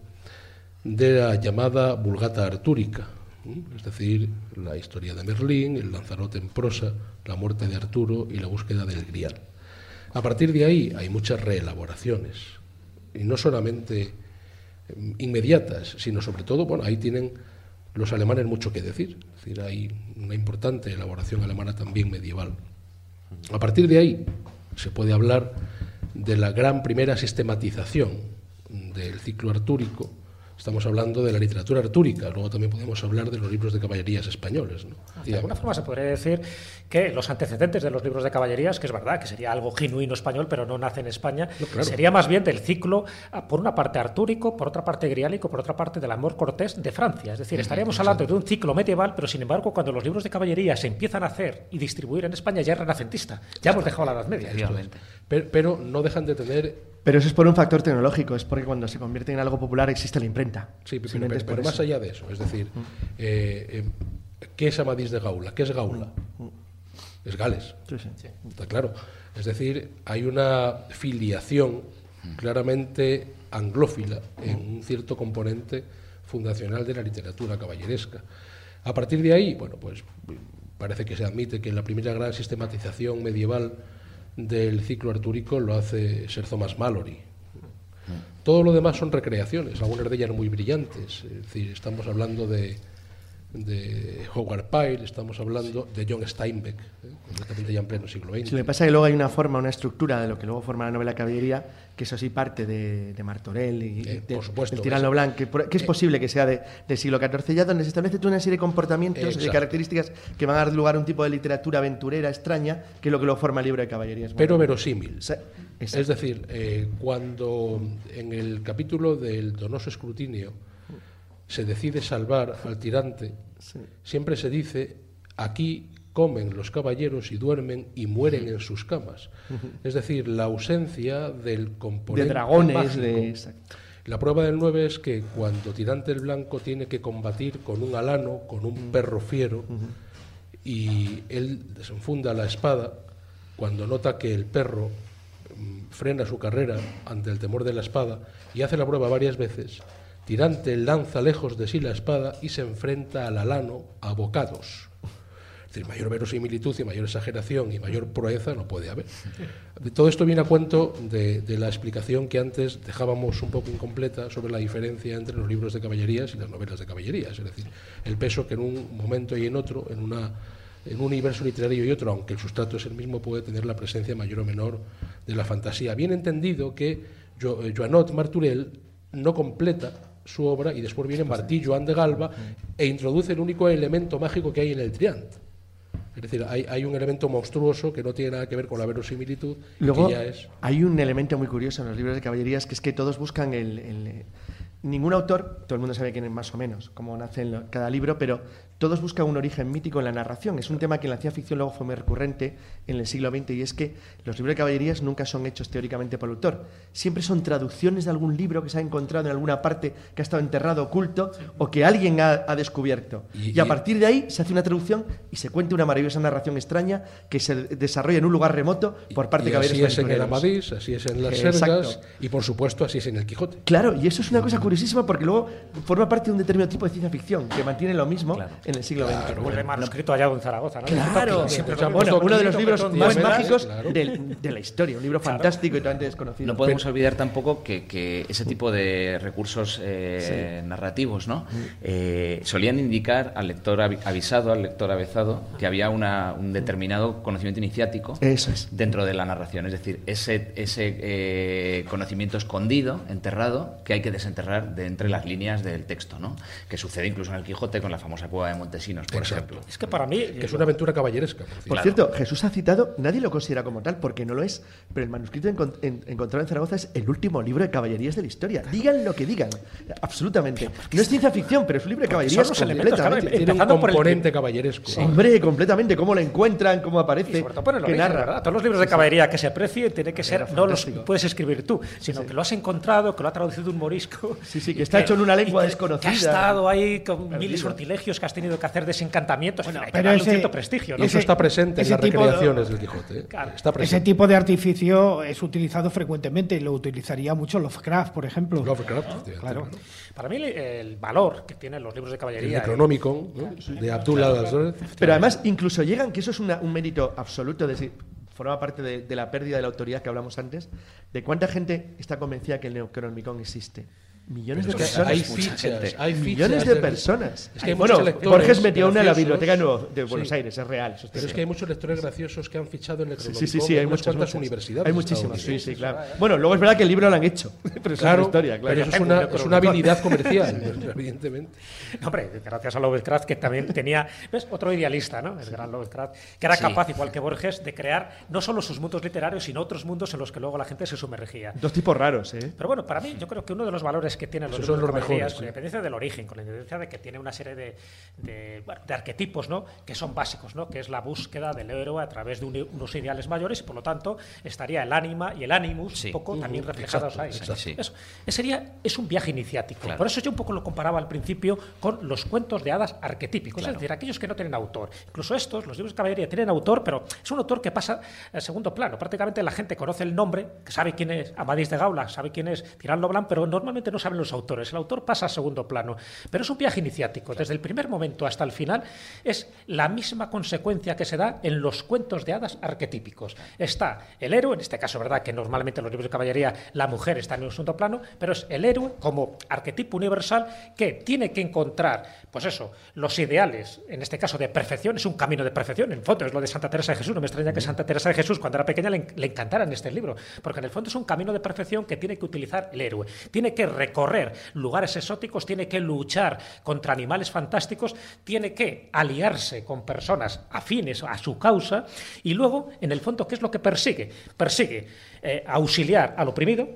de la llamada Vulgata Artúrica, es decir, la historia de Merlín, el Lanzarote en prosa, la muerte de Arturo y la búsqueda del Grial. A partir de ahí hay muchas reelaboraciones, y no solamente inmediatas, sino sobre todo, bueno, ahí tienen los alemanes mucho que decir, es decir, hay una importante elaboración alemana también medieval. A partir de ahí se puede hablar de la gran primera sistematización del ciclo artúrico, Estamos hablando de la literatura artúrica, luego también podemos hablar de los libros de caballerías españoles. ¿no? De alguna forma se podría decir que los antecedentes de los libros de caballerías, que es verdad que sería algo genuino español, pero no nace en España, No, claro. sería más bien del ciclo, ah, por una parte artúrico, por otra parte griálico, por otra parte del amor cortés de Francia. Es decir, estaríamos hablando de un ciclo medieval, pero sin embargo, cuando los libros de caballería se empiezan a hacer y distribuir en España, ya es renacentista. Ya hemos dejado la Edad Media. Pero, pero no dejan de tener Pero eso es por un factor tecnológico, es porque cuando se convierte en algo popular existe la imprenta. Sí, pero, pero- es más allá de eso, es decir, eh, eh, ¿qué es Amadís de Gaula? ¿Qué es Gaula? Es Gales. Sí, sí. Está claro. Es decir, hay una filiación claramente anglófila en un cierto componente fundacional de la literatura caballeresca. A partir de ahí, bueno, pues parece que se admite que la primera gran sistematización medieval del ciclo artúrico lo hace Sir Thomas Mallory. Todo lo demás son recreaciones, algunas de ellas muy brillantes. Es decir, estamos hablando de, de Howard Pyle, estamos hablando de John Steinbeck, ¿eh? completamente ya en pleno siglo XX. Sí, lo que pasa es que luego hay una forma, una estructura de lo que luego forma la novela caballería, que eso sí parte de, de Martorell y Eh, de, por supuesto, del Tirano Blanc, que, es eh, posible que sea de- del siglo XIV, ya donde se establece toda una serie de comportamientos, de características que van a dar lugar a un tipo de literatura aventurera, extraña, que es lo que lo forma el libro de caballerías. pero verosímil. Sí, Es decir, eh, cuando en el capítulo del donoso escrutinio se decide salvar al tirante, siempre se dice, aquí comen los caballeros y duermen y mueren en sus camas. Es decir, la ausencia del componente de dragones, mágico. de... exacto. La prueba del 9 es que cuando Tirante el Blanco tiene que combatir con un alano, con un perro fiero, y él desenfunda la espada, cuando nota que el perro mm, frena su carrera ante el temor de la espada y hace la prueba varias veces, Tirante lanza lejos de sí la espada y se enfrenta al alano a bocados. Es decir, mayor verosimilitud y mayor exageración y mayor proeza no puede haber. Todo esto viene a cuento de, la explicación que antes dejábamos un poco incompleta sobre la diferencia entre los libros de caballerías y las novelas de caballerías, es decir, el peso que en un momento y en otro, en una en un universo literario y otro, aunque el sustrato es el mismo, puede tener la presencia mayor o menor de la fantasía. Bien entendido que Joanot Marturel no completa su obra y después viene Martí Joan de Galba e introduce el único elemento mágico que hay en el Triant. Es decir, hay, un elemento monstruoso que no tiene nada que ver con la verosimilitud. Luego, ya es... hay un elemento muy curioso en los libros de caballerías que es que todos buscan el ningún autor, todo el mundo sabe quién es más o menos, cómo nace en cada libro, pero todos buscan un origen mítico en la narración. Es un tema que en la ciencia ficción luego fue muy recurrente en el siglo XX y es que los libros de caballerías nunca son hechos teóricamente por el autor. Siempre son traducciones de algún libro que se ha encontrado en alguna parte que ha estado enterrado, oculto, o que alguien ha, descubierto. Y, a partir de ahí se hace una traducción y se cuenta una maravillosa narración extraña que se desarrolla en un lugar remoto por parte de caballeros. Así es en el Amadís, así es en las Sergas y por supuesto así es en el Quijote. Claro, y eso es una cosa curiosísima porque luego forma parte de un determinado tipo de ciencia ficción que mantiene lo mismo en el siglo XX. Claro, vuelve manuscrito hallado en Zaragoza, ¿no? Claro, siempre bueno, uno de los libros más mágicos de, la historia, un libro fantástico y totalmente desconocido. No podemos olvidar tampoco que, ese tipo de recursos eh, narrativos, ¿no? Eh, solían indicar al lector avisado, al lector avezado, que había un determinado conocimiento iniciático dentro de la narración, es decir, ese, ese eh, conocimiento escondido, enterrado, que hay que desenterrar de entre las líneas del texto, ¿no? Que sucede incluso en el Quijote con la famosa cueva de Montesinos por ejemplo. Es que para mí... Que es una aventura caballeresca. Por, cierto, Jesús ha citado, nadie lo considera como tal, porque no lo es, pero el manuscrito encontrado en Zaragoza es el último libro de caballerías de la historia. Digan lo que digan, absolutamente. No es ciencia ficción, pero es un libro de caballerías completamente. Tiene un componente caballeresco. Hombre, completamente, cómo lo encuentran, cómo aparece, que narra. Todos los libros de caballería que se aprecien tiene que ser, no los puedes escribir tú, sino que lo has encontrado, que lo ha traducido un morisco. Sí, sí, que está hecho en una lengua desconocida. Que ha estado ahí con miles sortilegios que has tenido que hacer de encantamientos, pero ese, un cierto prestigio. Eso está presente en las recreaciones del Quijote. ¿eh? Ese tipo de artificio es utilizado frecuentemente y lo utilizaría mucho Lovecraft, por ejemplo. Lovecraft, claro. Para mí el valor que tienen los libros de caballería... El Necronómico, de Abdullah Pero además incluso llegan, que eso es un mérito absoluto, de forma parte de, la pérdida de la autoridad que hablamos antes, de cuánta gente está convencida que el Necronomicon existe. Millones de personas. Hay fichas, hay millones de personas. Es que bueno, Borges metió una en la biblioteca de Buenos Aires, es real. pero es que hay muchos lectores graciosos que han fichado en el Sí, sí, sí, hay muchas cuantas universidades. Hay muchísimas, sí, sí, claro. Bueno, luego es verdad que el libro lo han hecho. Pero claro, es historia, claro. Pero eso es una, es una habilidad comercial, evidentemente. Hombre, gracias a Lovecraft, que también tenía. ¿Ves? Otro idealista, ¿no? El gran Lovecraft, que era capaz, igual que Borges, de crear no solo sus mundos literarios, sino otros mundos en los que luego la gente se sumergía. Dos tipos raros, ¿eh? Pero bueno, para mí, yo creo que uno de los valores que tienen los libros con la independencia del origen, con la independencia de que tiene una serie de, de, arquetipos ¿no? que son básicos, ¿no? que es la búsqueda del héroe a través de unos ideales mayores y por lo tanto estaría el ánima y el animus un poco también reflejados ahí. Eso. sería, es un viaje iniciático. Por eso yo un poco lo comparaba al principio con los cuentos de hadas arquetípicos, es decir, aquellos que no tienen autor. Incluso estos, los libros de caballería, tienen autor, pero es un autor que pasa al segundo plano. Prácticamente la gente conoce el nombre, que sabe quién es Amadís de Gaula, sabe quién es Tirán Loblan, pero normalmente no saben los autores. El autor pasa a segundo plano. Pero es un viaje iniciático. Desde el primer momento hasta el final es la misma consecuencia que se da en los cuentos de hadas arquetípicos. Está el héroe, en este caso, ¿verdad? Que normalmente en los libros de caballería la mujer está en un segundo plano, pero es el héroe como arquetipo universal que tiene que encontrar, pues eso, los ideales, en este caso de perfección, es un camino de perfección. En fondo es lo de Santa Teresa de Jesús. No me extraña que Santa Teresa de Jesús, cuando era pequeña, le, le encantara en este libro, porque en el fondo es un camino de perfección que tiene que utilizar el héroe. Tiene que recorrer lugares exóticos tiene que luchar contra animales fantásticos, tiene que aliarse con personas afines a su causa y luego, en el fondo, ¿qué es lo que persigue? Persigue eh, auxiliar al oprimido.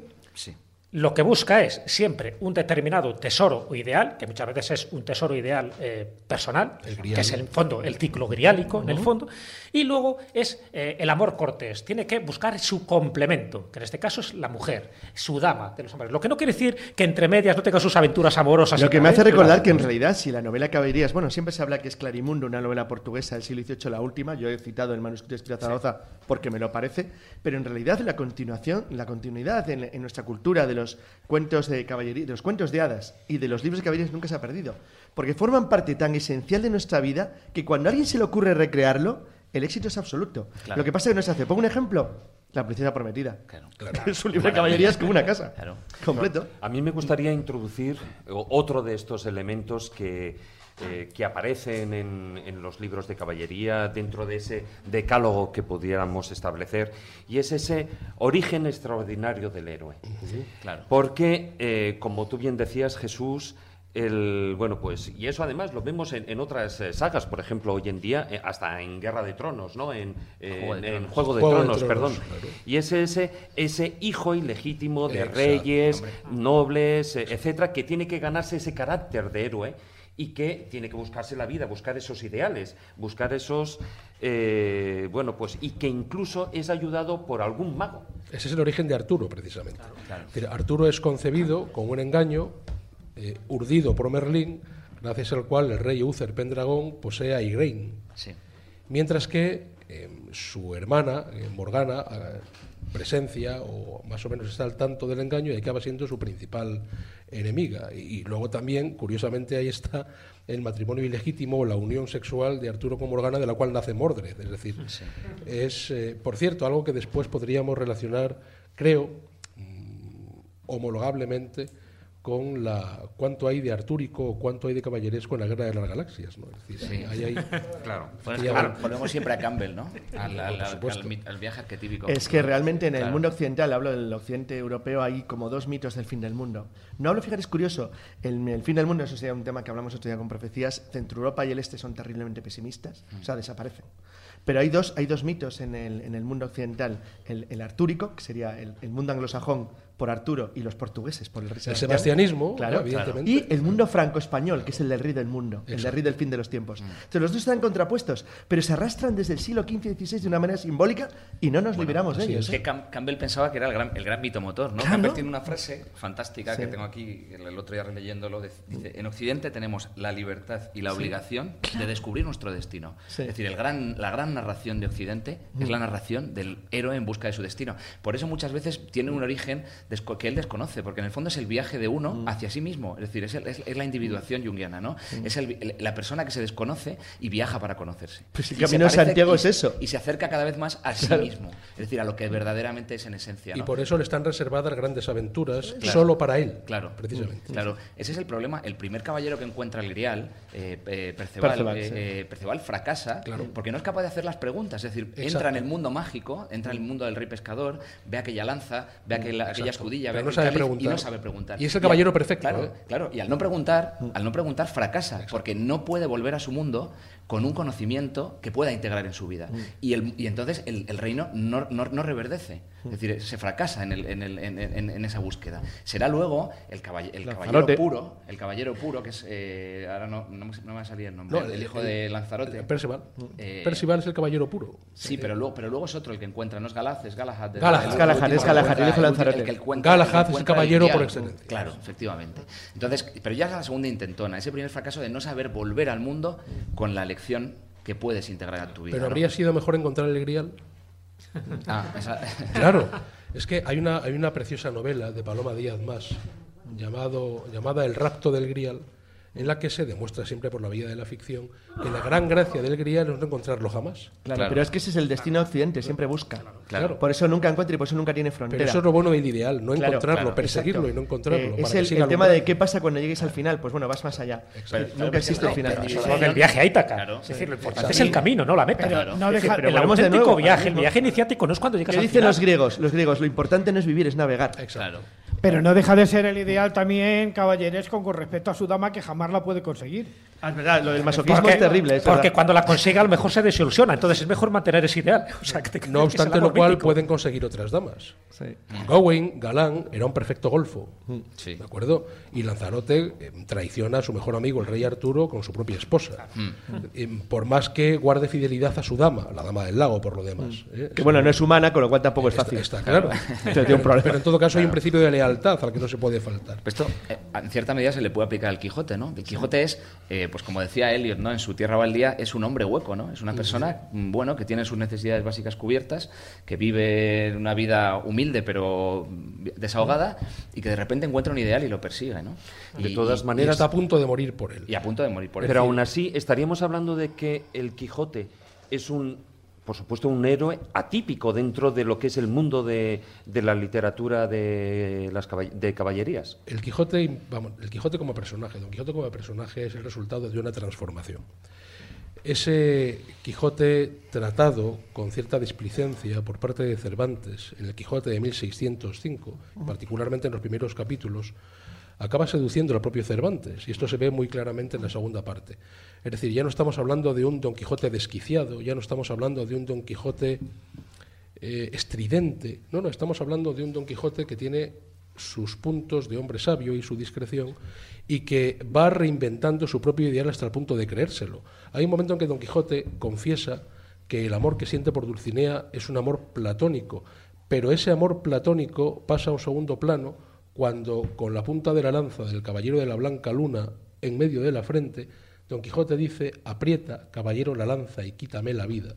Lo que busca es siempre un determinado tesoro ideal, que muchas veces es un tesoro ideal eh, personal, que es en el fondo el ciclo griálico, en el fondo, y luego es eh, el amor cortés. Tiene que buscar su complemento, que en este caso es la mujer, su dama de los hombres. Lo que no quiere decir que entre medias no tenga sus aventuras amorosas. Lo que me hace recordar que en realidad, si la novela Caballerías, bueno, siempre se habla que es Clarimundo, una novela portuguesa del siglo XVIII, la última. Yo he citado el manuscrito de Espíritu Zaragoza porque me lo parece, pero en realidad la continuación, la continuidad en, nuestra cultura de los cuentos de caballería, de los cuentos de hadas y de los libros de caballeros nunca se ha perdido. Porque forman parte tan esencial de nuestra vida que cuando a alguien se le ocurre recrearlo, el éxito es absoluto. Claro. Lo que pasa es que no se hace. Pongo un ejemplo. La princesa prometida. Claro. Es un libro de caballerías como una casa. Claro. Completo. A mí me gustaría introducir o- otro de estos elementos que, eh, que aparecen en, en los libros de caballería dentro de ese decálogo que pudiéramos establecer y es ese origen extraordinario del héroe. Claro. Porque, eh, como tú bien decías, Jesús, el, bueno, pues, y eso además lo vemos en, en otras eh, sagas, por ejemplo, hoy en día, eh, hasta en Guerra de Tronos, ¿no? En, eh, Juego de en Tronos. Juego de Juego de Tronos, Tronos, perdón. claro. Y es ese, ese hijo ilegítimo de Exacto, reyes, nobles, eh, etcétera, que tiene que ganarse ese carácter de héroe y que tiene que buscarse la vida, buscar esos ideales, buscar esos, eh, bueno, pues, y que incluso es ayudado por algún mago. Ese es el origen de Arturo, precisamente. Arturo es concebido con un engaño eh, urdido por Merlín, gracias al cual el rey Uther Pendragón posee a Igraine. Sí. Mientras que eh, su hermana, eh, Morgana, presencia o más o menos está al tanto del engaño y acaba siendo su principal enemiga. Y, y luego también, curiosamente, ahí está el matrimonio ilegítimo o la unión sexual de Arturo con Morgana, de la cual nace Mordred. Es decir, es, eh, por cierto, algo que después podríamos relacionar, creo, mm, homologablemente con la cuánto hay de artúrico o cuánto hay de caballeresco en la guerra de las galaxias. ¿no? Es decir, Sí. hay- Claro. Volvemos siempre a Campbell, ¿no? Al, al- al- al viaje arquetípico. Es que realmente en el Claro. mundo occidental, hablo del occidente europeo, hay como dos mitos del fin del mundo. No hablo, fíjate, es curioso, el, el fin del mundo, eso sería un tema que hablamos otro día con profecías, Centro Europa y el Este son terriblemente pesimistas, o sea, desaparecen. Pero hay dos, hay dos mitos en el, en el mundo occidental, el, el artúrico, que sería el, el mundo anglosajón por Arturo y los portugueses por el rey El sebastianismo, claro, evidentemente. y el mundo franco-español, que es el del rey del mundo, el del rey del fin de los tiempos. Entonces los dos están contrapuestos, pero se arrastran desde el siglo XV y XVI de una manera simbólica y no nos liberamos de ellos. es. ¿eh? Que Cam- Campbell pensaba que era el gran, el gran mitomotor, ¿no? Claro. Campbell tiene una frase fantástica Sí. que tengo aquí, el, otro día releyéndolo, de- dice, en Occidente tenemos la libertad y la obligación de descubrir nuestro destino. Sí. Es decir, el gran, la gran narración de Occidente es la narración del héroe en busca de su destino. Por eso muchas veces tiene un origen que él desconoce, porque en el fondo es el viaje de uno hacia sí mismo, es decir, es, el- es- es la individuación junguiana, ¿no? Es el- el- la persona que se desconoce y viaja para conocerse. Pues el Y camino de Santiago y- es eso. Y se acerca cada vez más a sí Claro. mismo, es decir, a lo que verdaderamente es en esencia. Y ¿no? por eso le están reservadas grandes aventuras Claro. solo para él, Claro, precisamente. Claro, ese es el problema. El primer caballero que encuentra el grial, eh, eh, Perceval, Perceval, eh, sí. eh, Perceval fracasa Claro. porque no es capaz de hacer las preguntas. Es decir, Exacto. entra en el mundo mágico, entra en el mundo del rey pescador, ve aquella lanza, ve aquella, aquella escudilla, Pero no sabe preguntar. y no sabe preguntar. Y es el al- caballero perfecto, Claro, ¿eh? claro. Y al no preguntar, al no preguntar fracasa, porque no puede volver a su mundo con un conocimiento que pueda integrar en su vida. Y, el, y entonces el, el reino no, no- no reverdece. Es decir, se fracasa en, el- en el- en- en- esa búsqueda. Será luego el, el caballero puro, el caballero puro, que es. eh, ahora no, no, me- va a salir el nombre. No, el, hijo de Lanzarote. Percival. Eh, Percival es el caballero puro. Sí, pero luego, pero luego es otro el que encuentra, no es Galaz, es Galahad. Galahad. El Galahad, último es Galahad, el hijo de Lanzarote. que encuentra- Galahad es el caballero por excelencia. Claro, efectivamente. Entonces, pero ya es la segunda intentona, ese primer fracaso de no saber volver al mundo con la lección que puedes integrar a tu vida. Pero ¿no? habría sido mejor encontrar el grial. Ah, esa- Claro, es que hay una, hay una preciosa novela de Paloma Díaz Más llamado, llamada El rapto del grial, en la que se demuestra siempre por la vía de la ficción que la gran gracia del grial es no encontrarlo jamás. Claro, Claro. pero es que ese es el destino de Occidente, siempre busca. Claro. Por eso nunca encuentra y por eso nunca tiene frontera. Pero eso es lo bueno del ideal, no Claro, encontrarlo, claro, perseguirlo exacto. y no encontrarlo. Eh, es el, el tema de qué pasa cuando llegues al final. Pues bueno, vas más allá. Pero- nunca existe el final. Pero- Eso del viaje a Ítaca. Claro. es decir, lo importante Exacto. es el camino, no la meta. Pero no Es deja- el volvemos de auténtico nuevo viaje, el viaje iniciático no es cuando llegas ¿Qué al dicen final. los griegos? Los griegos, lo importante no es vivir, es navegar. Claro. Pero no deja de ser el ideal también caballeresco con respecto a su dama que jamás la puede conseguir. Ah, es verdad, lo del masoquismo Porque, es terrible. es porque verdad. cuando la consiga a lo mejor se desilusiona, entonces es mejor mantener ese ideal. O sea, que te No obstante lo cual mítico. pueden conseguir otras damas. Sí. Gawain, Galán, era un perfecto golfo. Sí. ¿De acuerdo? Y Lanzarote eh, traiciona a su mejor amigo, el rey Arturo, con su propia esposa. Eh, por más que guarde fidelidad a su dama, la dama del lago, por lo demás. ¿eh? Que bueno, no es humana, con lo cual tampoco es Está- fácil. Está, claro. Entonces tiene un problema. Pero en todo caso hay un principio de lealtad al que no se puede faltar. Esto, en cierta medida, se le puede aplicar al Quijote, ¿no? El Quijote es pues como decía Eliot, ¿no? En su tierra baldía es un hombre hueco, ¿no? Es una persona, mm, bueno, que tiene sus necesidades básicas cubiertas, que vive una vida humilde pero desahogada y que de repente encuentra un ideal y lo persigue, ¿no? De Y- todas y- maneras- Está a punto de morir por él. Y a punto de morir por él. Pero aún así, estaríamos hablando de que el Quijote es un, por supuesto, un héroe atípico dentro de lo que es el mundo de, de la literatura de las caball- de caballerías. El Quijote, vamos, el Quijote como personaje, Don Quijote como personaje es el resultado de una transformación. Ese Quijote tratado con cierta displicencia por parte de Cervantes en el Quijote de 1605, particularmente en los primeros capítulos, acaba seduciendo al propio Cervantes, y esto se ve muy claramente en la segunda parte. Es decir, ya no estamos hablando de un Don Quijote desquiciado, ya no estamos hablando de un Don Quijote eh, estridente, no, no, estamos hablando de un Don Quijote que tiene sus puntos de hombre sabio y su discreción y que va reinventando su propio ideal hasta el punto de creérselo. Hay un momento en que Don Quijote confiesa que el amor que siente por Dulcinea es un amor platónico, pero ese amor platónico pasa a un segundo plano cuando con la punta de la lanza del caballero de la blanca luna en medio de la frente, Don Quijote dice, aprieta, caballero, la lanza y quítame la vida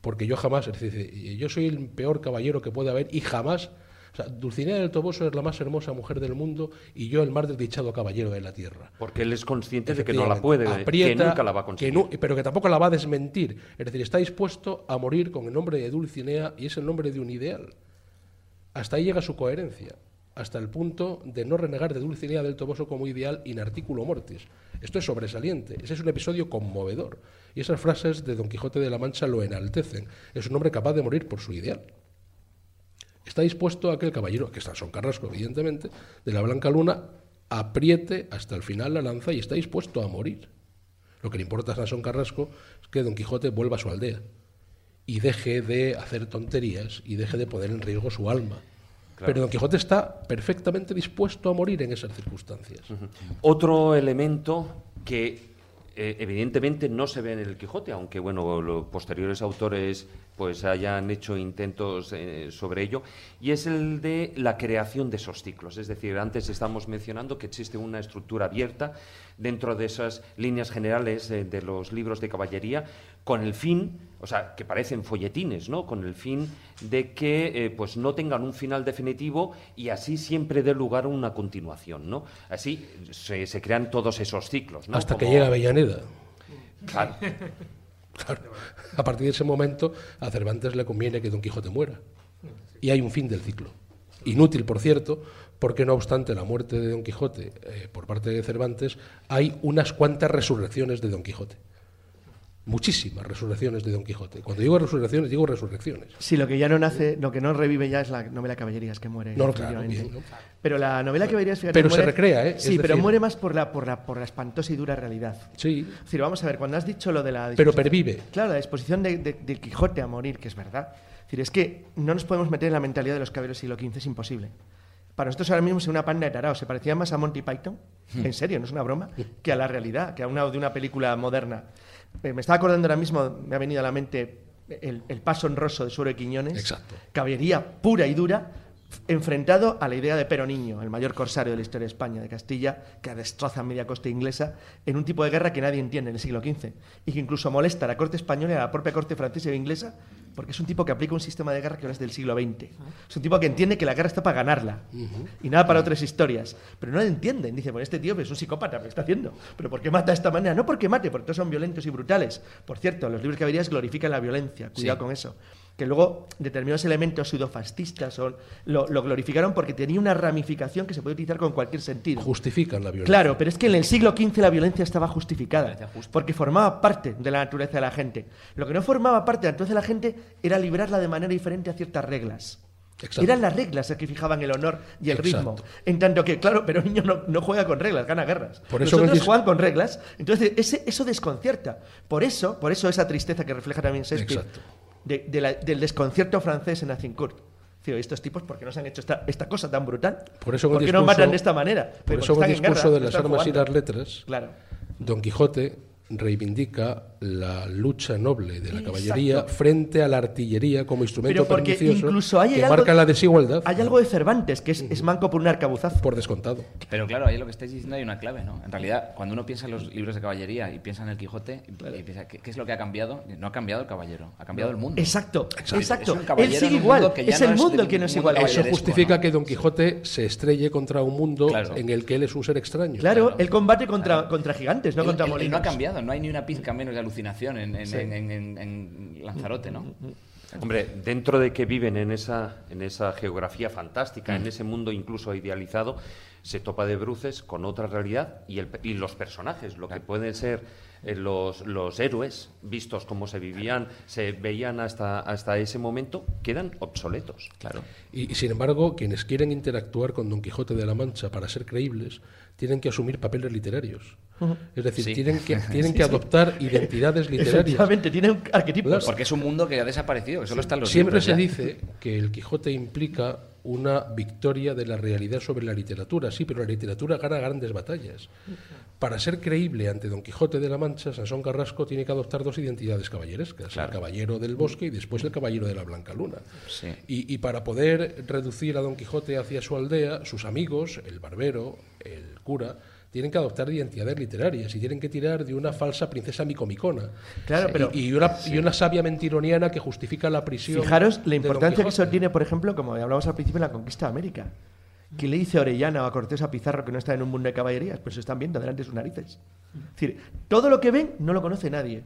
porque yo jamás, es decir, yo soy el peor caballero que puede haber y jamás, o sea, Dulcinea del Toboso es la más hermosa mujer del mundo y yo el más desdichado caballero de la tierra. Porque él es consciente de que no la puede, que Aprieta, nunca la va a conseguir. que nu- pero que tampoco la va a desmentir. Es decir, está dispuesto a morir con el nombre de Dulcinea y es el nombre de un ideal. Hasta ahí llega su coherencia, hasta el punto de no renegar de Dulcinea del Toboso como ideal in articulo mortis. Esto es sobresaliente, ese es un episodio conmovedor. Y esas frases de Don Quijote de la Mancha lo enaltecen. Es un hombre capaz de morir por su ideal. Está dispuesto a que el caballero, que está Son Carrasco, evidentemente, de la Blanca Luna, apriete hasta el final la lanza y está dispuesto a morir. Lo que le importa a Sansón Carrasco es que Don Quijote vuelva a su aldea y deje de hacer tonterías y deje de poner en riesgo su alma. Pero Don Quijote está perfectamente dispuesto a morir en esas circunstancias. Otro elemento que eh, evidentemente no se ve en el Quijote, aunque bueno, los posteriores autores pues hayan hecho intentos eh, sobre ello, y es el de la creación de esos ciclos. Es decir, antes estamos mencionando que existe una estructura abierta dentro de esas líneas generales eh, de los libros de caballería, con el fin, o sea, que parecen folletines, ¿no? Con el fin de que eh, pues no tengan un final definitivo y así siempre dé lugar a una continuación, ¿no? Así se, se crean todos esos ciclos, ¿no? Hasta que Como- llega Avellaneda. Claro. Claro. A partir de ese momento, a Cervantes le conviene que Don Quijote muera. Y hay un fin del ciclo. Inútil, por cierto, porque no obstante la muerte de Don Quijote eh, por parte de Cervantes, hay unas cuantas resurrecciones de Don Quijote. Muchísimas resurrecciones de Don Quijote. Cuando digo resurrecciones, digo resurrecciones. Sí, lo que ya no nace, lo que no revive ya es la novela Caballerías que muere. No, claro, definitivamente. bien, ¿no? Pero la novela Caballerías, fíjate, Pero se recrea, ¿eh? Sí, Es pero decir- muere más por la, por, la, por la espantosa y dura realidad. Sí. Es decir, vamos a ver, cuando has dicho lo de la... Pero pervive. Claro, la disposición de, de- del Quijote a morir, que es verdad. Es decir, es que no nos podemos meter en la mentalidad de los caballeros del siglo XV, es imposible. Para nosotros ahora mismo es una panda de taraos. Se parecía más a Monty Python, en serio, no es una broma, que a la realidad, que a una de una película moderna. Eh, me estaba acordando ahora mismo, me ha venido a la mente el, el paso honroso de Suero de Quiñones. Exacto. Caballería pura y dura, enfrentado a la idea de Pero Niño, el mayor corsario de la historia de España, de Castilla, que destroza media costa inglesa en un tipo de guerra que nadie entiende en el siglo XV y que incluso molesta a la corte española y a la propia corte francesa e inglesa porque es un tipo que aplica un sistema de guerra que no es del siglo XX. Es un tipo que entiende que la guerra está para ganarla y nada para otras historias. Pero no lo entienden. Dice, bueno, este tío es un psicópata, ¿qué está haciendo? ¿Pero por qué mata de esta manera? No porque mate, porque todos son violentos y brutales. Por cierto, los libros que verías glorifican la violencia. Cuidado Sí. con eso. Que luego determinados elementos pseudofascistas son, lo, lo glorificaron porque tenía una ramificación que se puede utilizar con cualquier sentido. Justifican la violencia. Claro, pero es que en el siglo XV la violencia estaba justificada, porque formaba parte de la naturaleza de la gente. Lo que no formaba parte de la naturaleza de la gente era librarla de manera diferente a ciertas reglas. Exacto. Eran las reglas las que fijaban el honor y el Exacto. ritmo. En tanto que, claro, pero un niño no, no juega con reglas, gana guerras. Por eso Nosotros juegan con reglas. Entonces, ese, eso desconcierta. Por eso, por eso esa tristeza que refleja también Shakespeare Exacto. De- de la- del desconcierto francés en Azincourt. Digo, estos tipos, ¿por qué nos han hecho esta, esta cosa tan brutal? Por eso ¿Por qué no matan de esta manera? Por Porque eso el discurso guerra, de no las armas y jugando. las letras, Claro. Don Quijote reivindica la lucha noble de la Exacto. caballería frente a la artillería como instrumento Pero porque pernicioso incluso hay que algo- marca la desigualdad. Hay algo de Cervantes, que es, es manco por un arcabuzazo. Por descontado. Pero claro, ahí lo que estáis diciendo hay una clave, ¿no? En realidad, cuando uno piensa en los libros de caballería y piensa en el Quijote, y- y piensa, ¿qué, qué es lo que ha cambiado? No ha cambiado el caballero, ha cambiado el mundo. Exacto, Es exacto. Él sigue igual. que Es el mundo el que no es igual. Eso justifica que Don Quijote se estrelle contra un mundo Claro. en el que él es un ser extraño. Claro, él combate contra, contra gigantes, no Él- contra molinos. no ha cambiado, no hay ni una pizca menos de alucinación en, en- Sí. en- en- en- en Lanzarote, ¿no? Hombre, dentro de que viven en esa, en esa geografía fantástica, en ese mundo incluso idealizado, se topa de bruces con otra realidad y, el, y los personajes, lo que pueden ser eh, los, los héroes, vistos como se vivían, se veían hasta, hasta ese momento, quedan obsoletos. Claro. Y, y, sin embargo, quienes quieren interactuar con Don Quijote de la Mancha para ser creíbles, tienen que asumir papeles literarios. Es decir, Sí. tienen que, tienen Sí, que sí. adoptar identidades literarias. Efectivamente, tienen arquetipos. Porque es un mundo que ha desaparecido, que solo están los Siempre libros se ya. dice que el Quijote implica una victoria de la realidad sobre la literatura, sí, pero la literatura gana grandes batallas. Para ser creíble ante Don Quijote de la Mancha, Sansón Carrasco tiene que adoptar dos identidades caballerescas, el caballero del bosque y después el caballero de la Blanca Luna. Sí. Y, y para poder reducir a Don Quijote hacia su aldea, sus amigos, el barbero, el cura, tienen que adoptar identidades literarias y tienen que tirar de una falsa princesa micomicona. Claro, Y- pero- y, una, y una sabia mentironiana que justifica la prisión. Fijaros la importancia que eso tiene, por ejemplo, como hablamos al principio en la conquista de América. ¿Qué le dice Orellana o a Cortés a Pizarro que no está en un mundo de caballerías? Pues se están viendo delante de sus narices. Es decir, todo lo que ven no lo conoce nadie.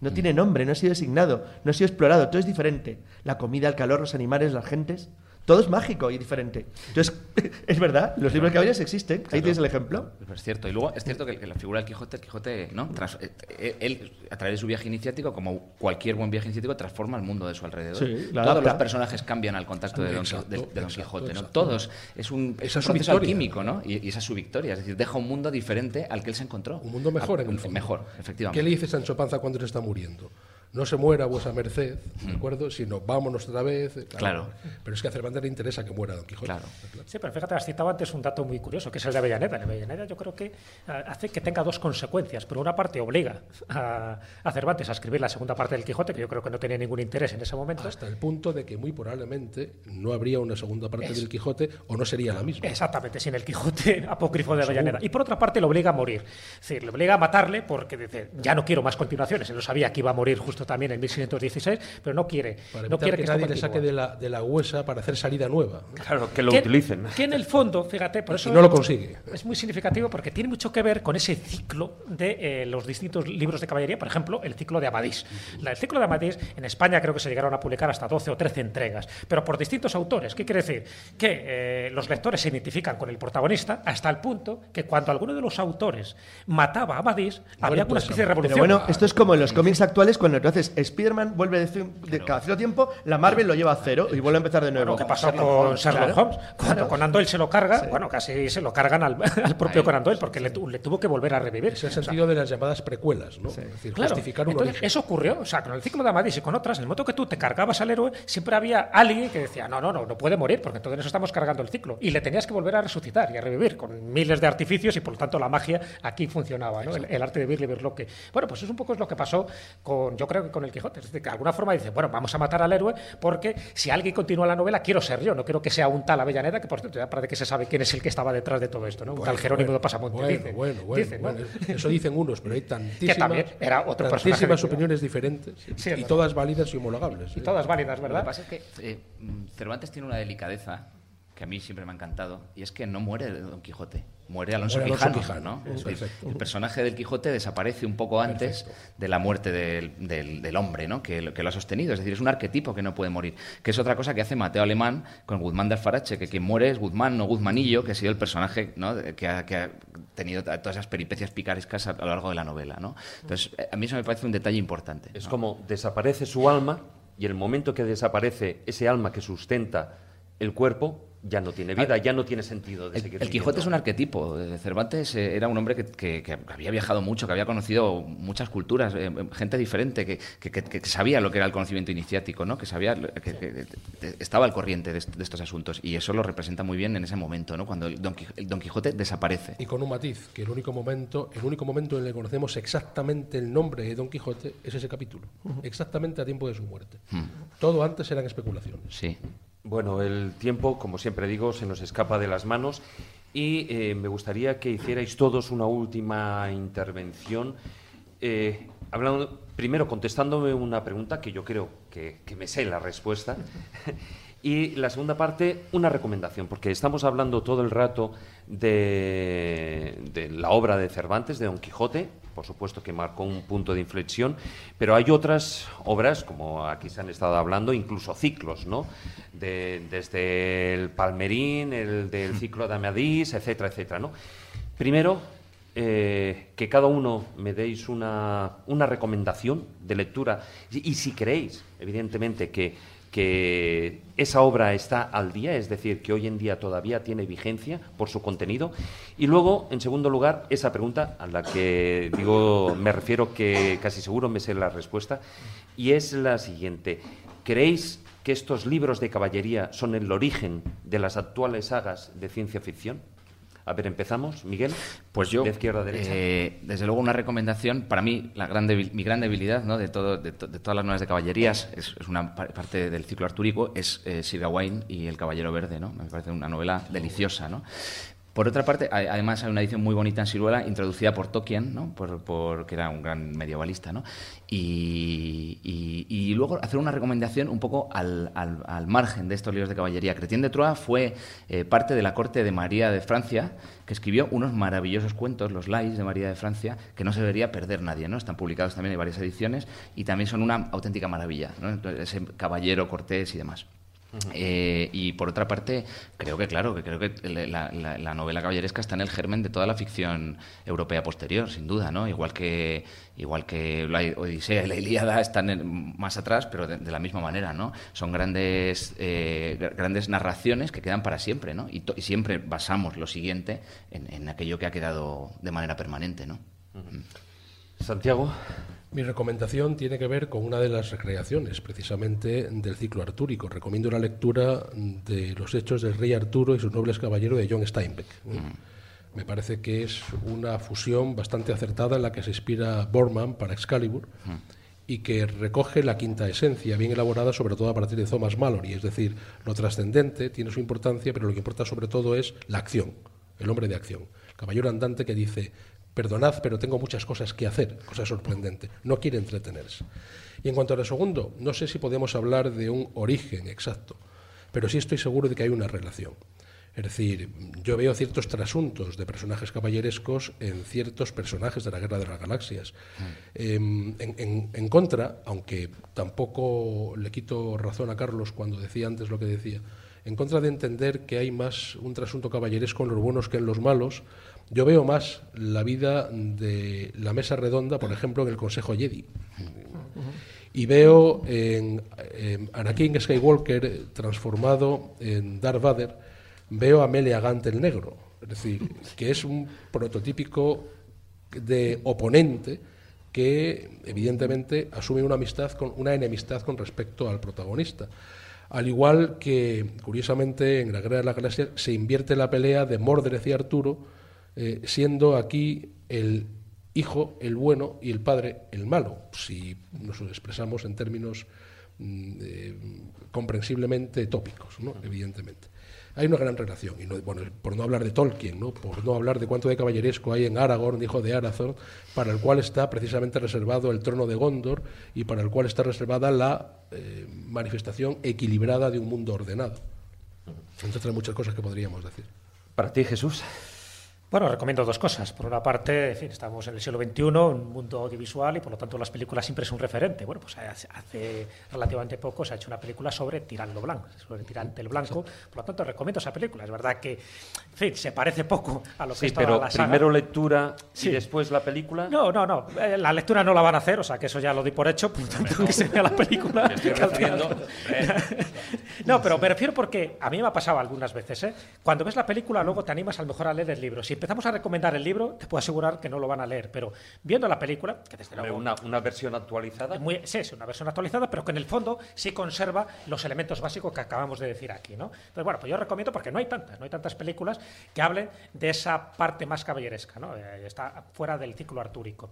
No tiene nombre, no ha sido designado, no ha sido explorado, todo es diferente. La comida, el calor, los animales, las gentes, todo es mágico y diferente. Entonces, es verdad, los libros de caballeros existen, ahí tienes el ejemplo. Es cierto. Y luego es cierto que, que la figura del Quijote, el Quijote, ¿no? Tras- eh, eh, él, a través de su viaje iniciático, como cualquier buen viaje iniciático, transforma el mundo de su alrededor. Sí, Todos adapta. los personajes cambian al contacto de Don, Exacto, de- de Don exacto, Quijote, ¿no? exacto. Todos. Es un, es Esa un es su proceso victoria. alquímico, ¿no? Y, y esa es su victoria. Es decir, deja un mundo diferente al que él se encontró. Un mundo mejor en el fondo. Mejor, efectivamente. ¿Qué le dice Sancho Panza cuando se está muriendo? No se muera vuesa merced, ¿de acuerdo? Sino vámonos otra vez. eh, Claro. Pero es que a Cervantes le interesa que muera Don Quijote. Claro. Sí, pero fíjate, has citado antes un dato muy curioso, que es el de Avellaneda. El de Avellaneda yo creo que ah, hace que tenga dos consecuencias. Por una parte, obliga a, a Cervantes a escribir la segunda parte del Quijote, que yo creo que no tenía ningún interés en ese momento. Hasta el punto de que muy probablemente no habría una segunda parte Es- del Quijote o no sería la misma. Exactamente, sin el Quijote apócrifo de. Avellaneda. Y por otra parte, le obliga a morir. Es decir, le obliga a matarle porque dice, ya no quiero más continuaciones. Él lo sabía que iba a morir justo también en 1616, pero no quiere. Para no quiere que, esto nadie le saque de la, de la huesa para hacer salida nueva. Claro, que lo que, utilicen. que en el fondo, fíjate, por eso Y no lo consigue. Es muy significativo porque tiene mucho que ver con ese ciclo de eh, los distintos libros de caballería, por ejemplo, el ciclo de Amadís. La- el ciclo de Amadís en España creo que se llegaron a publicar hasta 12 o 13 entregas, pero por distintos autores. ¿Qué quiere decir? Que eh, los lectores se identifican con el protagonista hasta el punto que cuando alguno de los autores mataba a Amadís, había una especie de revolución. Pero bueno, esto es como en los cómics actuales cuando haces Spider-Man vuelve de, de cada cierto tiempo, la Marvel lo lleva a cero y vuelve a empezar de nuevo. Lo que pasó con Sherlock Claro. Holmes. Cuando Conan Doyle se lo carga, bueno, casi se lo cargan al, al propio Conan Doyle porque le, tu- le tuvo que volver a revivir. Es el O sea, sentido de las llamadas precuelas, ¿no? Es decir, Claro. justificar un Entonces, origen. eso ocurrió, o sea, con el ciclo de Amadís y con otras, en el momento que tú te cargabas al héroe, siempre había alguien que decía, no, no, no, no puede morir, porque entonces nos estamos cargando el ciclo. Y le tenías que volver a resucitar y a revivir, con miles de artificios, y por lo tanto la magia aquí funcionaba, ¿no? El, el arte de vivir, lo que. Bueno, pues eso un poco es lo que pasó con, yo creo con el Quijote. Es decir, que de alguna forma dice, bueno, vamos a matar al héroe, porque si alguien continúa la novela, quiero ser yo, no quiero que sea un tal Avellaneda, que por cierto, ya parece que se sabe quién es el que estaba detrás de todo esto, ¿no? Un tal Bueno, Jerónimo bueno, de Pasamonte. Bueno, dice. bueno, bueno. Eso dicen unos, pero hay tantísimas, también era otro tantísimas opiniones diferentes Sí, y todas válidas y homologables. Y ¿eh? todas válidas, Lo ¿verdad? que pasa es que eh, Cervantes tiene una delicadeza que a mí siempre me ha encantado, y es que no muere Don Quijote, muere Alonso, Muere Alonso Quijano. Quijano, ¿no? Es decir, perfecto. el personaje del Quijote desaparece un poco antes de la muerte del, del- del hombre ¿no? que, lo- que lo ha sostenido. Es decir, es un arquetipo que no puede morir, que es otra cosa que hace Mateo Alemán con Guzmán de Alfarache, que quien muere es Guzmán, no Guzmanillo, que ha sido el personaje que, ha, que ha tenido todas esas peripecias picarescas a, a lo largo de la novela. ¿no? Entonces, eh, a mí eso me parece un detalle importante. Es ¿no? como desaparece su alma y el momento que desaparece ese alma que sustenta el cuerpo ya no tiene vida, ya no tiene sentido de el, seguir el Quijote es un arquetipo. Eh, Cervantes eh, era un hombre que, que- que había viajado mucho, que había conocido muchas culturas, eh, gente diferente, que, que- que- que sabía lo que era el conocimiento iniciático, ¿no? que sabía que, que- que estaba al corriente de, de estos asuntos. Y eso lo representa muy bien en ese momento, ¿no? cuando el Don, el Don Quijote desaparece. Y con un matiz, que el único momento, el único momento en el que conocemos exactamente el nombre de Don Quijote es ese capítulo, exactamente a tiempo de su muerte. Todo antes eran especulaciones. Sí. Bueno, el tiempo, como siempre digo, se nos escapa de las manos y eh, me gustaría que hicierais todos una última intervención, eh, hablando, primero contestándome una pregunta que yo creo que, que me sé la respuesta. Y la segunda parte, una recomendación, porque estamos hablando todo el rato de, de la obra de Cervantes, de Don Quijote, por supuesto que marcó un punto de inflexión, pero hay otras obras, como aquí se han estado hablando, incluso ciclos, ¿no? De- desde el Palmerín, el del ciclo de Amadís, etcétera, etcétera, ¿no? Primero, eh, que cada uno me deis una, una recomendación de lectura y, y si creéis, evidentemente, que, que esa obra está al día, es decir, que hoy en día todavía tiene vigencia por su contenido. Y luego, en segundo lugar, esa pregunta a la que digo, me refiero que casi seguro me sé la respuesta, y es la siguiente. ¿Creéis que estos libros de caballería son el origen de las actuales sagas de ciencia ficción? A ver, empezamos. Miguel. Pues yo, De izquierda a derecha. eh, desde luego, una recomendación. Para mí, la gran debil- mi gran debilidad ¿no? de, todo, de, to- de todas las novelas de caballerías, es, es una pa- parte del ciclo artúrico, es eh, Sir Gawain y El Caballero Verde. ¿no? Me parece una novela deliciosa. ¿no? Por otra parte, además hay una edición muy bonita en Siruela, introducida por Tolkien, ¿no? por, que era un gran medievalista. ¿no? Y, luego hacer una recomendación un poco al, al- al margen de estos libros de caballería. Cretien de Troyes fue eh, parte de la corte de María de Francia, que escribió unos maravillosos cuentos, los Lais de María de Francia, que no se debería perder nadie. ¿no? Están publicados también en varias ediciones y también son una auténtica maravilla. ¿no? Ese caballero cortés y demás. Eh, y por otra parte, creo que claro, que creo que la, la- la novela caballeresca está en el germen de toda la ficción europea posterior, sin duda, ¿no? Igual que igual que la Odisea y la Ilíada están en- más atrás, pero de, de la misma manera, ¿no? Son grandes eh, gr- grandes narraciones que quedan para siempre, ¿no? Y, to- y siempre basamos lo siguiente en, en aquello que ha quedado de manera permanente, ¿no? Santiago. Mi recomendación tiene que ver con una de las recreaciones, precisamente del ciclo artúrico. Recomiendo la lectura de los hechos del rey Arturo y sus nobles caballeros de John Steinbeck. ¿eh? Me parece que es una fusión bastante acertada en la que se inspira Bormann para Excalibur y que recoge la quinta esencia, bien elaborada sobre todo a partir de Thomas Mallory. Es decir, lo trascendente tiene su importancia, pero lo que importa sobre todo es la acción, el hombre de acción. El caballero andante que dice, perdonad, pero tengo muchas cosas que hacer, cosa sorprendente, no quiere entretenerse. Y en cuanto a lo segundo, no sé si podemos hablar de un origen exacto, pero sí estoy seguro de que hay una relación. Es decir, yo veo ciertos trasuntos de personajes caballerescos en ciertos personajes de la Guerra de las Galaxias. En- en contra, aunque tampoco le quito razón a Carlos cuando decía antes lo que decía, en contra de entender que hay más un trasunto caballeresco en los buenos que en los malos, yo veo más la vida de la mesa redonda, por ejemplo, en el Consejo Jedi. Y veo en, Anakin Skywalker transformado en Darth Vader, veo a Mele Agant el negro, es decir, que es un prototípico de oponente que evidentemente asume una amistad con una enemistad con respecto al protagonista. Al igual que, curiosamente, en la Guerra de la Galaxia se invierte la pelea de Mordred y Arturo, eh, siendo aquí el hijo el bueno y el padre el malo, si nos expresamos en términos mm, eh, comprensiblemente tópicos, ¿no? evidentemente. Hay una gran relación, y no- bueno, por no hablar de Tolkien, ¿no? por no hablar de cuánto de caballeresco hay en Aragorn, hijo de Arathorn, para el cual está precisamente reservado el trono de Gondor y para el cual está reservada la eh, manifestación equilibrada de un mundo ordenado. Entre otras muchas cosas que podríamos decir. Para ti, Jesús. Bueno, recomiendo dos cosas. Por una parte, en fin, estamos en el siglo XXI, un mundo audiovisual y por lo tanto las películas siempre son un referente. Bueno, pues hace, relativamente poco se ha hecho una película sobre Tirando Blanco, sobre Tirante el Blanco. Por lo tanto, recomiendo esa película. Es verdad que, en fin, se parece poco a lo que Sí, es pero la saga. primero lectura Sí. y después la película. No, no, no. Eh, La lectura no la van a hacer, o sea que eso ya lo di por hecho, por lo tanto que se vea la película. Estoy refiriendo- No, pero me refiero porque a mí me ha pasado algunas veces, ¿eh? Cuando ves la película, luego te animas a lo mejor a leer el libro. Si empezamos a recomendar el libro, te puedo asegurar que no lo van a leer, pero viendo la película, que desde Hombre, luego Una, una versión actualizada. muy- sí, es una versión actualizada, pero que en el fondo sí conserva los elementos básicos que acabamos de decir aquí, ¿no? Entonces, bueno, pues yo recomiendo porque no hay tantas, no hay tantas películas que hablen de esa parte más caballeresca, ¿no? Eh, está fuera del ciclo artúrico.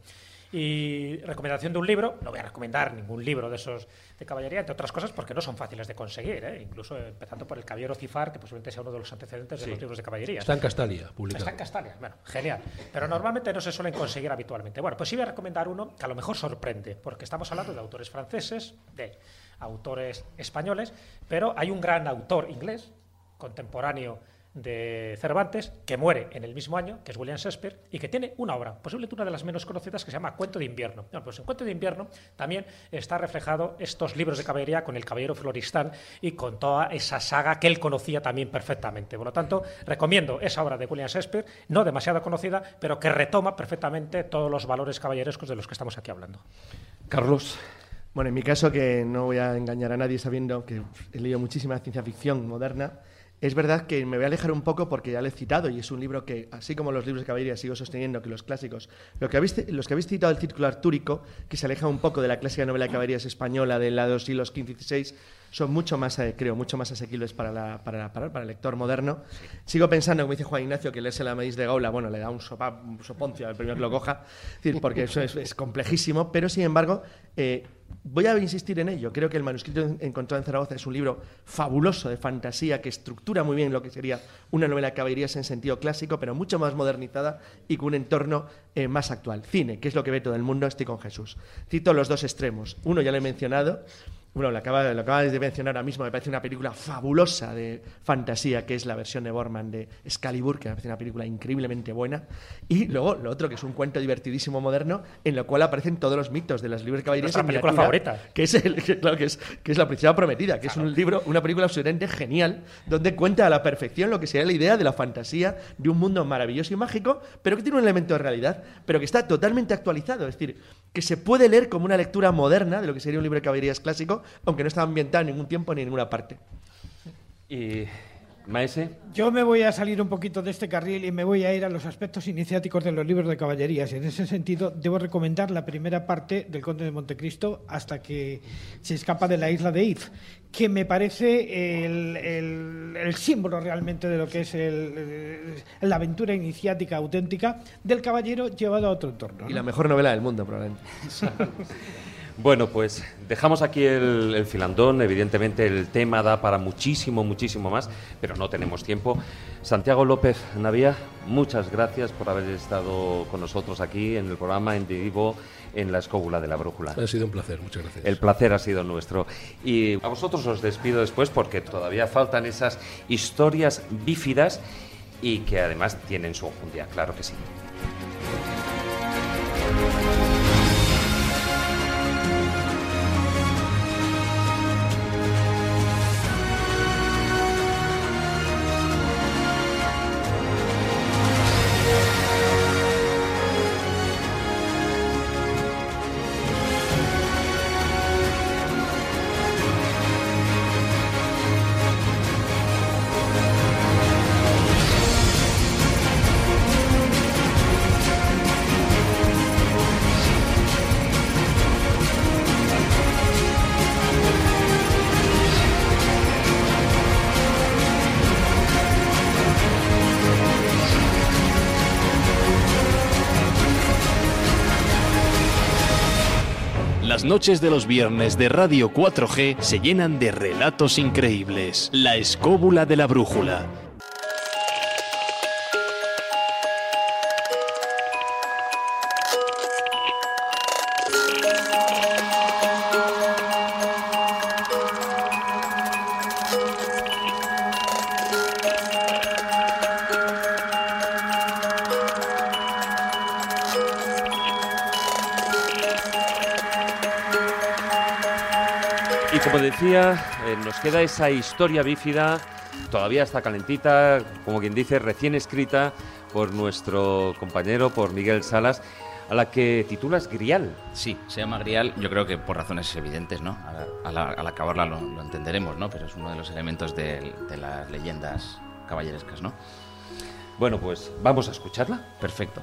Y recomendación de un libro, no voy a recomendar ningún libro de esos de caballería, entre otras cosas porque no son fáciles de conseguir, ¿eh? incluso empezando por el Caballero Cifar, que posiblemente sea uno de los antecedentes de los libros de caballería. Está en Castalia, publicado. Está en Castalia, bueno, genial. Pero normalmente no se suelen conseguir habitualmente. Bueno, pues sí voy a recomendar uno que a lo mejor sorprende, porque estamos hablando de autores franceses, de autores españoles, pero hay un gran autor inglés, contemporáneo de Cervantes, que muere en el mismo año, que es William Shakespeare, y que tiene una obra, posiblemente una de las menos conocidas, que se llama Cuento de invierno. Bueno, pues en Cuento de invierno también está reflejado estos libros de caballería con el caballero Floristán y con toda esa saga que él conocía también perfectamente. Por lo tanto, recomiendo esa obra de William Shakespeare, no demasiado conocida, pero que retoma perfectamente todos los valores caballerescos de los que estamos aquí hablando. Carlos. Bueno, en mi caso, que no voy a engañar a nadie sabiendo que he leído muchísima ciencia ficción moderna, es verdad que me voy a alejar un poco porque ya lo he citado y es un libro que, así como los libros de caballería, sigo sosteniendo que los clásicos, lo que los que habéis citado el círculo artúrico, que se aleja un poco de la clásica novela de caballerías española de la de los siglos XV y XVI, son mucho más, eh, creo, mucho más asequibles para, para, para- el lector moderno. Sigo pensando, como dice Juan Ignacio, que leerse la Medis de Gaula, bueno, le da un, sopa, un soponcio al primero que lo coja, porque eso es, es complejísimo, pero sin embargo, eh, voy a insistir en ello. Creo que el manuscrito en- encontrado en Zaragoza es un libro fabuloso de fantasía que estructura muy bien lo que sería una novela caballerías en sentido clásico, pero mucho más modernizada y con un entorno eh, más actual. Cine, que es lo que ve todo el mundo, estoy con Jesús. Cito los dos extremos. Uno ya lo he mencionado, bueno, lo acaba, lo acaba de mencionar ahora mismo, me parece una película fabulosa de fantasía, que es la versión de Borman de Excalibur, que me parece una película increíblemente buena. Y luego lo otro, que es un cuento divertidísimo moderno, en lo cual aparecen todos los mitos de las libros de caballerías. En película favorita. Que es, el, que, claro, que es, que es La Princesa Prometida, que es un libro, una película absolutamente genial, donde cuenta a la perfección lo que sería la idea de la fantasía de un mundo maravilloso y mágico, pero que tiene un elemento de realidad, pero que está totalmente actualizado. Es decir, que se puede leer como una lectura moderna de lo que sería un libro de caballerías clásico, aunque no está ambientado en ningún tiempo ni en ninguna parte. Y Maese. Yo me voy a salir un poquito de este carril y me voy a ir a los aspectos iniciáticos de los libros de caballerías. Y en ese sentido, debo recomendar la primera parte del Conde de Montecristo hasta que se escapa de la isla de If, que me parece el, el- el símbolo realmente de lo que es el- el- la aventura iniciática auténtica del caballero llevado a otro entorno. Y ¿no? la mejor novela del mundo, probablemente. Bueno, pues dejamos aquí el, el filandón. Evidentemente el tema da para muchísimo, muchísimo más, pero no tenemos tiempo. Santiago López Navía, muchas gracias por haber estado con nosotros aquí en el programa en vivo en la escóbula de la brújula. Ha sido un placer, muchas gracias. El placer ha sido nuestro. Y a vosotros os despido después porque todavía faltan esas historias bífidas y que además tienen su enjundia, claro que sí. Noches de los viernes de Radio 4G se llenan de relatos increíbles. La escóbula de la brújula. Como decía, eh, nos queda esa historia bífida, todavía está calentita, como quien dice, recién escrita por nuestro compañero, por Miguel Salas, a la que titulas Grial. Sí, se llama Grial, yo creo que por razones evidentes, ¿no? Al, al- al acabarla lo, lo entenderemos, ¿no? Pero es uno de los elementos de, de las leyendas caballerescas, ¿no? Bueno, pues vamos a escucharla. Perfecto.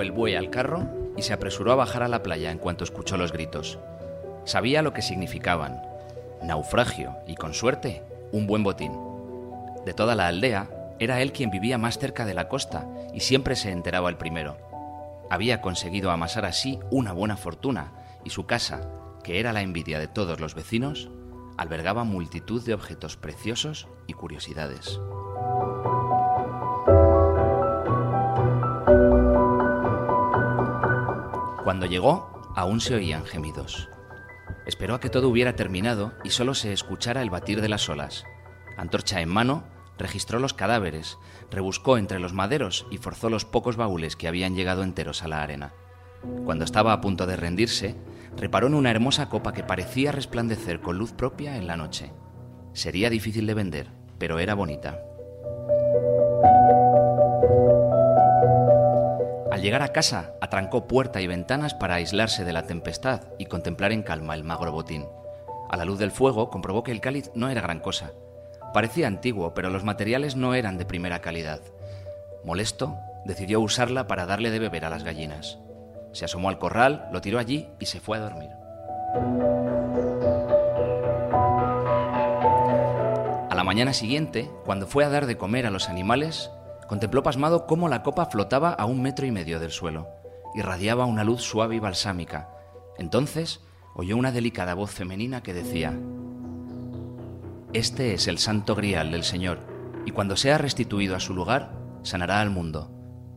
El buey al carro y se apresuró a bajar a la playa en cuanto escuchó los gritos. Sabía lo que significaban. Naufragio y, con suerte, un buen botín. De toda la aldea, era él quien vivía más cerca de la costa y siempre se enteraba el primero. Había conseguido amasar así una buena fortuna y su casa, que era la envidia de todos los vecinos, albergaba multitud de objetos preciosos y curiosidades. Cuando llegó, aún se oían gemidos. Esperó a que todo hubiera terminado y solo se escuchara el batir de las olas. Antorcha en mano, registró los cadáveres, rebuscó entre los maderos y forzó los pocos baúles que habían llegado enteros a la arena. Cuando estaba a punto de rendirse, reparó en una hermosa copa que parecía resplandecer con luz propia en la noche. Sería difícil de vender, pero era bonita. Al llegar a casa, atrancó puerta y ventanas para aislarse de la tempestad y contemplar en calma el magro botín. A la luz del fuego comprobó que el cáliz no era gran cosa. Parecía antiguo, pero los materiales no eran de primera calidad. Molesto, decidió usarla para darle de beber a las gallinas. Se asomó al corral, lo tiró allí y se fue a dormir. A la mañana siguiente, cuando fue a dar de comer a los animales, contempló pasmado cómo la copa flotaba a un metro y medio del suelo. Irradiaba una luz suave y balsámica. Entonces oyó una delicada voz femenina que decía, Este es el santo grial del Señor, y cuando sea restituido a su lugar, sanará al mundo.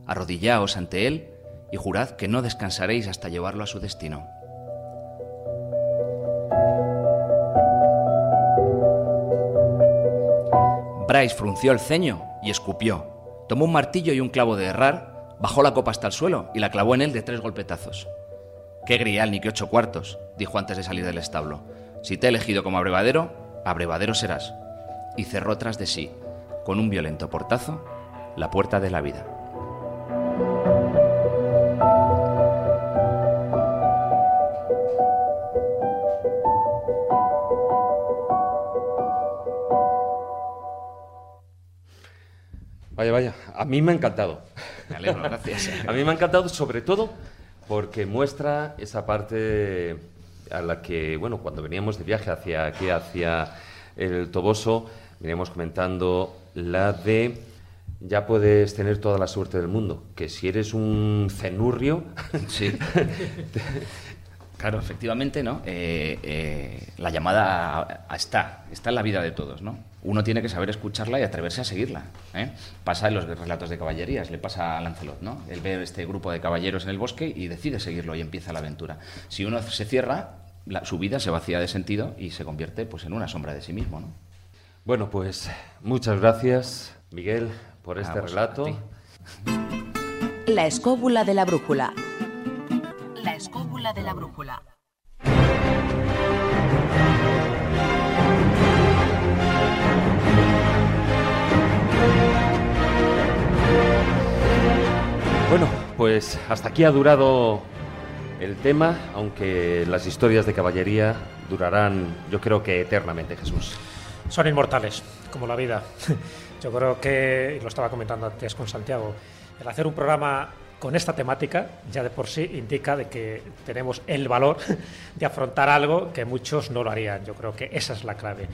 Arrodillaos ante él y jurad que no descansaréis hasta llevarlo a su destino. Bryce frunció el ceño y escupió. Tomó un martillo y un clavo de herrar, bajó la copa hasta el suelo y la clavó en él de tres golpetazos. Qué grial ni qué ocho cuartos, dijo antes de salir del establo. Si te he elegido como abrevadero, abrevadero serás. Y cerró tras de sí, con un violento portazo, la puerta de la vida. Vaya, vaya, a mí me ha encantado. Me alegro, gracias. a mí me ha encantado sobre todo porque muestra esa parte a la que, bueno, cuando veníamos de viaje hacia aquí, hacia el Toboso, veníamos comentando la de ya puedes tener toda la suerte del mundo, que si eres un cenurrio, Sí. Claro, efectivamente, ¿no? Eh, eh, la llamada a- a- está, está en la vida de todos, ¿no? Uno tiene que saber escucharla y atreverse a seguirla. ¿eh? Pasa en los relatos de caballerías, le pasa a Lancelot, ¿no? Él ve este grupo de caballeros en el bosque y decide seguirlo y empieza la aventura. Si uno se cierra, la- su vida se vacía de sentido y se convierte pues, en una sombra de sí mismo, ¿no? Bueno, pues muchas gracias, Miguel, por este relato. La escóbula de la brújula. La escóbula de la brújula. Bueno, pues hasta aquí ha durado el tema, aunque las historias de caballería durarán, yo creo que eternamente, Jesús. Son inmortales, como la vida. Yo creo que, y lo estaba comentando antes con Santiago, el hacer un programa con esta temática ya de por sí indica de que tenemos el valor de afrontar algo que muchos no lo harían. Yo creo que esa es la clave.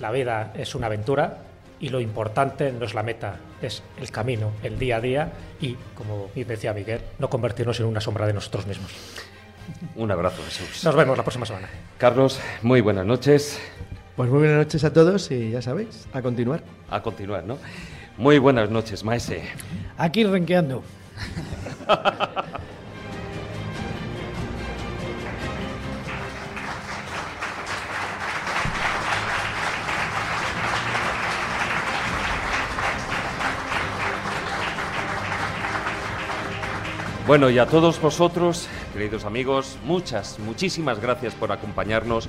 La vida es una aventura y lo importante no es la meta, es el camino, el día a día y, como bien decía Miguel, no convertirnos en una sombra de nosotros mismos. Un abrazo, Jesús. Nos vemos la próxima semana. Carlos, muy buenas noches. Pues muy buenas noches a todos y ya sabéis, a continuar. A continuar, ¿no? Muy buenas noches, Maese. Aquí renqueando. Bueno, y a todos vosotros, queridos amigos, muchas, muchísimas gracias por acompañarnos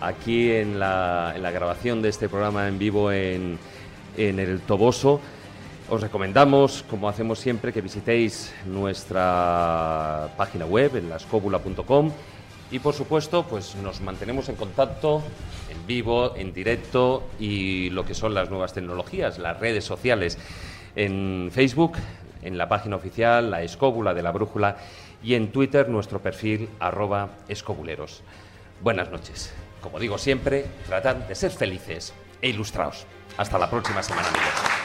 aquí en la, en la grabación de este programa en vivo en, en el Toboso. Os recomendamos, como hacemos siempre, que visitéis nuestra página web en lascóbula.com y por supuesto, pues nos mantenemos en contacto en vivo, en directo y lo que son las nuevas tecnologías, las redes sociales en Facebook, en la página oficial, la escóbula de la brújula y en Twitter nuestro perfil arroba escobuleros. Buenas noches. Como digo siempre, tratad de ser felices e ilustrados. Hasta la próxima semana, amigos.